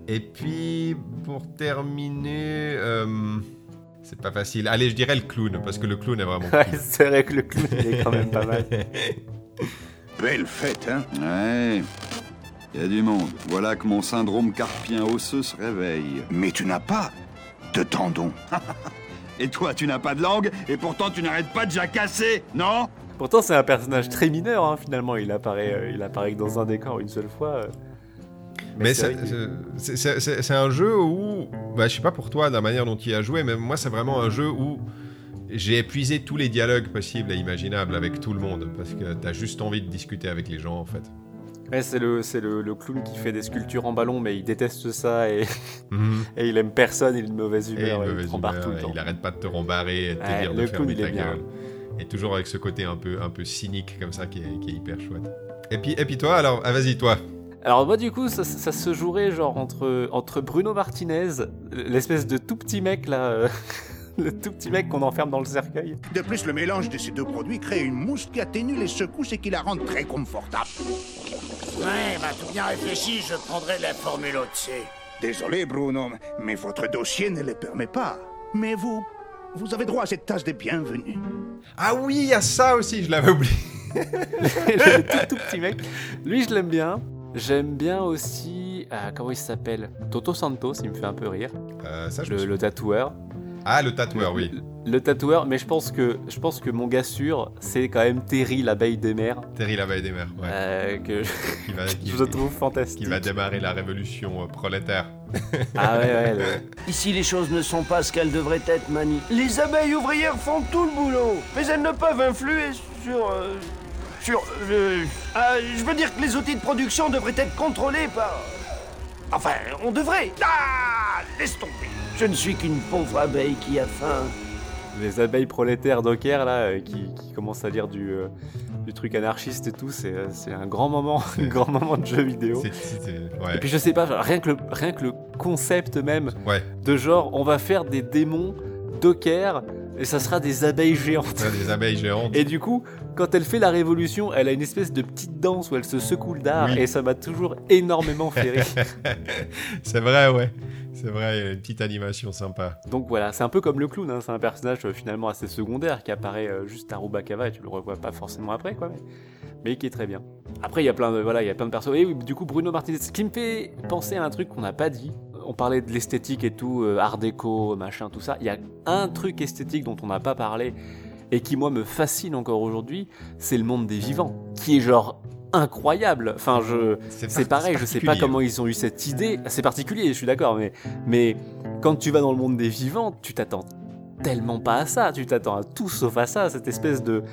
Speaker 1: Et puis, pour terminer, euh, c'est pas facile. Allez, je dirais le clown, parce que le clown est vraiment
Speaker 2: Ouais,
Speaker 1: cool.
Speaker 2: c'est vrai que le clown, il est quand même pas mal.
Speaker 3: Belle fête, hein
Speaker 5: Ouais. Il y a du monde. Voilà que mon syndrome carpien osseux se réveille.
Speaker 3: Mais tu n'as pas de tendons.
Speaker 5: Et toi, tu n'as pas de langue, et pourtant tu n'arrêtes pas de jacasser, non?
Speaker 2: Pourtant, c'est un personnage très mineur, hein, finalement. Il apparaît, euh, il apparaît que dans un décor une seule fois. euh.
Speaker 1: Mais
Speaker 2: c'est
Speaker 1: un jeu où, bah, je sais pas pour toi, de la manière dont tu y as joué, mais moi c'est vraiment un jeu où j'ai épuisé tous les dialogues possibles et imaginables avec tout le monde, parce que t'as juste envie de discuter avec les gens en fait.
Speaker 2: Ouais, c'est le, c'est le, le clown qui fait des sculptures en ballon, mais il déteste ça et,
Speaker 1: Mhm.
Speaker 2: et il aime personne, il est de mauvaise
Speaker 1: Et
Speaker 2: humeur,
Speaker 1: une
Speaker 2: il te rembarre
Speaker 1: humeur,
Speaker 2: tout le
Speaker 1: et
Speaker 2: temps.
Speaker 1: il arrête pas de te rembarrer et de te
Speaker 2: Ouais,
Speaker 1: dire
Speaker 2: le
Speaker 1: de
Speaker 2: clown,
Speaker 1: fermer
Speaker 2: il est
Speaker 1: ta
Speaker 2: bien.
Speaker 1: gueule. Et toujours avec ce côté un peu, un peu cynique comme ça qui est, qui est hyper chouette. Et puis, et puis toi, alors, ah, vas-y toi.
Speaker 2: Alors moi du coup ça, ça se jouerait genre entre, entre Bruno Martinez, l'espèce de tout petit mec là, euh, le tout petit mec qu'on enferme dans le cercueil.
Speaker 12: De plus, le mélange de ces deux produits crée une mousse qui atténue les secousses et qui la rend très confortable.
Speaker 6: Ouais, bah tout bien réfléchi, je prendrai la formule au-dessus.
Speaker 12: Désolé, Bruno, mais votre dossier ne le permet pas. Mais vous, vous avez droit à cette tasse de bienvenue.
Speaker 1: Ah oui, il y a ça aussi, je l'avais oublié.
Speaker 2: le tout, tout petit mec. Lui je l'aime bien. J'aime bien aussi, ah, comment il s'appelle? Toto Santos, il me fait un peu rire.
Speaker 1: Euh, ça, je
Speaker 2: le, le tatoueur.
Speaker 1: Ah, le tatoueur, oui.
Speaker 2: Le, le tatoueur, mais je pense que je pense que mon gars sûr, c'est quand même Terry l'abeille des mers.
Speaker 1: Terry l'abeille des mers, ouais.
Speaker 2: Euh, que
Speaker 1: Qui va- qui-
Speaker 2: je trouve fantastique.
Speaker 1: Qui va démarrer la révolution euh, prolétaire.
Speaker 2: Ah ouais, ouais. le-
Speaker 13: Ici, les choses ne sont pas ce qu'elles devraient être, Mani. Les abeilles ouvrières font tout le boulot, mais elles ne peuvent influer sur. Euh, sur. euh, je veux dire que les outils de production devraient être contrôlés par. Enfin, on devrait. Ah Laisse tomber. Je ne suis qu'une pauvre abeille qui a faim.
Speaker 2: les abeilles prolétaires docker là, euh, qui, qui commencent à lire du, euh, du truc anarchiste et tout, c'est c'est un grand moment, un grand moment de jeu vidéo.
Speaker 1: C'est- c'est- ouais.
Speaker 2: Et puis je sais pas, rien que le, rien que le concept même
Speaker 1: Ouais.
Speaker 2: de genre, on va faire des démons docker et ça sera des abeilles géantes.
Speaker 1: Ouais, des abeilles géantes.
Speaker 2: Et du coup, quand elle fait la révolution, elle a une espèce de petite danse où elle se secoue le dard
Speaker 1: Oui.
Speaker 2: et ça m'a toujours énormément fait rire.
Speaker 1: c'est vrai, ouais. C'est vrai, il y a une petite animation sympa.
Speaker 2: Donc voilà, c'est un peu comme le clown, hein, c'est un personnage euh, finalement assez secondaire qui apparaît euh, juste à Rubakava et tu le revois pas forcément après, quoi, mais, mais qui est très bien. Après, il y a plein de, voilà, il y a plein de persos. Et oui, du coup, Bruno Martinez, ce qui me fait penser à un truc qu'on n'a pas dit. On parlait de l'esthétique et tout, euh, art déco, machin, tout ça. Il y a un truc esthétique dont on n'a pas parlé et qui, moi, me fascine encore aujourd'hui, c'est le monde des vivants, qui est genre incroyable. Enfin, je,
Speaker 1: C'est
Speaker 2: c'est
Speaker 1: par-
Speaker 2: pareil, je sais pas comment ils ont eu cette idée. C'est particulier, je suis d'accord, mais, mais quand tu vas dans le monde des vivants, tu t'attends tellement pas à ça. Tu t'attends à tout sauf à ça, cette espèce de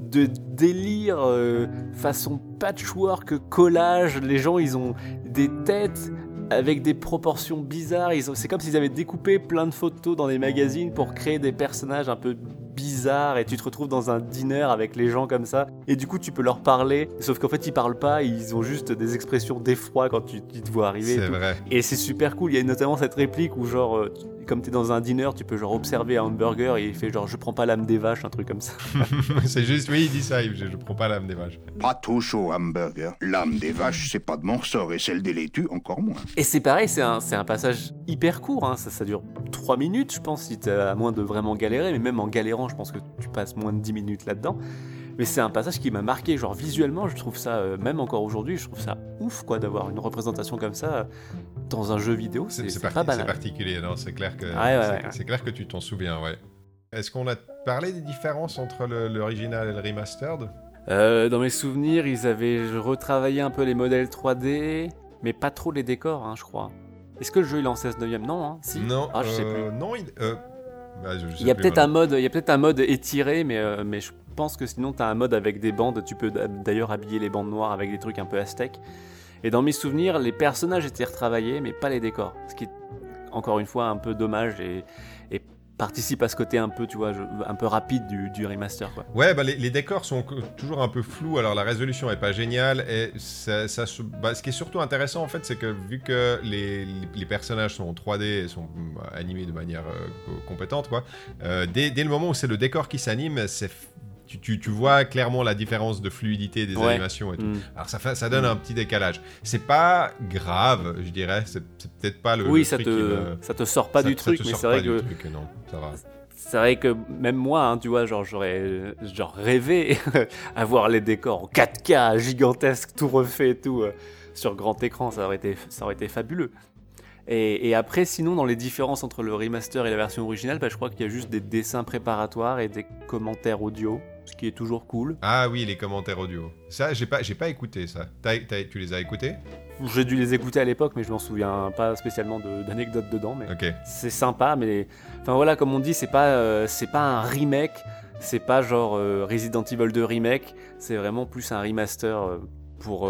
Speaker 2: de délire euh, façon patchwork collage. Les gens, ils ont des têtes avec des proportions bizarres. C'est comme s'ils avaient découpé plein de photos dans des magazines pour créer des personnages un peu bizarres et tu te retrouves dans un dîner avec les gens comme ça et du coup tu peux leur parler sauf qu'en fait ils parlent pas ils ont juste des expressions d'effroi quand tu, te voient arriver
Speaker 1: C'est vrai.
Speaker 2: Et c'est super cool. Il y a notamment cette réplique où, genre, euh, comme t'es dans un dîner, tu peux genre observer un hamburger et il fait genre, je prends pas l'âme des vaches, un truc comme ça.
Speaker 1: c'est juste, oui, il dit ça, je, je prends pas l'âme des vaches.
Speaker 3: Pas touche au hamburger. L'âme des vaches, c'est pas de mon ressort et celle des laitues, encore moins.
Speaker 2: Et c'est pareil, c'est un, c'est un passage hyper court. hein. Ça, ça dure 3 minutes, je pense, si t'as à moins de vraiment galérer. Mais même en galérant, je pense que tu passes moins de 10 minutes là-dedans. Mais c'est un passage qui m'a marqué. Genre, visuellement, je trouve ça, euh, même encore aujourd'hui, je trouve ça ouf, quoi, d'avoir une représentation comme ça euh, dans un jeu vidéo. C'est
Speaker 1: C'est
Speaker 2: c'est
Speaker 1: parti-
Speaker 2: pas
Speaker 1: c'est
Speaker 2: banal.
Speaker 1: particulier, non, c'est clair que
Speaker 2: Ouais, ouais,
Speaker 1: c'est-
Speaker 2: ouais.
Speaker 1: c'est clair que tu t'en souviens, ouais. Est-ce qu'on a parlé des différences entre l'original et le remastered?
Speaker 2: Euh, dans mes souvenirs, ils avaient retravaillé un peu les modèles 3D. mais pas trop les décors, hein, je crois. Est-ce que le jeu il est en 16 neuvième? Non, hein? Si
Speaker 1: Non,
Speaker 2: Ah, je sais
Speaker 1: euh,
Speaker 2: plus.
Speaker 1: non, il, bah, je- je sais
Speaker 2: Il y a
Speaker 1: plus
Speaker 2: peut-être un mode, il y a peut-être un mode étiré, mais mais je pense que sinon t'as un mode avec des bandes. Tu peux d'ailleurs habiller les bandes noires avec des trucs un peu aztèques. Et dans mes souvenirs, les personnages étaient retravaillés, mais pas les décors. Ce qui est encore une fois un peu dommage et, participe à ce côté un peu, tu vois, un peu rapide du, du remaster.
Speaker 1: Ouais, bah, les, décors sont toujours un peu flous, alors la résolution est pas géniale, et ça, bah, ce qui est surtout intéressant en fait, c'est que vu que les, personnages sont en 3D et sont bah, animés de manière euh, co- compétente, quoi, euh, dès, dès le moment où c'est le décor qui s'anime, c'est tu, tu- tu vois clairement la différence de fluidité des
Speaker 2: Ouais.
Speaker 1: animations et tout.
Speaker 2: Mm.
Speaker 1: Alors ça, fait, ça donne un petit décalage. C'est pas grave, je dirais, c'est peut-être pas le.
Speaker 2: oui,
Speaker 1: le
Speaker 2: ça
Speaker 1: truc
Speaker 2: te,
Speaker 1: me-
Speaker 2: ça te sort pas
Speaker 1: ça-
Speaker 2: du truc, mais c'est vrai que
Speaker 1: truc, non, ça va.
Speaker 2: C'est vrai que même moi, hein, tu vois, genre j'aurais genre rêvé avoir les décors en 4K gigantesques, tout refait et tout euh, sur grand écran, ça aurait été ça aurait été fabuleux. Et, et après, sinon, dans les différences entre le remaster et la version originale, bah, je crois qu'il y a juste des dessins préparatoires et des commentaires audio, ce qui est toujours cool.
Speaker 1: Ah oui, les commentaires audio. Ça, j'ai pas, j'ai pas écouté ça. Tu les as écoutés?
Speaker 2: J'ai dû les écouter à l'époque, mais je m'en souviens pas spécialement de- d'anecdotes dedans. Mais c'est sympa, mais enfin voilà, comme on dit, c'est pas euh, c'est pas un remake, c'est pas genre euh, Resident Evil 2 remake, c'est vraiment plus un remaster euh, pour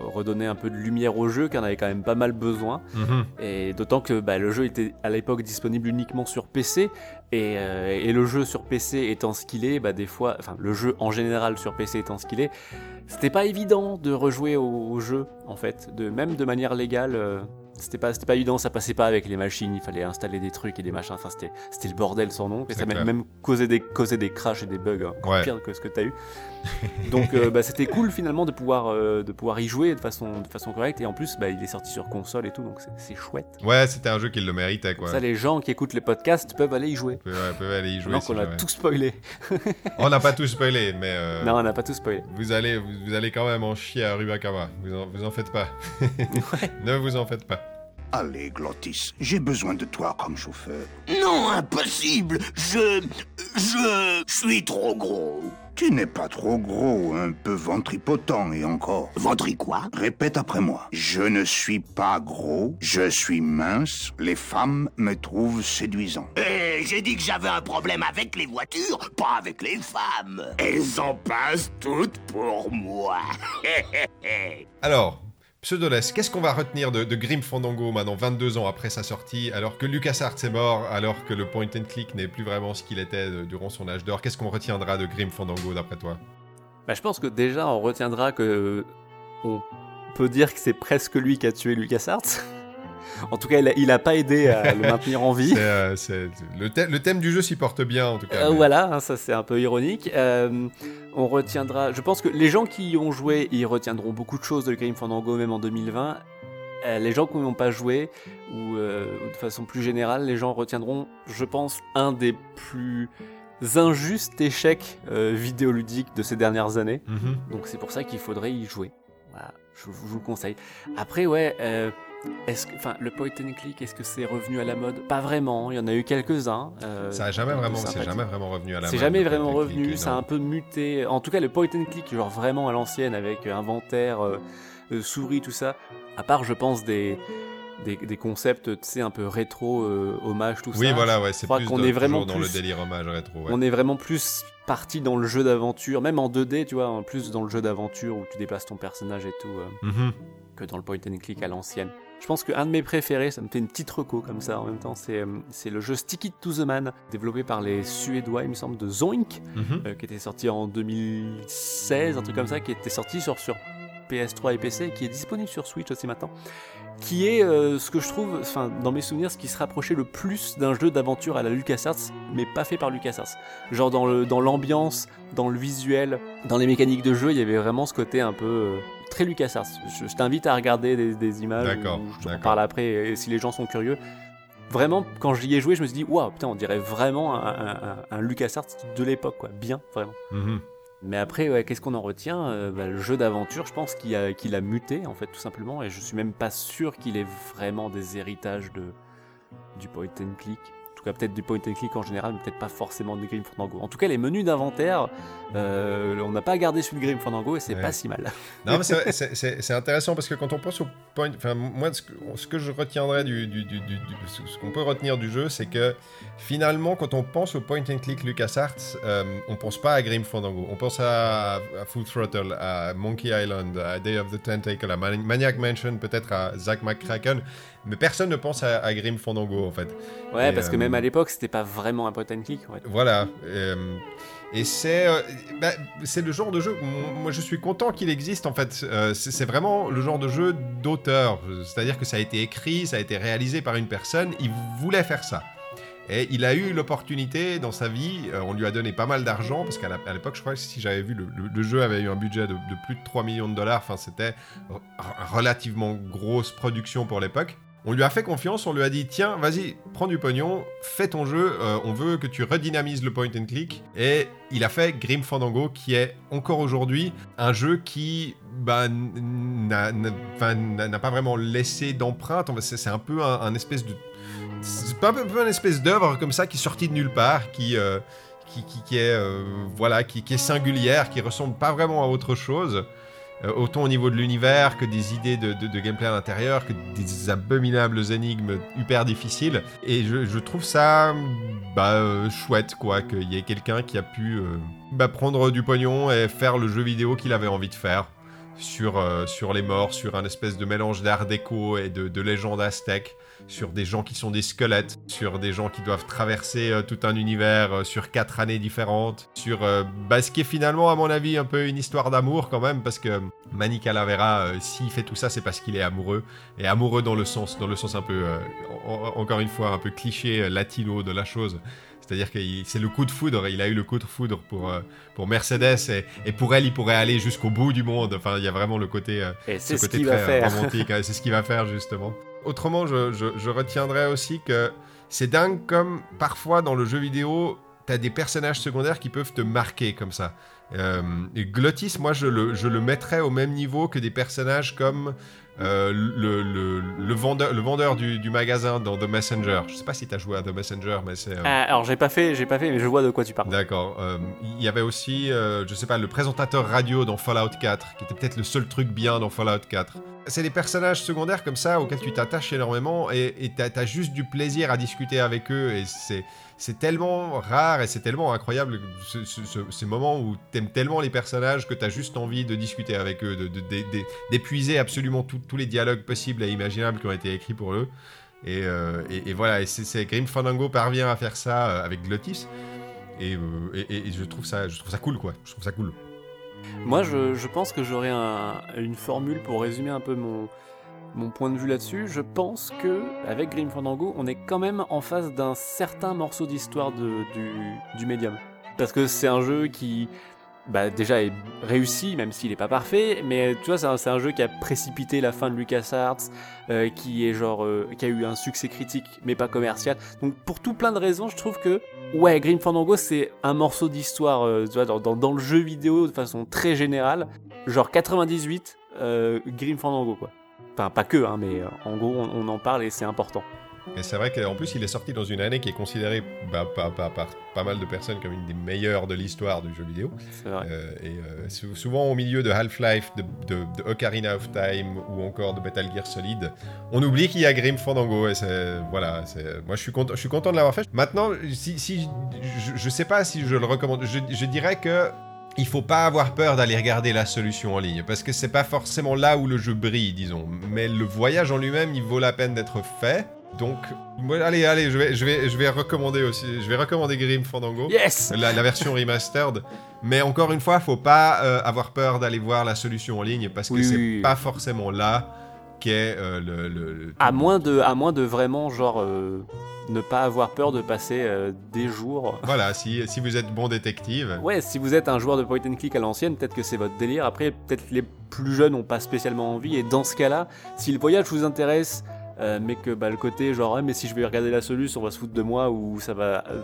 Speaker 2: redonner un peu de lumière au jeu, qui en avait quand même pas mal besoin.
Speaker 1: Mhm.
Speaker 2: Et d'autant que bah, le jeu était à l'époque disponible uniquement sur PC, et, euh, et le jeu sur PC étant ce qu'il est, bah, des fois, enfin le jeu en général sur PC étant ce qu'il est, c'était pas évident de rejouer au, au jeu en fait, de même de manière légale. euh, c'était pas, pas évident, ça passait pas avec les machines, il fallait installer des trucs et des machins, enfin c'était, le bordel sans nom, et ça m'a même causé des, causé des crashs et des bugs encore
Speaker 1: Ouais.
Speaker 2: pire que ce que t'as eu. Donc euh, bah, c'était cool finalement de pouvoir, euh, de pouvoir y jouer de façon, de façon correcte, et en plus bah, il est sorti sur console et tout, donc c'est, chouette.
Speaker 1: Ouais, c'était un jeu qui le méritait quoi.
Speaker 2: Ça, les gens qui écoutent les podcasts peuvent aller y jouer.
Speaker 1: Peuvent, ouais, peuvent aller y jouer.
Speaker 2: Non,
Speaker 1: si
Speaker 2: qu'on a tout spoilé.
Speaker 1: On n'a pas tout spoilé, mais. euh,
Speaker 2: Non, on n'a pas tout spoilé.
Speaker 1: Vous allez, vous, vous allez quand même en chier à Rubakawa. Vous en, vous en faites pas. ne vous en faites pas.
Speaker 3: Allez, Glottis, j'ai besoin de toi comme chauffeur.
Speaker 6: Non, impossible Je... Je suis trop gros.
Speaker 3: Tu n'es pas trop gros, un peu ventripotent et encore.
Speaker 6: Ventri quoi?
Speaker 3: Répète après moi. Je ne suis pas gros, je suis mince, les femmes me trouvent séduisant.
Speaker 6: Eh, j'ai dit que j'avais un problème avec les voitures, pas avec les femmes. Elles en passent toutes pour moi.
Speaker 1: Alors, Pseudoless, qu'est-ce qu'on va retenir de, de Grim Fandango maintenant, 22 ans après sa sortie, alors que LucasArts est mort, alors que le point and click n'est plus vraiment ce qu'il était euh, durant son âge d'or? Qu'est-ce qu'on retiendra de Grim Fandango d'après toi?
Speaker 2: Bah, je pense que déjà, on retiendra que on peut dire que c'est presque lui qui a tué LucasArts. En tout cas, il a, il a pas aidé à le maintenir en vie.
Speaker 1: Euh, le, thè- le thème du jeu s'y porte bien en tout cas.
Speaker 2: Euh,
Speaker 1: mais-
Speaker 2: voilà, hein, ça c'est un peu ironique. Euh, on retiendra. Je pense que les gens qui y ont joué, ils retiendront beaucoup de choses de Grim Fandango, même en 2020. Euh, les gens qui n'y ont pas joué, ou de façon plus générale, les gens retiendront, je pense, un des plus injustes échecs vidéoludiques de ces dernières années.
Speaker 1: Mhm.
Speaker 2: Donc c'est pour ça qu'il faudrait y jouer. Voilà, je, vous- je vous le conseille. Après, ouais, est-ce que, enfin, le point and click, est-ce que c'est revenu à la mode? Pas vraiment. Il y en a eu quelques-uns. euh,
Speaker 1: Ça a jamais vraiment, c'est jamais revenu à la
Speaker 2: C'est
Speaker 1: mode,
Speaker 2: jamais
Speaker 1: le point
Speaker 2: vraiment
Speaker 1: click,
Speaker 2: revenu. Ça a un peu muté. En tout cas, le point and click, genre vraiment à l'ancienne, avec euh, inventaire, euh, euh, souris, tout ça. À part, je pense des des, des concepts, tu sais, un peu rétro, hommage, tout ça.
Speaker 1: Oui, voilà, ouais, c'est plus
Speaker 2: qu'on est vraiment
Speaker 1: dans le
Speaker 2: plus-
Speaker 1: délire hommage rétro. ouais.
Speaker 2: On est vraiment plus parti dans le jeu d'aventure, même en 2D, tu vois, en plus dans le jeu d'aventure où tu déplaces ton personnage et tout,
Speaker 1: Mhm.
Speaker 2: que dans le point and click à l'ancienne. Je pense qu'un de mes préférés, ça me fait une petite reco comme ça en même temps, c'est euh, le jeu Stick It to the Man, développé par les Suédois, il me semble, de Zoink,
Speaker 1: Mhm.
Speaker 2: euh, qui était sorti en 2016, un truc comme ça, qui était sorti sur, sur PS3 et PC, et qui est disponible sur Switch aussi maintenant. Qui est euh, ce que je trouve, enfin, dans mes souvenirs, ce qui se rapprochait le plus d'un jeu d'aventure à la LucasArts, mais pas fait par LucasArts. Genre dans le dans l'ambiance, dans le visuel, dans les mécaniques de jeu, il y avait vraiment ce côté un peu euh, très LucasArts. Je, je t'invite à regarder des, des images,
Speaker 1: D'accord,
Speaker 2: je
Speaker 1: d'accord.
Speaker 2: parle après, et si les gens sont curieux. Vraiment, quand j'y ai joué, je me suis dit, waouh, putain, on dirait vraiment un, un, un- un LucasArts de l'époque, quoi. Bien, vraiment.
Speaker 1: Mhm.
Speaker 2: Mais après, ouais, qu'est-ce qu'on en retient? Euh, bah, Le jeu d'aventure, je pense qu'il a, qu'il a muté, en fait, tout simplement, et je suis même pas sûr qu'il ait vraiment des héritages de, du point and click. Tout cas peut-être du point and click en général, mais peut-être pas forcément de Grim Fandango. En tout cas, les menus d'inventaire, euh, on n'a pas gardé celui de Grim Fandango et c'est
Speaker 1: Ouais.
Speaker 2: pas si mal.
Speaker 1: Non, mais c'est- intéressant parce que quand on pense au point. Enfin, moi, ce que, ce que je retiendrai du. du, du- du- du- ce qu'on peut retenir du jeu, c'est que finalement, quand on pense au point and click LucasArts, euh, on pense pas à Grim Fandango. On pense à, à Full Throttle, à Monkey Island, à Day of the Tentacle, à Mani- Maniac Mansion, peut-être à Zack McCracken. Mais personne ne pense à, à Grim Fandango, en fait.
Speaker 2: Ouais,
Speaker 1: Et,
Speaker 2: parce que
Speaker 1: euh,
Speaker 2: même à l'époque, c'était pas vraiment un point and click. en fait.
Speaker 1: voilà. euh, et c'est euh, bah, c'est le genre de jeu. Moi, je suis content qu'il existe en fait. Euh, c'est vraiment le genre de jeu d'auteur. C'est-à-dire que ça a été écrit, ça a été réalisé par une personne. Il voulait faire ça. Et il a eu l'opportunité dans sa vie. euh, on lui a donné pas mal d'argent parce qu'à l'époque, je crois que si j'avais vu, le, le- le jeu avait eu un budget de, de plus de 3 millions de dollars. Enfin, c'était relativement grosse production pour l'époque. On lui a fait confiance, on lui a dit tiens, vas-y, prends du pognon, fais ton jeu, euh, on veut que tu redynamises le point and click. Et il a fait Grim Fandango, qui est encore aujourd'hui un jeu qui bah, n'a pas vraiment laissé d'empreinte. C'est un peu un, espèce de. Un peu, un espèce d'œuvre comme ça qui est sortie de nulle part, qui. euh, qui, qui- qui est euh, voilà qui, qui est singulière, qui ressemble pas vraiment à autre chose. Euh, autant au niveau de l'univers que des idées de, gameplay à l'intérieur, que des abominables énigmes hyper difficiles. Et je, trouve ça bah, euh, chouette, quoi, qu'il y ait quelqu'un qui a pu euh, bah, prendre du pognon et faire le jeu vidéo qu'il avait envie de faire. Sur, sur les morts, sur un espèce de mélange d'art déco et de, de légende aztèque, sur des gens qui sont des squelettes, sur des gens qui doivent traverser euh, tout un univers euh, sur quatre années différentes, sur euh, bah, ce qui est finalement, à mon avis, un peu une histoire d'amour quand même, parce que Manny Calavera, s'il fait tout ça, c'est parce qu'il est amoureux, et amoureux dans le sens, dans le sens un peu, en- en- encore une fois, un peu cliché latino de la chose. C'est-à-dire que c'est le coup de foudre, il a eu le coup de foudre pour, euh, pour Mercedes, et, et pour elle, il pourrait aller jusqu'au bout du monde. Enfin, il y a vraiment le côté, euh,
Speaker 2: Et ce
Speaker 1: côté très romantique, ouais, c'est ce qu'il va faire justement. Autrement, je, je, je retiendrai aussi que c'est dingue comme parfois dans le jeu vidéo, t'as des personnages secondaires qui peuvent te marquer comme ça. Euh, et Glottis, moi, je le, je le mettrais au même niveau que des personnages comme euh, le, le, le vendeur, le vendeur du, du magasin dans The Messenger. Je sais pas si t'as joué à The Messenger, mais c'est... euh,
Speaker 2: Ah, alors j'ai pas fait, j'ai pas fait, mais je vois de quoi tu parles.
Speaker 1: D'accord. Euh, Il y avait aussi, je sais pas, le présentateur radio dans Fallout 4, qui était peut-être le seul truc bien dans Fallout 4. C'est des personnages secondaires comme ça auxquels tu t'attaches énormément et t'as as juste du plaisir à discuter avec eux et c'est tellement rare et c'est tellement incroyable ce- ce- ce- ces moments où t'aimes tellement les personnages que t'as juste envie de discuter avec eux, d'épuiser absolument tous les dialogues possibles et imaginables qui ont été écrits pour eux. Et, euh, voilà, et c'est Grim Fandango parvient à faire ça euh, avec Glottis. Et, euh, et- et je, trouve ça, je trouve ça cool, quoi. Je trouve ça cool.
Speaker 2: Moi, je, pense que j'aurais un- une formule pour résumer un peu mon, point de vue là-dessus. Je pense que avec Grim Fandango, on est quand même en face d'un certain morceau d'histoire du médium. Parce que c'est un jeu qui, bah, déjà est réussi, même s'il n'est pas parfait, mais tu vois, c'est un, un jeu qui a précipité la fin de LucasArts, euh, qui est genre, euh, qui a eu un succès critique, mais pas commercial. Donc pour tout plein de raisons, je trouve que, ouais, Grim Fandango, c'est un morceau d'histoire, euh, tu vois, dans, dans- le jeu vidéo de façon très générale. Genre 98, euh, Grim Fandango, quoi. Enfin, pas que, hein, mais euh, en gros, on, on en parle et c'est important.
Speaker 1: Et c'est vrai qu'en plus, il est sorti dans une année qui est considérée bah, par, par- par pas mal de personnes comme une des meilleures de l'histoire du jeu vidéo.
Speaker 2: C'est vrai.
Speaker 1: Euh, et euh, sou- souvent au milieu de Half-Life, de, de- de Ocarina of Time ou encore de Metal Gear Solid, on oublie qu'il y a Grim Fandango. Et c'est voilà, moi je suis content, je suis content de l'avoir fait. Maintenant, si, si je, je sais pas si je le recommande, je, je dirais que il faut pas avoir peur d'aller regarder la solution en ligne parce que c'est pas forcément là où le jeu brille, disons. Mais le voyage en lui-même, il vaut la peine d'être fait. Donc, moi, allez, allez, je vais, je vais, je vais recommander aussi, je vais recommander Grim Fandango.
Speaker 2: Yes
Speaker 1: la, la version remastered. Mais encore une fois, faut pas euh, avoir peur d'aller voir la solution en ligne parce que
Speaker 2: Oui,
Speaker 1: c'est
Speaker 2: oui, oui.
Speaker 1: pas forcément là qu'est euh, le, le- le-
Speaker 2: À moins de, à moins de vraiment, genre, euh, ne pas avoir peur de passer euh, des jours.
Speaker 1: Voilà, si, si vous êtes bon détective.
Speaker 2: Ouais, si vous êtes un joueur de point and click à l'ancienne, peut-être que c'est votre délire. Après, peut-être les plus jeunes n'ont pas spécialement envie. Et dans ce cas-là, si le voyage vous intéresse, euh, mais que bah, le côté genre, Ah, mais si je vais regarder la solution, on va se foutre de moi ou ça va euh,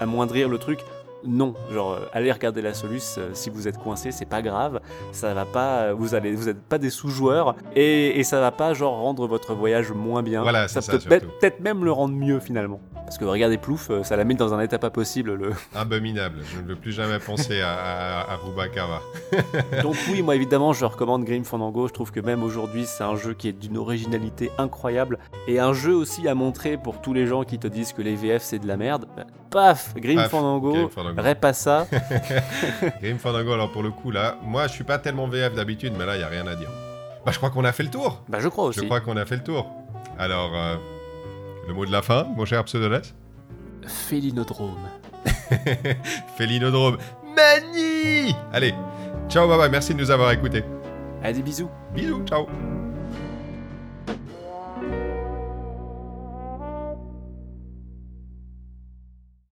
Speaker 2: amoindrir le truc. Non, genre euh, allez regarder la soluce. euh, si vous êtes coincé, c'est pas grave. Ça va pas, vous allez, vous êtes pas des sous-joueurs et, et ça va pas genre rendre votre voyage moins bien.
Speaker 1: Voilà,
Speaker 2: ça peut peut-être même le rendre mieux finalement. Parce que regardez Plouf, euh, ça la met dans un état pas possible. Le...
Speaker 1: Abominable. Je ne veux plus jamais penser à, à, à Rubakawa.
Speaker 2: Donc oui, moi évidemment, je recommande Grim Fandango. Je trouve que même aujourd'hui, c'est un jeu qui est d'une originalité incroyable et un jeu aussi à montrer pour tous les gens qui te disent que les VF c'est de la merde. Bah, paf, Grim
Speaker 1: Paf,
Speaker 2: Fandango,
Speaker 1: Grim Fandango.
Speaker 2: répas ça.
Speaker 1: Grim Fandango, alors pour le coup, là, moi je suis pas tellement VF d'habitude, mais là, il y a rien à dire. Bah, je crois qu'on a fait le tour.
Speaker 2: Bah, je crois aussi.
Speaker 1: Je crois qu'on a fait le tour. Alors, euh, le mot de la fin, mon cher Pseudolès
Speaker 2: Félinodrome.
Speaker 1: Félinodrome. Mani Allez, ciao, bye bye, merci de nous avoir écoutés.
Speaker 2: Allez, bisous.
Speaker 1: Bisous, ciao.